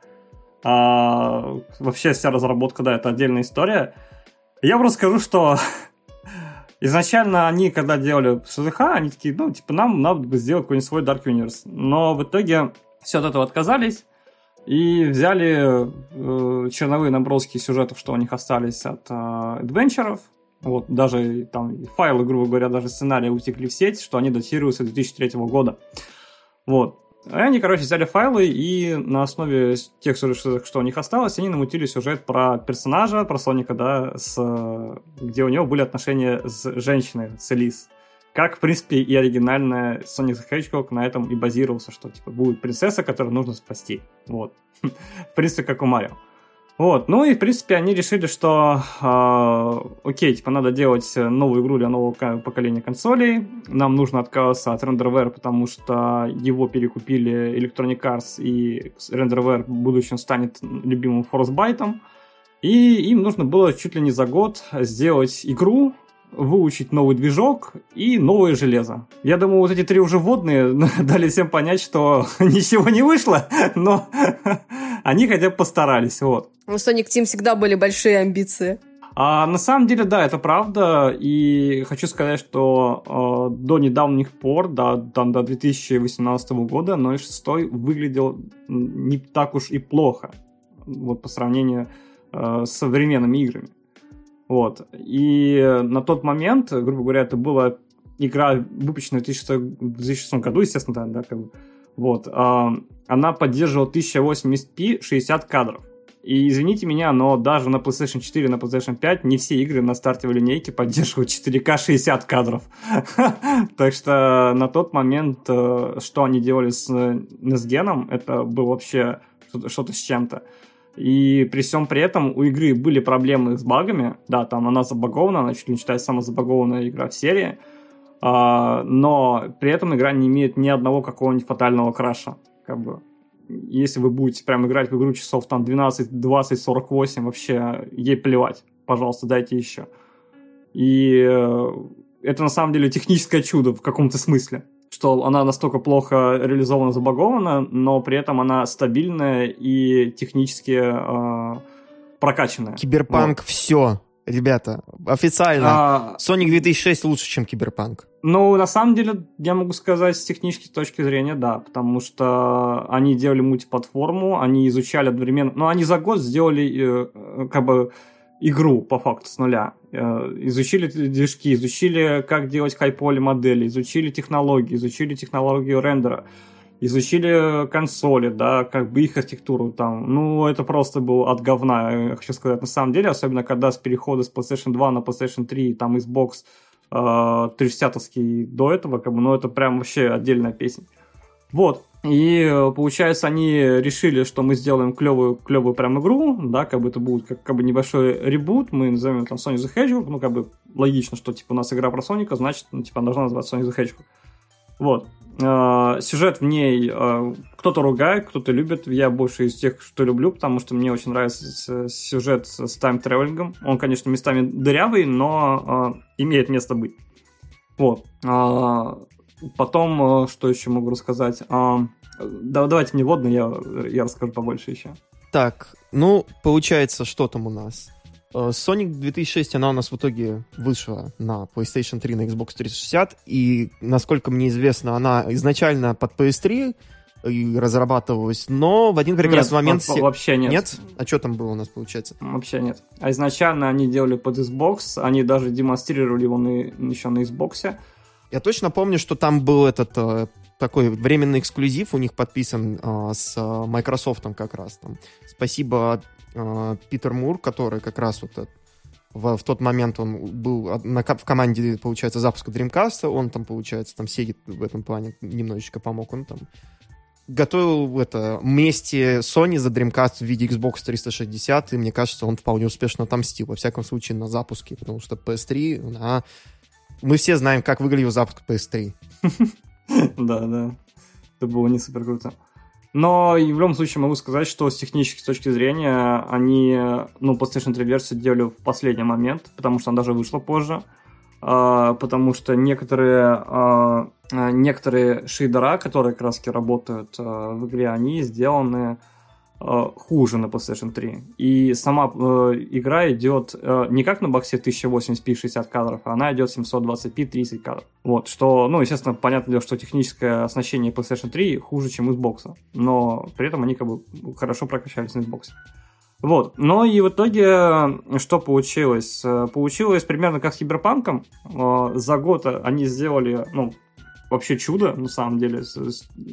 А, вообще вся разработка, да, это отдельная история. Я просто скажу, что *laughs* изначально они, когда делали ШЗХ, они такие, ну, типа, нам надо бы сделать какой-нибудь свой Dark Universe. Но в итоге все от этого отказались и взяли э, черновые наброски сюжетов, что у них остались от э, адвенчеров. Вот, даже там файлы, грубо говоря, даже сценарии утекли в сеть, что они датируются 2003 года. Вот. И они, короче, взяли файлы и на основе тех что у них осталось, они намутили сюжет про персонажа, про Соника, да, с, где у него были отношения с женщиной, с Элис. Как, в принципе, и оригинальная the Hedgehog на этом и базировался, что, типа, будет принцесса, которую нужно спасти. Вот. *laughs* в принципе, как у Марио. Вот, ну и, в принципе, они решили, что э, окей, типа, надо делать новую игру для нового поколения консолей, нам нужно отказаться от RenderWare, потому что его перекупили Electronic Arts, и RenderWare в будущем станет любимым Frostbite, и им нужно было чуть ли не за год сделать игру, выучить новый движок и новое железо. Я думаю, вот эти три уже водные *laughs* дали всем понять, что *laughs* ничего не вышло, но *laughs* они хотя бы постарались, вот. У Sonic Team всегда были большие амбиции. А, на самом деле, да, это правда, и хочу сказать, что э, до недавних пор, да, там до 2018 года 06 выглядел не так уж и плохо, вот по сравнению э, с современными играми. Вот. И на тот момент, грубо говоря, это была игра, выпущенная в 2006 году, естественно, да, да как бы. Вот. Э, она поддерживала 1080p 60 кадров. И извините меня, но даже на PlayStation 4 на PlayStation 5 не все игры на стартовой линейке поддерживают 4К 60 кадров. *laughs* Так что на тот момент, э, что они делали с Nesgen, это было вообще что-то с чем-то. И при всем при этом у игры были проблемы с багами. Да, там она забагована, она чуть ли не считается самая забагованная игра в серии. А, но при этом игра не имеет ни одного какого-нибудь фатального краша. Как бы если вы будете прям играть в игру часов там 12, 20, 48, вообще ей плевать. Пожалуйста, дайте еще. И э, это на самом деле техническое чудо в каком-то смысле. Что она настолько плохо реализована, забагована, но при этом она стабильная и технически э, прокачанная. Киберпанк вот. все. Ребята, официально, а... Sonic 2006 лучше, чем Киберпанк. Ну, на самом деле, я могу сказать с технической точки зрения, да, потому что они делали мультиплатформу, они изучали одновременно, ну, они за год сделали э, как бы игру по факту с нуля. Э, изучили движки, изучили, как делать high-poly модели, изучили технологии, изучили технологию рендера изучили консоли, да, как бы их архитектуру там. Ну, это просто был от говна, я хочу сказать, на самом деле, особенно когда с перехода с PlayStation 2 на PlayStation 3, там Xbox э, 360 до этого, как бы, ну, это прям вообще отдельная песня. Вот. И получается, они решили, что мы сделаем клевую, клевую прям игру, да, как бы это будет как, как бы небольшой ребут, мы назовем там Sonic the Hedgehog, ну, как бы логично, что, типа, у нас игра про Соника, значит, ну, типа, она должна называться Sonic the Hedgehog. Вот. Э, сюжет в ней э, кто-то ругает, кто-то любит. Я больше из тех, что люблю, потому что мне очень нравится сюжет с тайм-тревелингом. Он, конечно, местами дырявый, но э, имеет место быть. Вот. Потом, что еще могу рассказать? Да, давайте мне водно, я, я расскажу побольше еще. Так, ну, получается, что там у нас? Э, Sonic 2006, она у нас в итоге вышла на PlayStation 3, на Xbox 360, и, насколько мне известно, она изначально под PS3 и разрабатывалась, но в один прекрасный нет, момент... Все... Вообще нет. Нет? А что там было у нас, получается? Вообще нет. А изначально они делали под Xbox, они даже демонстрировали его на, еще на Xbox. Я точно помню, что там был этот э, такой временный эксклюзив у них подписан э, с Microsoft как раз. Там. Спасибо э, Питер Мур, который как раз вот в, в тот момент он был на, в команде, получается, запуска Dreamcast, он там, получается, там Сеги в этом плане немножечко помог, он там готовил это вместе Sony за Dreamcast в виде Xbox 360, и мне кажется, он вполне успешно отомстил, во всяком случае, на запуске, потому что PS3, она... мы все знаем, как выглядел запуск PS3. *laughs* Да, да. Это было не супер круто. Но и в любом случае могу сказать, что с технической точки зрения они, ну, PlayStation 3 версию делали в последний момент, потому что она даже вышла позже. а, потому что некоторые, а, а, некоторые шейдера, которые краски работают в игре, они сделаны хуже на PlayStation 3. И сама э, игра идет э, не как на боксе 1080p 60 кадров, а она идет 720p 30 кадров. Вот, что, ну, естественно, понятно, что техническое оснащение PlayStation 3 хуже, чем Xbox. Но при этом они как бы хорошо прокачались на Xbox. Вот. Но и в итоге что получилось? Э, получилось примерно как с Киберпанком. Э, за год они сделали, ну, вообще чудо, на самом деле.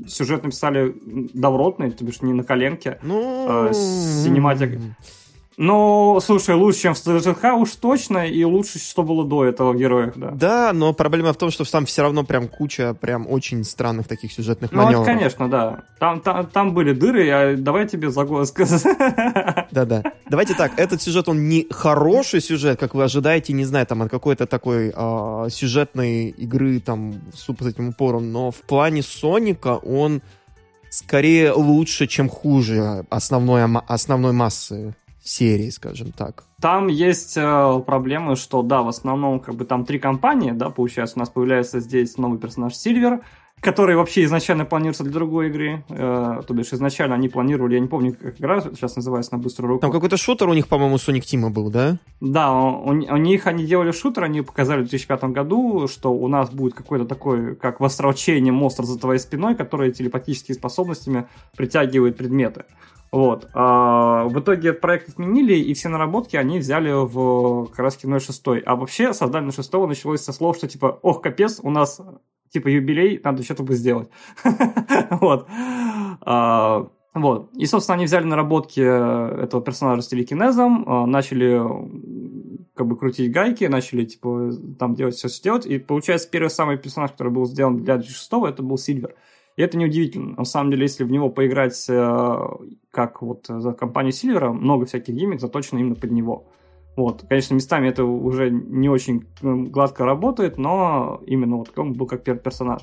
Сюжет написали добротный, то бишь не на коленке. Ну... Э, синематик. Ну, слушай, лучше, чем в СТЖХ уж точно, и лучше, что было до этого в героях, да. Да, но проблема в том, что там все равно прям куча прям очень странных таких сюжетных ну, маневров. Ну, конечно, да. Там, там, там были дыры, а давай тебе загон сказать. *laughs* Да-да. Давайте так, этот сюжет, он не хороший сюжет, как вы ожидаете, не знаю, там, от какой-то такой э, сюжетной игры, там, с этим упором, но в плане Соника он скорее лучше, чем хуже основной, основной массы серии, скажем так. Там есть э, проблемы, что да, в основном как бы там три компании, да, получается, у нас появляется здесь новый персонаж Сильвер, который вообще изначально планируется для другой игры. Э, то бишь изначально они планировали, я не помню, как игра сейчас называется на быструю руку. Там какой-то шутер у них, по-моему, Sonic Team был, да? Да, у, у них они делали шутер, они показали в 2005 году, что у нас будет какой-то такой, как в Острочейне, монстр за твоей спиной, который телепатическими способностями притягивает предметы. Вот. А, в итоге проект отменили, и все наработки они взяли в как раз кино 6. А вообще создание 6 началось со слов, что типа, ох, капец, у нас типа юбилей, надо что-то бы сделать. *laughs* Вот. А, вот. И, собственно, они взяли наработки этого персонажа с телекинезом, а, начали как бы крутить гайки, начали, типа, там делать все, все делать. И, получается, первый самый персонаж, который был сделан для G6, это был Сильвер. И это неудивительно. На самом деле, если в него поиграть э, как вот за компанию Сильвера, много всяких гиммик заточено именно под него. Вот. Конечно, местами это уже не очень гладко работает, но именно вот он был как первый персонаж.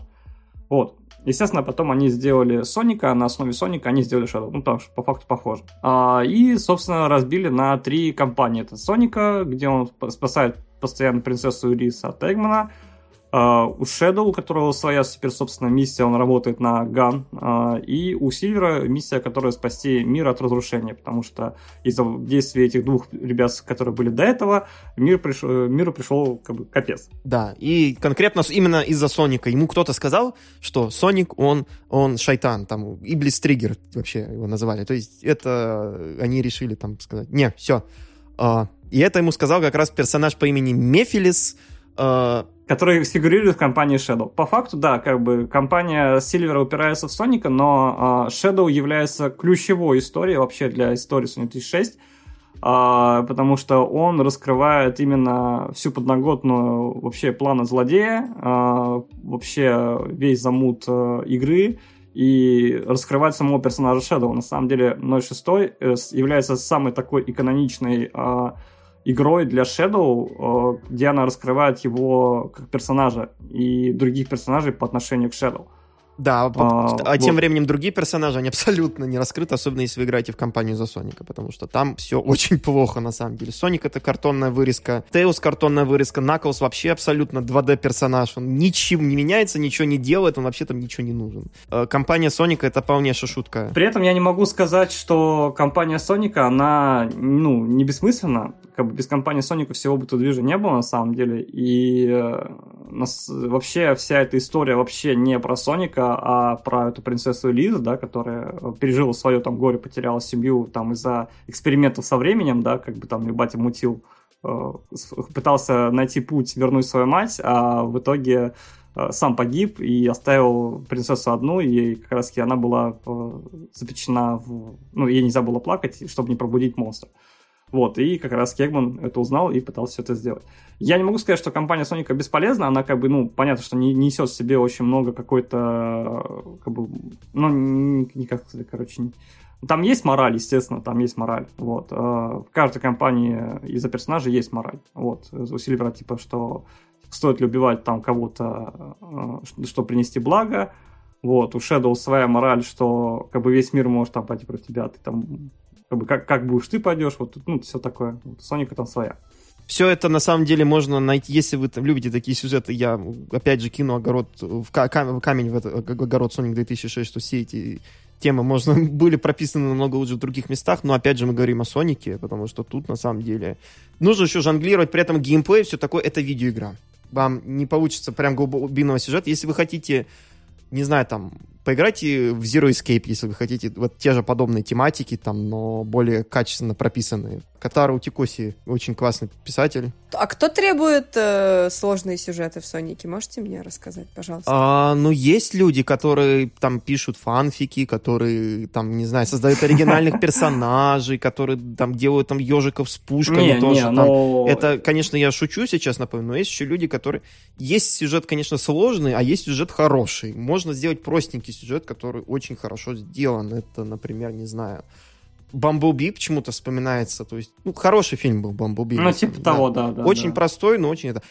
Вот. Естественно, потом они сделали Соника, на основе Соника они сделали Shadow. Ну, потому что по факту похоже. А, и, собственно, разбили на три компании. Это Соника, где он спасает постоянно принцессу Рис от Эгмана, Uh, у Shadow, у которого своя теперь, собственно, миссия, он работает на Ган. Uh, и у Сильвера миссия, которая спасти мир от разрушения, потому что из-за действия этих двух ребят, которые были до этого, мир приш... миру пришел как бы капец. Да, и конкретно именно из-за Соника. Ему кто-то сказал, что Соник, он, он шайтан, там, Иблис Триггер вообще его называли. То есть это они решили там сказать, не, все. Uh, и это ему сказал как раз персонаж по имени Мефилис, которые фигурируют в компании Shadow. По факту, да, как бы компания Silver упирается в Соника, но э, Shadow является ключевой историей вообще для истории Sonic 36, э, потому что он раскрывает именно всю подноготную вообще плана злодея, э, вообще весь замут игры, и раскрывает самого персонажа Shadow. На самом деле 06 э, является самой такой икононичной э, игрой для Shadow, э, где она раскрывает его как персонажа и других персонажей по отношению к Shadow. Да, а, а вот. тем временем другие персонажи, они абсолютно не раскрыты, особенно если вы играете в компанию за Соника, потому что там все *laughs* очень плохо на самом деле. Соник это картонная вырезка, Тейлс картонная вырезка, Наклс вообще абсолютно 2D персонаж, он ничем не меняется, ничего не делает, он вообще там ничего не нужен. Э, компания Соника это полнейшая шутка. При этом я не могу сказать, что компания Соника, она, ну, не бессмысленна, как бы без компании Соника всего бы тут движа не было на самом деле, и э, нас, вообще вся эта история вообще не про Соника, а про эту принцессу Элизу, да, которая пережила свое там горе, потеряла семью там из-за экспериментов со временем, да, как бы там и батя мутил, э, пытался найти путь вернуть свою мать, а в итоге э, сам погиб и оставил принцессу одну, и как раз таки она была э, запечена в... Ну, ей нельзя было плакать, чтобы не пробудить монстра. Вот, и как раз Кегман это узнал и пытался все это сделать. Я не могу сказать, что компания Соника бесполезна, она как бы, ну, понятно, что не несет в себе очень много какой-то, как бы, ну, никак, короче. Там есть мораль, естественно, там есть мораль. Вот. А, в каждой компании из-за персонажа есть мораль. Вот. У Сильвера, типа, что стоит ли убивать там кого-то, чтобы принести благо. Вот. У Shadow своя мораль, что как бы весь мир может там пойти против тебя, ты там как, бы, как, как будешь ты пойдешь, вот, ну, все такое. Вот, Соника там своя. Все это на самом деле можно найти, если вы там любите такие сюжеты, я опять же кину огород в ка- кам- камень в этот огород Sonic 2006, что все эти темы можно *laughs* были прописаны намного лучше в других местах, но опять же мы говорим о Сонике, потому что тут на самом деле нужно еще жонглировать, при этом геймплей, все такое, это видеоигра. Вам не получится прям глубинного сюжета. Если вы хотите, не знаю, там, поиграйте в Zero Escape, если вы хотите, вот те же подобные тематики, там, но более качественно прописанные. Катару Утикоси очень классный писатель. А кто требует э, сложные сюжеты в Сонике? Можете мне рассказать, пожалуйста? А, ну, есть люди, которые там пишут фанфики, которые там, не знаю, создают оригинальных *laughs* персонажей, которые там делают там ежиков с пушками Не, тоже. не, там. но- Это, конечно, я шучу сейчас, напомню, но есть еще люди, которые... Есть сюжет, конечно, сложный, а есть сюжет хороший. Можно сделать простенький сюжет, который очень хорошо сделан. Это, например, не знаю... Бамблби почему-то вспоминается. То есть, ну, хороший фильм был Бамблби. Ну, типа того, да. да Очень да. простой, но очень это...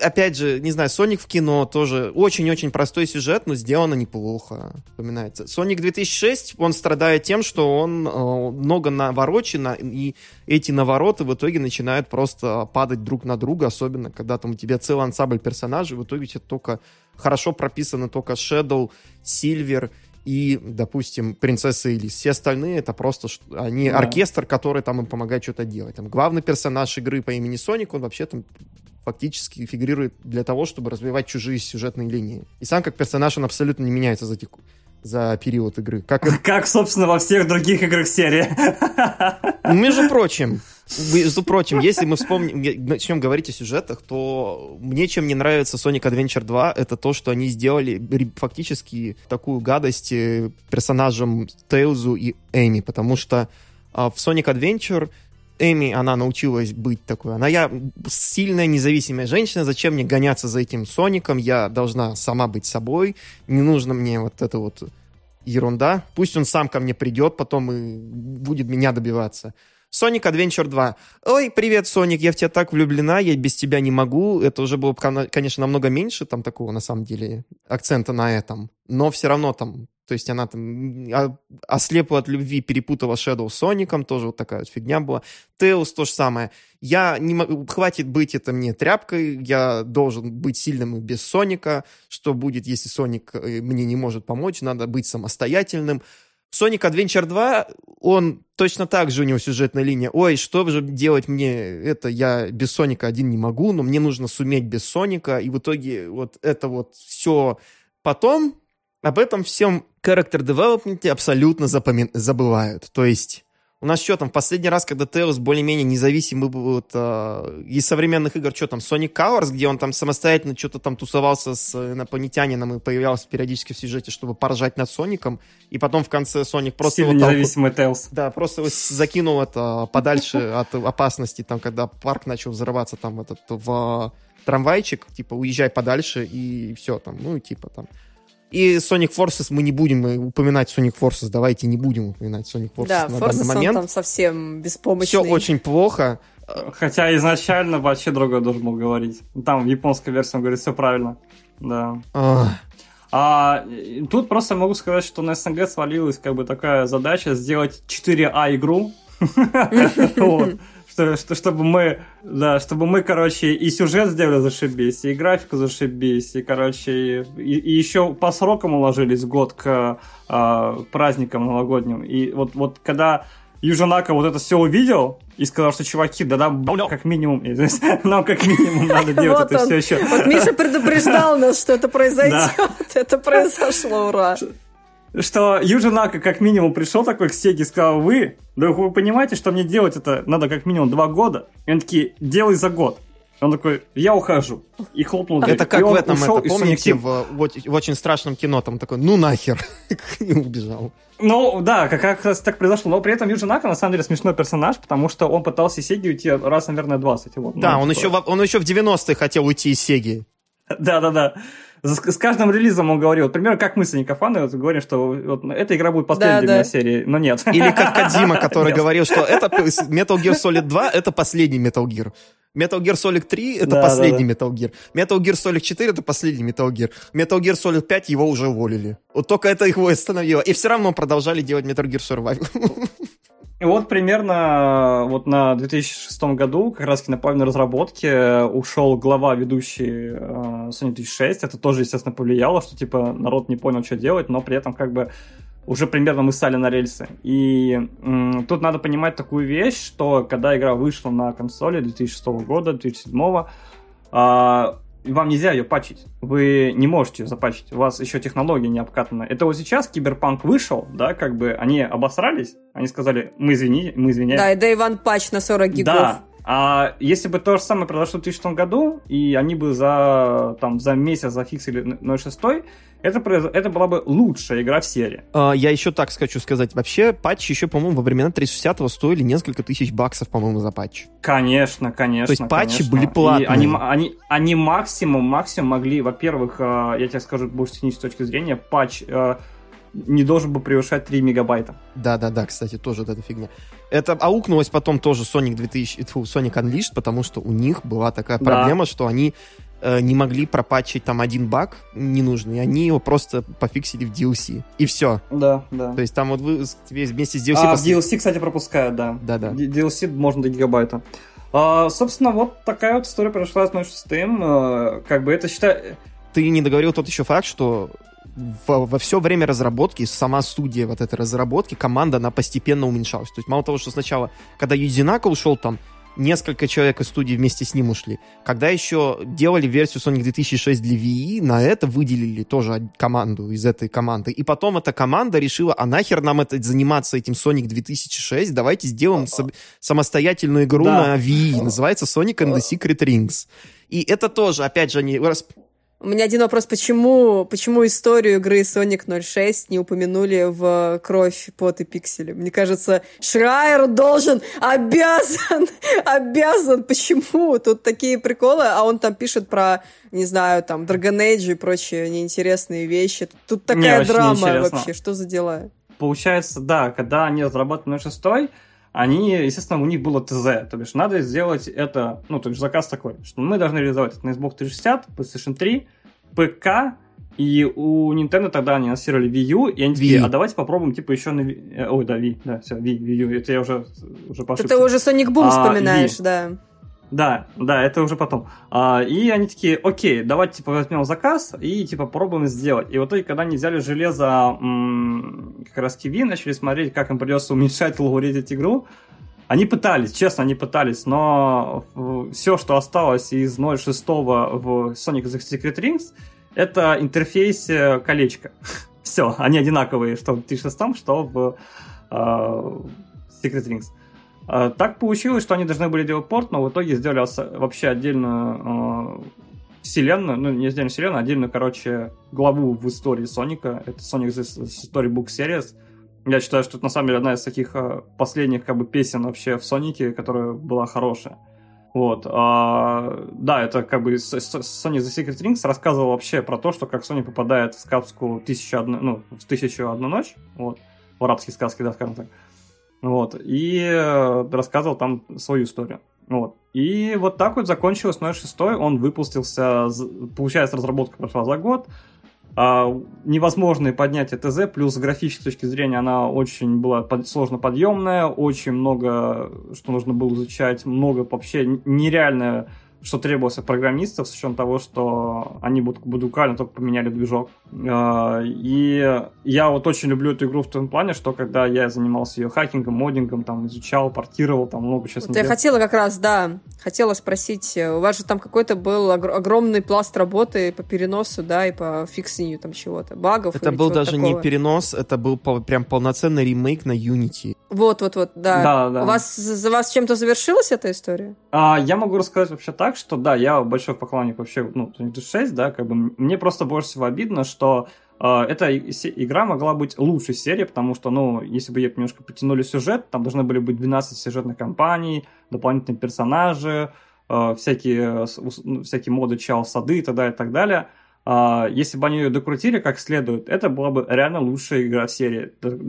Опять же, не знаю, Соник в кино тоже очень-очень простой сюжет, но сделано неплохо, вспоминается. Соник 2006, он страдает тем, что он э, много наворочен, и эти навороты в итоге начинают просто падать друг на друга, особенно когда там у тебя целый ансамбль персонажей, в итоге у тебя только хорошо прописаны только Shadow, Silver и, допустим, принцесса Элис. Все остальные это просто они Да. оркестр, который там им помогает что-то делать. Там главный персонаж игры по имени Соник, он вообще там фактически фигурирует для того, чтобы развивать чужие сюжетные линии. И сам как персонаж он абсолютно не меняется за, теку- за период игры. Как *laughs* Как, собственно, во всех других играх серии. Между прочим, между прочим, если мы вспомним, начнем говорить о сюжетах, то мне чем не нравится Sonic Adventure 2, это то, что они сделали фактически такую гадость э, персонажам Тейлзу и Эми, потому что а, в Sonic Adventure Эми, она научилась быть такой. Она я сильная, независимая женщина. Зачем мне гоняться за этим Соником? Я должна сама быть собой. Не нужно мне вот это вот ерунда. Пусть он сам ко мне придет, потом и будет меня добиваться. Sonic Adventure 2. Ой, привет, Соник, я в тебя так влюблена, я без тебя не могу. Это уже было, кон- конечно, намного меньше там такого, на самом деле, акцента на этом. Но все равно там, то есть она там а- ослепла от любви, перепутала Shadow с Соником, тоже вот такая вот фигня была. Тейлз то же самое. Я не могу, хватит быть это мне тряпкой, я должен быть сильным и без Соника. Что будет, если Соник э, мне не может помочь? Надо быть самостоятельным. Sonic Adventure 2, он точно так же у него сюжетная линия. Ой, что же делать мне это? Я без Соника один не могу, но мне нужно суметь без Соника. И в итоге вот это вот все потом об этом всем development абсолютно запоми- забывают. То есть у нас что там, в последний раз, когда Тейлз более-менее независимый был вот, а, из современных игр, что там, Sonic Colors, где он там самостоятельно что-то там тусовался с инопланетянином и появлялся периодически в сюжете, чтобы поржать над Соником, и потом в конце Соник просто Сильно его толку- независимый Тейлз. да, просто его закинул это подальше от опасности, там, когда парк начал взрываться, там, этот, в трамвайчик, типа, уезжай подальше, и все, там, ну, типа, там. И Sonic Forces мы не будем э, упоминать Sonic Forces, давайте не будем упоминать Sonic Forces да, на Форсус данный он момент. там совсем беспомощный. Все очень плохо. Хотя изначально вообще другое должен был говорить. Там в японской версии он говорит все правильно. Да. Ах. А э, тут просто могу сказать, что на СНГ свалилась как бы такая задача сделать 4А игру. *laughs* Что- что- Чтобы мы, да, чтобы мы, короче, и сюжет сделали зашибись, и графику зашибись, и, короче, и, и еще по срокам уложились год к а, праздникам новогодним. И вот, вот когда Южанака вот это все увидел и сказал, что чуваки, да нам как минимум, *laughs* нам как минимум надо *laughs* делать Вот это он. все еще. Вот Миша предупреждал нас, что это *laughs* произойдет. Это произошло, ура. Что Южинака как минимум пришел такой к Сеге и сказал, вы, да вы понимаете, что мне делать это надо как минимум два года? И они такие, делай за год. Он такой, я ухожу. И хлопнул дверь. Это как он в этом, это, помните, в, в в очень страшном кино, там такой, ну нахер, *laughs* и убежал. Ну, да, как, как раз так произошло. Но при этом Южинака на самом деле смешной персонаж, потому что он пытался из Сеги уйти раз, наверное, 20. Вот, Да, Ну, он типа, еще, он еще в 90-е хотел уйти из Сеги. *laughs* Да-да-да. С, каждым релизом он говорил, примерно как мы с Никофаной вот, говорим, что вот, эта игра будет последней Да, да. серии, но нет. Или как *laughs* Кадзима, который Нет. говорил, что это Metal Gear Solid 2 это последний Metal Gear. Metal Gear Solid 3 это Да, последний да, Metal Gear. Metal Gear Solid 4 это последний Metal Gear. Metal Gear Solid 5 его уже уволили. Вот только это его и остановило. И все равно продолжали делать Metal Gear Survival. *laughs* И вот примерно вот на 2006 году, как раз на половину разработки, ушел глава ведущий э, Sony 2006. Это тоже, естественно, повлияло, что типа народ не понял, что делать, но при этом как бы уже примерно мы стали на рельсы. И м, тут надо понимать такую вещь, что когда игра вышла на консоли 2006 года, 2007, а, вам нельзя ее патчить. Вы не можете ее запатчить. У вас еще технология не обкатана. Это вот сейчас Киберпанк вышел, да, как бы они обосрались, они сказали, мы извини, мы извиняем. Да, и One патч на 40 гигов. Да, а если бы то же самое произошло в 2006 году, и они бы за, там, за месяц зафиксили 0.6, это, это была бы лучшая игра в серии. А, я еще так хочу сказать. Вообще, патчи еще, по-моему, во времена 360-го стоили несколько тысяч баксов, по-моему, за патч. Конечно, конечно. То есть патчи конечно. были платные. И они, они, они максимум, максимум могли, во-первых, а, я тебе скажу больше с технической точки зрения, патч а, не должен был превышать 3 мегабайта. Да-да-да, кстати, тоже вот эта фигня. Это аукнулось потом тоже Sonic 2000, фу, Sonic Unleashed, потому что у них была такая проблема, да. что они э, не могли пропатчить там один баг ненужный, они его просто пофиксили в DLC. И все. Да, да. То есть там вот вы вместе с DLC... А, пос... DLC, кстати, пропускают, да. Да-да. DLC можно до гигабайта. А, собственно, вот такая вот история прошла с 06. Э, как бы это считаю... Ты не договорил тот еще факт, что во, во все время разработки, сама студия вот этой разработки, команда, она постепенно уменьшалась. То есть мало того, что сначала, когда Юдинака ушел, там несколько человек из студии вместе с ним ушли. Когда еще делали версию Sonic 2006 для Wii, на это выделили тоже команду из этой команды. И потом эта команда решила, а нахер нам это заниматься этим Sonic 2006, давайте сделаем со- самостоятельную игру да. на Wii. Называется Sonic and the Secret Rings. И это тоже, опять же, они у меня один вопрос, почему, почему историю игры Sonic 06 не упомянули в «Кровь, пот и пиксели»? Мне кажется, Шрайер должен, обязан, *laughs* обязан. Почему? Тут такие приколы, а он там пишет про, не знаю, там, Dragon Age и прочие неинтересные вещи. Тут такая не, драма вообще, что за дела? Получается, да, когда они разрабатывали 06 они, естественно, у них было ТЗ, то бишь надо сделать это, ну, то есть заказ такой, что мы должны реализовать это на Xbox 360, PlayStation 3, ПК, и у Nintendo тогда они анонсировали Wii U, и они такие, а давайте попробуем, типа, еще на Wii... Э, ой, да, Wii, да, все, Wii, Wii U, это я уже, уже по Ты уже Sonic Boom а, вспоминаешь, Wii. да. Да, да, это уже потом. А, и они такие, окей, давайте типа возьмем заказ и типа попробуем сделать. И в итоге, когда они взяли железо м- как раз TV, начали смотреть, как им придется уменьшать *laughs* лоурезить игру, они пытались, честно, они пытались, но все, что осталось из 0.6 в Sonic the Secret Rings, это интерфейс э, колечко. *laughs* все, они одинаковые, что в 3.6, что в uh, Secret Rings. А, так получилось, что они должны были делать порт, но в итоге сделали вообще отдельную э, вселенную, ну, не отдельную вселенную, а отдельную, короче, главу в истории Соника. Это Sonic the Storybook Series. Я считаю, что это на самом деле одна из таких э, последних как бы песен вообще в Сонике, которая была хорошая. Вот. А, да, это как бы Sonic the Secret Rings рассказывал вообще про то, что как Sonic попадает в сказку тысячу одну, ну, в тысячу одну ночь, вот, в арабские сказки, да, скажем так. Вот. И э, рассказывал там свою историю. Вот. И вот так вот закончилось 06. Он выпустился, получается, разработка прошла за год. А, невозможное поднятие ТЗ, плюс с графической точки зрения она очень была под, сложно подъемная, очень много, что нужно было изучать, много вообще нереальное что требовалось от программистов, с учетом того, что они будут буквально только поменяли движок. А, и я вот очень люблю эту игру в том плане, что когда я занимался ее хакингом, моддингом, там, изучал, портировал, там много сейчас вот Я хотела как раз, да, хотела спросить, у вас же там какой-то был огромный пласт работы по переносу, да, и по фиксинию там чего-то, багов. Это был даже такого. не перенос, это был прям полноценный ремейк на Unity. Вот, вот, вот, да. Да, да. У вас, за вас чем-то завершилась эта история? А, я могу рассказать вообще так, что да, я большой поклонник вообще, ну, 6, да, как бы мне просто больше всего обидно, что э, эта игра могла быть лучшей серии, потому что, ну, если бы ее немножко потянули сюжет, там должны были быть 12 сюжетных кампаний, дополнительные персонажи, э, всякие, ну, всякие моды чал сады и так далее, и так далее. Uh, если бы они ее докрутили как следует, это была бы реально лучшая игра в серии.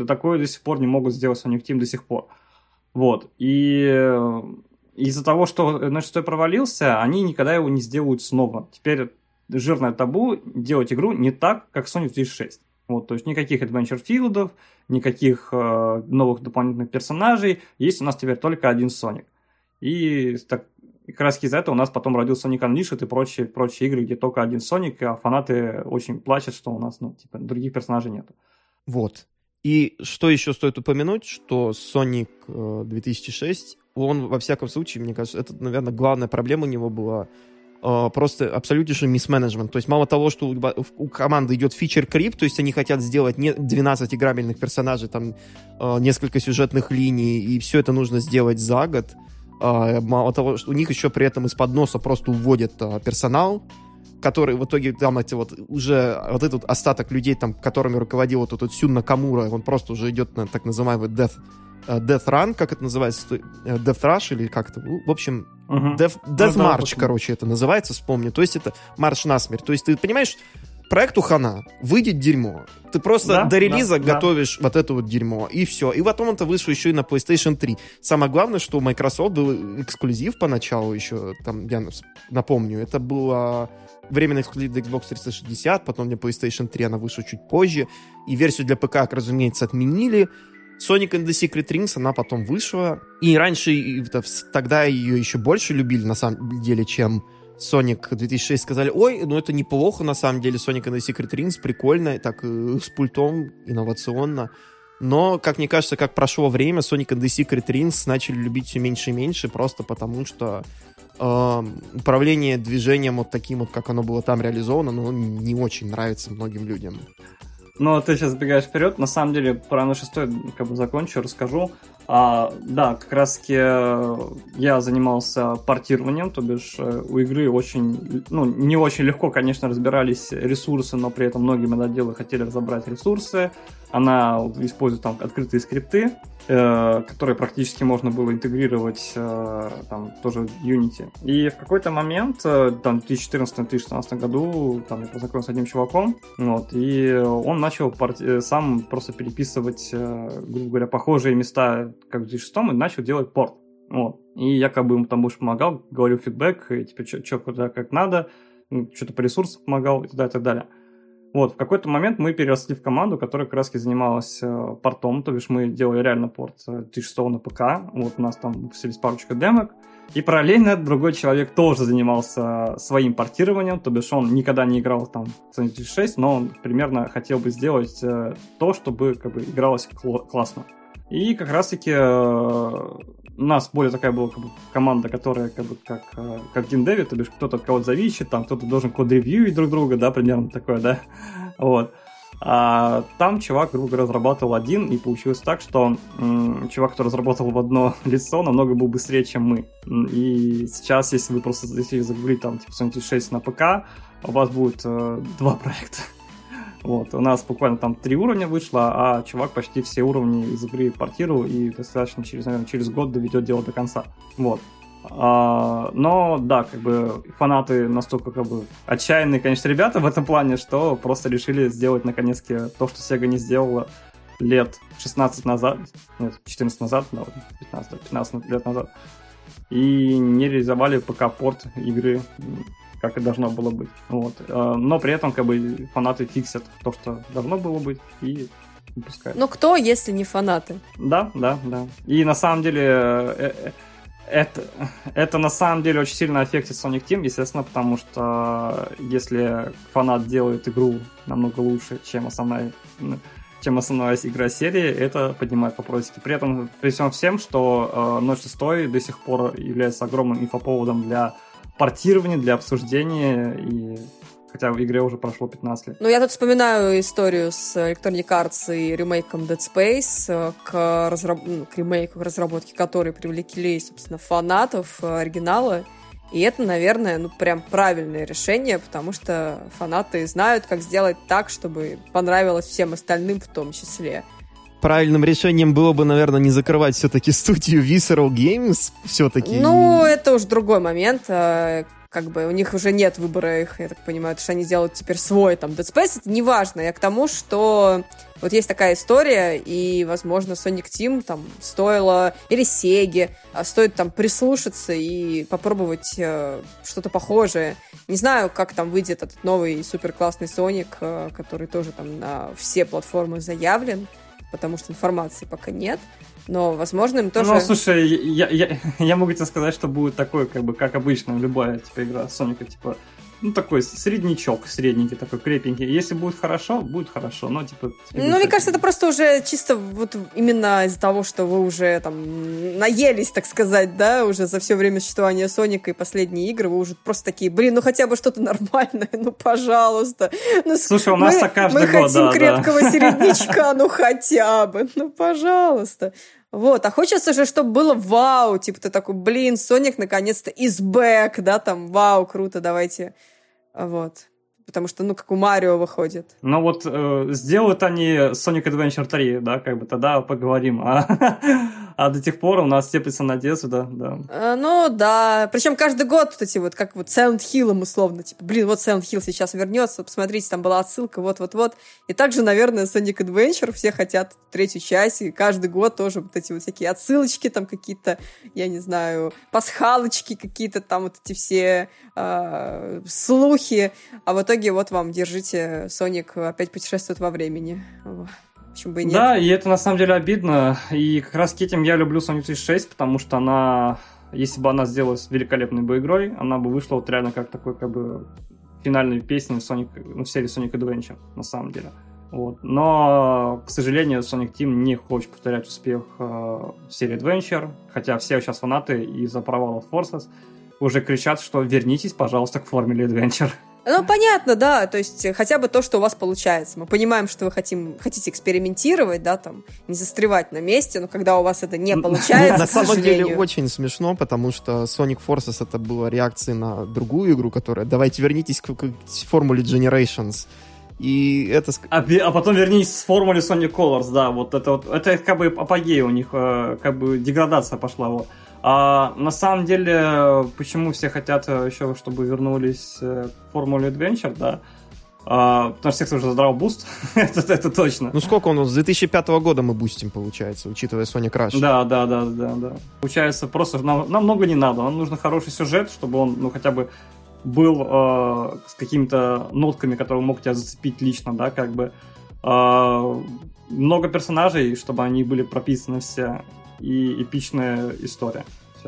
Такое до сих пор не могут сделать Sonic Team до сих пор. Вот. И из-за того, что наш шестой провалился, они никогда его не сделают снова. Теперь жирное табу делать игру не так, как Sonic 2006. Вот, то есть никаких adventure филдов, никаких э, новых дополнительных персонажей. Есть у нас теперь только один Соник. И так, как раз из-за этого у нас потом родился Sonic Unleashed и прочие, прочие игры, где только один Соник, а фанаты очень плачут, что у нас, ну, типа, других персонажей нету. Вот. И что еще стоит упомянуть, что Sonic 2006, он, во всяком случае, мне кажется, это, наверное, главная проблема у него была э, просто абсолютнейший мисс-менеджмент. То есть мало того, что у, у команды идет фичер-крип, то есть они хотят сделать не 12 играбельных персонажей, там э, несколько сюжетных линий, и все это нужно сделать за год. Э, мало того, что у них еще при этом из-под носа просто уводят персонал, который в итоге там эти вот уже вот этот остаток людей, там, которыми руководил вот этот Сюн Накамура, он просто уже идет на так называемый death, uh, death run, как это называется, uh, death rush или как это, в общем, uh-huh. death, death ну, march, да, короче, это называется, вспомню, то есть это марш на смерть, то есть ты понимаешь, проекту хана, выйдет дерьмо. Ты просто да, до релиза да, готовишь да. вот это вот дерьмо, и все. И потом это вышло еще и на PlayStation 3. Самое главное, что у Microsoft был эксклюзив поначалу еще, там, я напомню, это было временный эксклюзив для Xbox 360, потом для PlayStation 3 она вышла чуть позже, и версию для ПК, разумеется, отменили. Sonic and the Secret Rings, она потом вышла, и раньше, тогда ее еще больше любили, на самом деле, чем Sonic 2006 сказали, ой, ну это неплохо, на самом деле, Sonic and the Secret Rings, прикольно, так э, с пультом, инновационно. Но, как мне кажется, как прошло время, Sonic and the Secret Rings начали любить все меньше и меньше, просто потому что э, управление движением вот таким вот, как оно было там реализовано, ну, не очень нравится многим людям. Ну, ты сейчас сбегаешь вперед. На самом деле, про на шестой как бы закончу, расскажу. А, да, как раз таки э, я занимался портированием, то бишь э, у игры очень, ну, не очень легко, конечно, разбирались ресурсы, но при этом многие мододелы хотели разобрать ресурсы. Она использует там открытые скрипты, э, которые практически можно было интегрировать э, там тоже Unity. И в какой-то момент, э, там, в 2014-2016 году, там, я познакомился с одним чуваком, вот, и он начал порти- сам просто переписывать, э, грубо говоря, похожие места как в 2006 и начал делать порт. Вот. И я как бы ему там больше помогал, говорил фидбэк, и, типа, что куда как надо, что-то по ресурсам помогал и так далее, и так далее. Вот, в какой-то момент мы переросли в команду, которая как раз занималась э, портом, то бишь мы делали реально порт э, 2006 на ПК, вот у нас там выпустились парочка демок, и параллельно другой человек тоже занимался своим портированием, то бишь он никогда не играл там в Sonic 6, но он примерно хотел бы сделать э, то, чтобы как бы игралось кл- классно. И как раз-таки э, у нас более такая была как бы, команда, которая как бы как, э, как геймдеви, то бишь кто-то от кого-то зависит, там кто-то должен код-ревьюить друг друга, да, примерно такое, да, *laughs* вот. А там чувак, грубо говоря, разрабатывал один, и получилось так, что м, чувак, который разработал в одно *laughs* лицо, намного был быстрее, чем мы. И сейчас, если вы просто если загуглите там типа Sonic 6 на ПК, у вас будет э, два проекта. Вот, у нас буквально там три уровня вышло, а чувак почти все уровни из игры портировал и достаточно через, наверное, через год доведет дело до конца. Вот. А, но да, как бы фанаты настолько как бы отчаянные, конечно, ребята в этом плане, что просто решили сделать наконец-то то, что Sega не сделала лет 16 назад, нет, 14 назад, да, 15, 15 лет назад, и не реализовали пока порт игры как и должно было быть. Вот. Э, но при этом как бы фанаты фиксят то, что должно было быть, и выпускают. Но кто, если не фанаты? Да, да, да. И на самом деле э, э, это, это на самом деле очень сильно аффектит Sonic Team, естественно, потому что если фанат делает игру намного лучше, чем основная чем основная игра серии, это поднимает вопросики. При этом, при всем всем, что э, Ночь 6 до сих пор является огромным инфоповодом для портирования, для обсуждения, и хотя в игре уже прошло 15 лет. Ну, я тут вспоминаю историю с Electronic Arts и ремейком Dead Space, э, к, разраб... Ну, к ремейку, к разработке которой привлекли, собственно, фанатов э, оригинала. И это, наверное, ну прям правильное решение, потому что фанаты знают, как сделать так, чтобы понравилось всем остальным в том числе правильным решением было бы, наверное, не закрывать все-таки студию Visceral Games все-таки. Ну, это уж другой момент. А, как бы у них уже нет выбора их, я так понимаю, потому что они делают теперь свой там Dead Space, это не важно. Я к тому, что вот есть такая история, и, возможно, Sonic Team там стоило, или Sega, а стоит там прислушаться и попробовать э, что-то похожее. Не знаю, как там выйдет этот новый супер классный Sonic, э, который тоже там на все платформы заявлен, потому что информации пока нет. Но, возможно, им тоже... Ну, слушай, я, я, *laughs* я могу тебе сказать, что будет такой, как бы, как обычно, любая типа, игра Соника, типа, ну, такой среднячок, средненький, такой крепенький. Если будет хорошо, будет хорошо, но, типа... Ну, мне кажется, это просто уже чисто вот именно из-за того, что вы уже там наелись, так сказать, да, уже за все время существования Соника и последние игры, вы уже просто такие, блин, ну хотя бы что-то нормальное, ну, пожалуйста. Ну, Слушай, у нас мы, так каждый мы год, хотим да, крепкого да. *laughs* середнячка, ну, хотя бы, ну, пожалуйста. Вот, а хочется же, чтобы было вау, типа ты такой, блин, Соник наконец-то is back, да, там, вау, круто, давайте, вот. Потому что, ну, как у Марио выходит. Ну вот э, сделают они Sonic Adventure 3, да, как бы тогда поговорим. А, *laughs* а до тех пор у нас теплится надежда, да. да. А, ну, да. Причем каждый год вот эти вот, как вот Silent Hill условно, типа, блин, вот Silent Hill сейчас вернется, посмотрите, там была отсылка, вот-вот-вот. И также, наверное, Sonic Adventure все хотят третью часть, и каждый год тоже вот эти вот всякие отсылочки там какие-то, я не знаю, пасхалочки какие-то там вот эти все э, слухи. А в итоге вот вам, держите, Соник опять путешествует во времени. Почему бы и нет? Да, и это на самом деле обидно. И как раз этим я люблю Sonic 36, потому что она, если бы она сделалась великолепной бы игрой, она бы вышла вот реально как такой, как бы, финальной песней Sonic, ну, в серии Sonic Adventure, на самом деле. Вот. Но, к сожалению, Sonic Team не хочет повторять успех э, серии Adventure, хотя все сейчас фанаты из-за провала Forces уже кричат, что вернитесь, пожалуйста, к формуле Adventure. Ну, понятно, да, то есть хотя бы то, что у вас получается. Мы понимаем, что вы хотим, хотите экспериментировать, да, там, не застревать на месте, но когда у вас это не получается, На самом деле очень смешно, потому что Sonic Forces это была реакцией на другую игру, которая «давайте вернитесь к, к формуле Generations». И это... А, а потом вернись с формуле Sonic Colors, да, вот это вот, это как бы апогей у них, как бы деградация пошла, вот. А на самом деле, почему все хотят еще, чтобы вернулись к Формуле Adventure, да? А, потому что всех уже задрал буст, *laughs* это, это точно. Ну сколько он, с 2005 года мы бустим, получается, учитывая Sonic Rush. Да, да, да, да, да. Получается, просто нам, нам много не надо, нам нужно хороший сюжет, чтобы он, ну, хотя бы был э, с какими-то нотками, которые мог тебя зацепить лично, да, как бы. Э, много персонажей, чтобы они были прописаны все и эпичная история.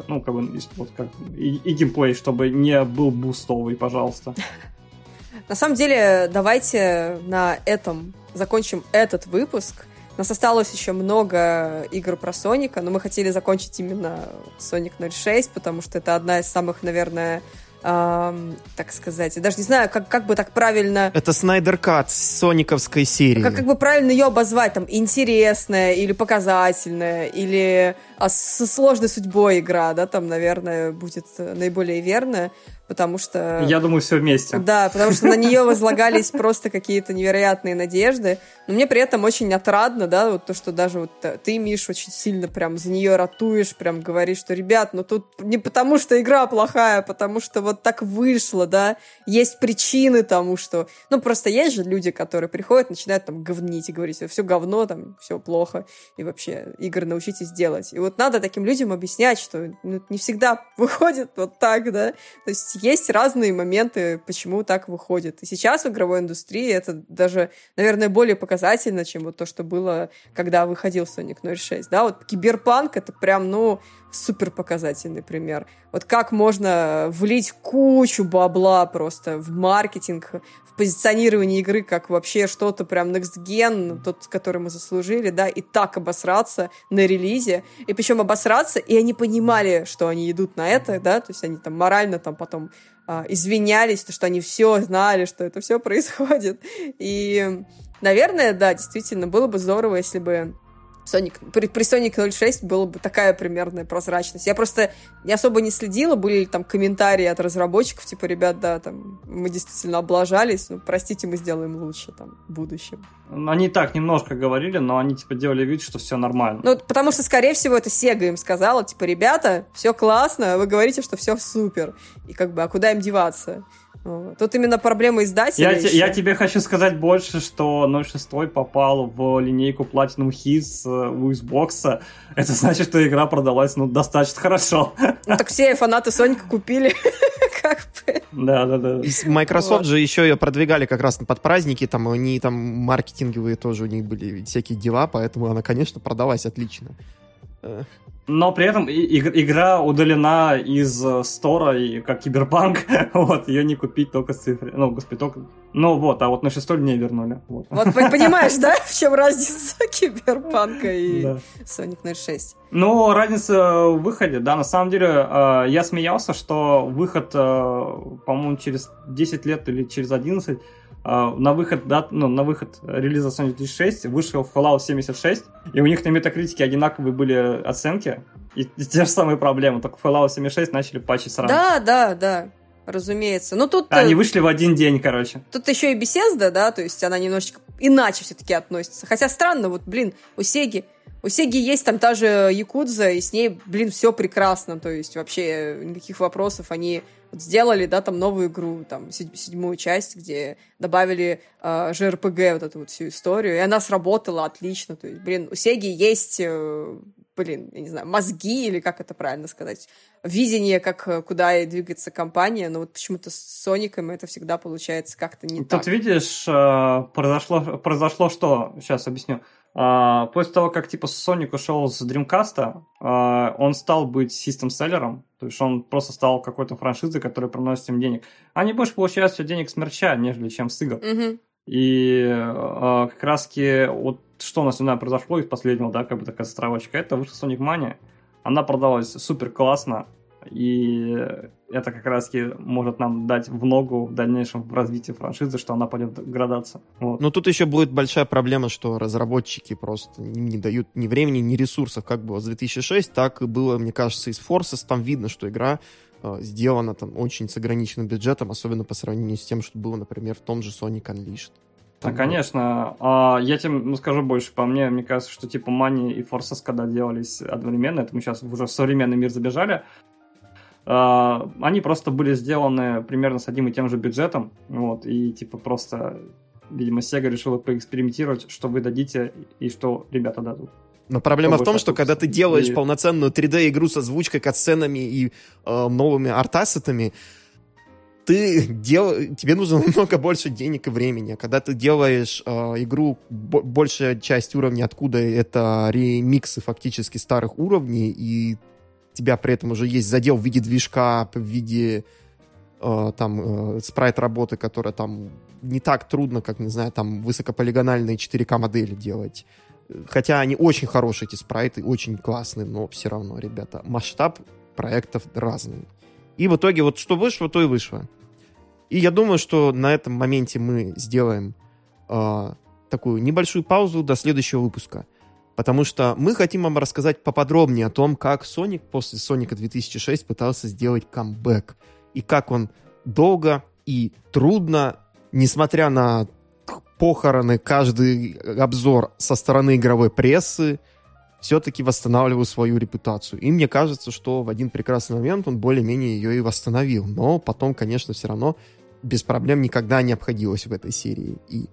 Ну, как бы, вот как, и, и геймплей, чтобы не был бустовый, пожалуйста. *laughs* На самом деле, давайте на этом закончим этот выпуск. У нас осталось еще много игр про Соника, но мы хотели закончить именно Sonic 06, потому что это одна из самых, наверное, эм, так сказать, я даже не знаю, как, как бы так правильно... Это Снайдер Кат с сониковской серии. Как, как бы правильно ее обозвать, там, интересная или показательная, или а, со сложной судьбой игра, да, там, наверное, будет наиболее верная потому что... Я думаю, все вместе. Да, потому что на нее возлагались просто какие-то невероятные надежды. Но мне при этом очень отрадно, да, вот то, что даже вот ты, Миш, очень сильно прям за нее ратуешь, прям говоришь, что, ребят, ну тут не потому, что игра плохая, а потому что вот так вышло, да, есть причины тому, что... Ну, просто есть же люди, которые приходят, начинают там говнить и говорить, все говно, там, все плохо, и вообще игры научитесь делать. И вот надо таким людям объяснять, что ну, не всегда *laughs* выходит вот так, да, то есть есть разные моменты, почему так выходит. И сейчас в игровой индустрии это даже, наверное, более показательно, чем вот то, что было, когда выходил Sonic 06. Да, вот Киберпанк — это прям, ну, супер показательный пример. Вот как можно влить кучу бабла просто в маркетинг, в позиционирование игры как вообще что-то прям next gen, тот, который мы заслужили, да, и так обосраться на релизе. И причем обосраться, и они понимали, что они идут на это, да, то есть они там морально там потом а, извинялись, то, что они все знали, что это все происходит. И, наверное, да, действительно, было бы здорово, если бы Sonic, при, при Sonic 06 была бы такая примерная прозрачность. Я просто не особо не следила, были ли там комментарии от разработчиков, типа, ребят, да, там, мы действительно облажались, ну, простите, мы сделаем лучше, там, в будущем. Они так немножко говорили, но они, типа, делали вид, что все нормально. Ну, потому что, скорее всего, это Sega им сказала, типа, ребята, все классно, вы говорите, что все супер. И как бы, а куда им деваться? Тут именно проблема издателя. Я, я тебе хочу сказать больше, что 06 попал в линейку Platinum Hits э, у Xbox. Это значит, что игра продалась ну, достаточно хорошо. Ну так все фанаты Соника купили. *laughs* как бы. Да, да, да. Microsoft вот. же еще ее продвигали как раз под праздники, там они там маркетинговые тоже у них были всякие дела, поэтому она, конечно, продалась отлично. Но при этом игра удалена из э, стора, и как киберпанк, *laughs* вот, ее не купить только с цифрой. Ну, господи, только... Ну вот, а вот на шестой не вернули. Вот, вот *laughs* понимаешь, да, в чем разница *laughs* киберпанка и да. Sonic 06? Ну, разница в выходе, да, на самом деле, э, я смеялся, что выход, э, по-моему, через 10 лет или через 11 а, на выход, да, ну, на выход релиза Sonic 2006 вышел Fallout 76, и у них на метакритике одинаковые были оценки, и, и *laughs* те же самые проблемы, только Fallout 76 начали патчить сразу. Да, да, да, разумеется. Ну, тут... Они э, вышли в один день, короче. Тут еще и беседа, да, то есть она немножечко иначе все-таки относится. Хотя странно, вот, блин, у Сеги у Сеги есть там та же Якудза, и с ней, блин, все прекрасно. То есть вообще никаких вопросов. Они вот сделали, да, там новую игру, там, седьмую часть, где добавили э, JRPG, вот эту вот всю историю, и она сработала отлично. То есть, блин, у Сеги есть, э, блин, я не знаю, мозги, или как это правильно сказать, видение, как, э, куда и двигается компания, но вот почему-то с Соником это всегда получается как-то не Тут так. Тут видишь, э, произошло, произошло что? Сейчас объясню. А, после того, как типа Sonic ушел с Dreamcast, а, он стал быть систем-селлером, то есть он просто стал какой-то франшизой, которая приносит им денег. Они больше получают все денег с мерча, нежели чем с игр. Угу. И а, как раз-таки вот что у нас не произошло из последнего, да, как бы такая стравочка, это вышла Sonic Mania. Она продалась супер классно, и это как раз может нам дать в ногу в дальнейшем в развитии франшизы, что она пойдет градаться. Вот. Но тут еще будет большая проблема, что разработчики просто не дают ни времени, ни ресурсов, как было с 2006, так и было, мне кажется, из Forces. Там видно, что игра э, сделана там очень с ограниченным бюджетом, особенно по сравнению с тем, что было, например, в том же Sonic Unleashed. Да, конечно. А, я тебе ну, скажу больше. По мне, мне кажется, что типа Money и Forces, когда делались одновременно, это мы сейчас уже в современный мир забежали, они просто были сделаны примерно с одним и тем же бюджетом, вот, и типа просто, видимо, Sega решила поэкспериментировать, что вы дадите и что ребята дадут. Но проблема в том, что когда ты делаешь и... полноценную 3D-игру со озвучкой, катсценами и э, новыми артасетами, ты дел... тебе нужно *laughs* намного больше денег и времени. А когда ты делаешь э, игру, большая часть уровней, откуда это ремиксы фактически старых уровней, и тебя при этом уже есть задел в виде движка, в виде э, там э, спрайт-работы, которая там не так трудно, как, не знаю, там высокополигональные 4К модели делать. Хотя они очень хорошие, эти спрайты, очень классные, но все равно, ребята, масштаб проектов разный. И в итоге вот что вышло, то и вышло. И я думаю, что на этом моменте мы сделаем э, такую небольшую паузу до следующего выпуска потому что мы хотим вам рассказать поподробнее о том, как Sonic после Соника 2006 пытался сделать камбэк, и как он долго и трудно, несмотря на похороны, каждый обзор со стороны игровой прессы, все-таки восстанавливал свою репутацию. И мне кажется, что в один прекрасный момент он более-менее ее и восстановил. Но потом, конечно, все равно без проблем никогда не обходилось в этой серии. И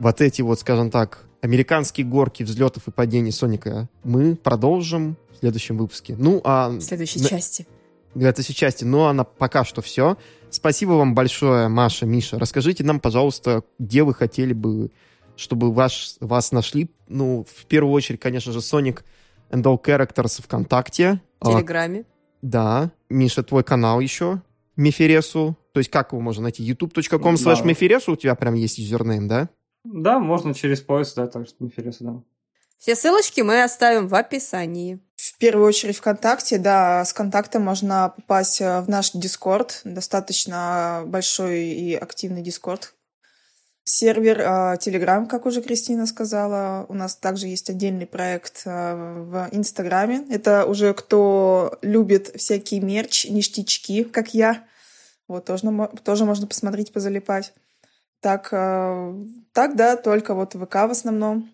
вот эти вот, скажем так, американские горки взлетов и падений Соника мы продолжим в следующем выпуске. Ну, а... В следующей на... части. В следующей части. Ну, а на пока что все. Спасибо вам большое, Маша, Миша. Расскажите нам, пожалуйста, где вы хотели бы, чтобы ваш, вас нашли. Ну, в первую очередь, конечно же, Sonic and All Characters ВКонтакте. В Телеграме. А, да. Миша, твой канал еще. Мефересу. То есть как его можно найти? youtube.com slash да. Мефересу у тебя прям есть username, да? Да, можно через поиск, да, так что Mefiresu, да. Все ссылочки мы оставим в описании. В первую очередь ВКонтакте, да, с контакта можно попасть э, в наш Дискорд, достаточно большой и активный Дискорд. Сервер Telegram, как уже Кристина сказала. У нас также есть отдельный проект в Инстаграме. Это уже кто любит всякие мерч, ништячки, как я. Вот тоже, тоже можно посмотреть, позалипать. Так, так, да, только вот ВК в основном.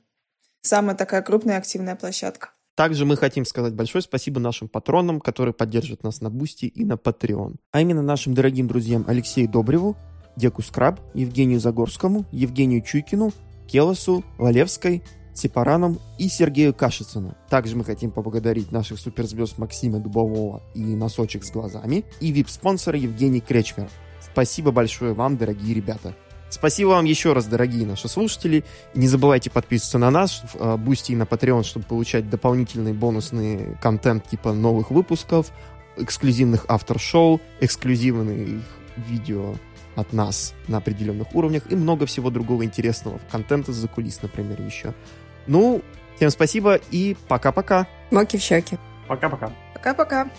Самая такая крупная активная площадка. Также мы хотим сказать большое спасибо нашим патронам, которые поддерживают нас на Бусти и на Patreon. А именно нашим дорогим друзьям Алексею Добреву, Deku Scrub, Евгению Загорскому, Евгению Чуйкину, Келосу, Валевской, Сепараном и Сергею Кашицыну. Также мы хотим поблагодарить наших суперзвезд Максима Дубового и Носочек с глазами и вип-спонсора Евгений Кречмер. Спасибо большое вам, дорогие ребята. Спасибо вам еще раз, дорогие наши слушатели. Не забывайте подписываться на нас в Бусти и на Patreon, чтобы получать дополнительный бонусный контент типа новых выпусков, эксклюзивных after-шоу, эксклюзивных видео от нас на определенных уровнях и много всего другого интересного. Контента за кулис, например, еще. Ну, всем спасибо и пока-пока. Чмоки в щеки. Пока-пока. Пока-пока.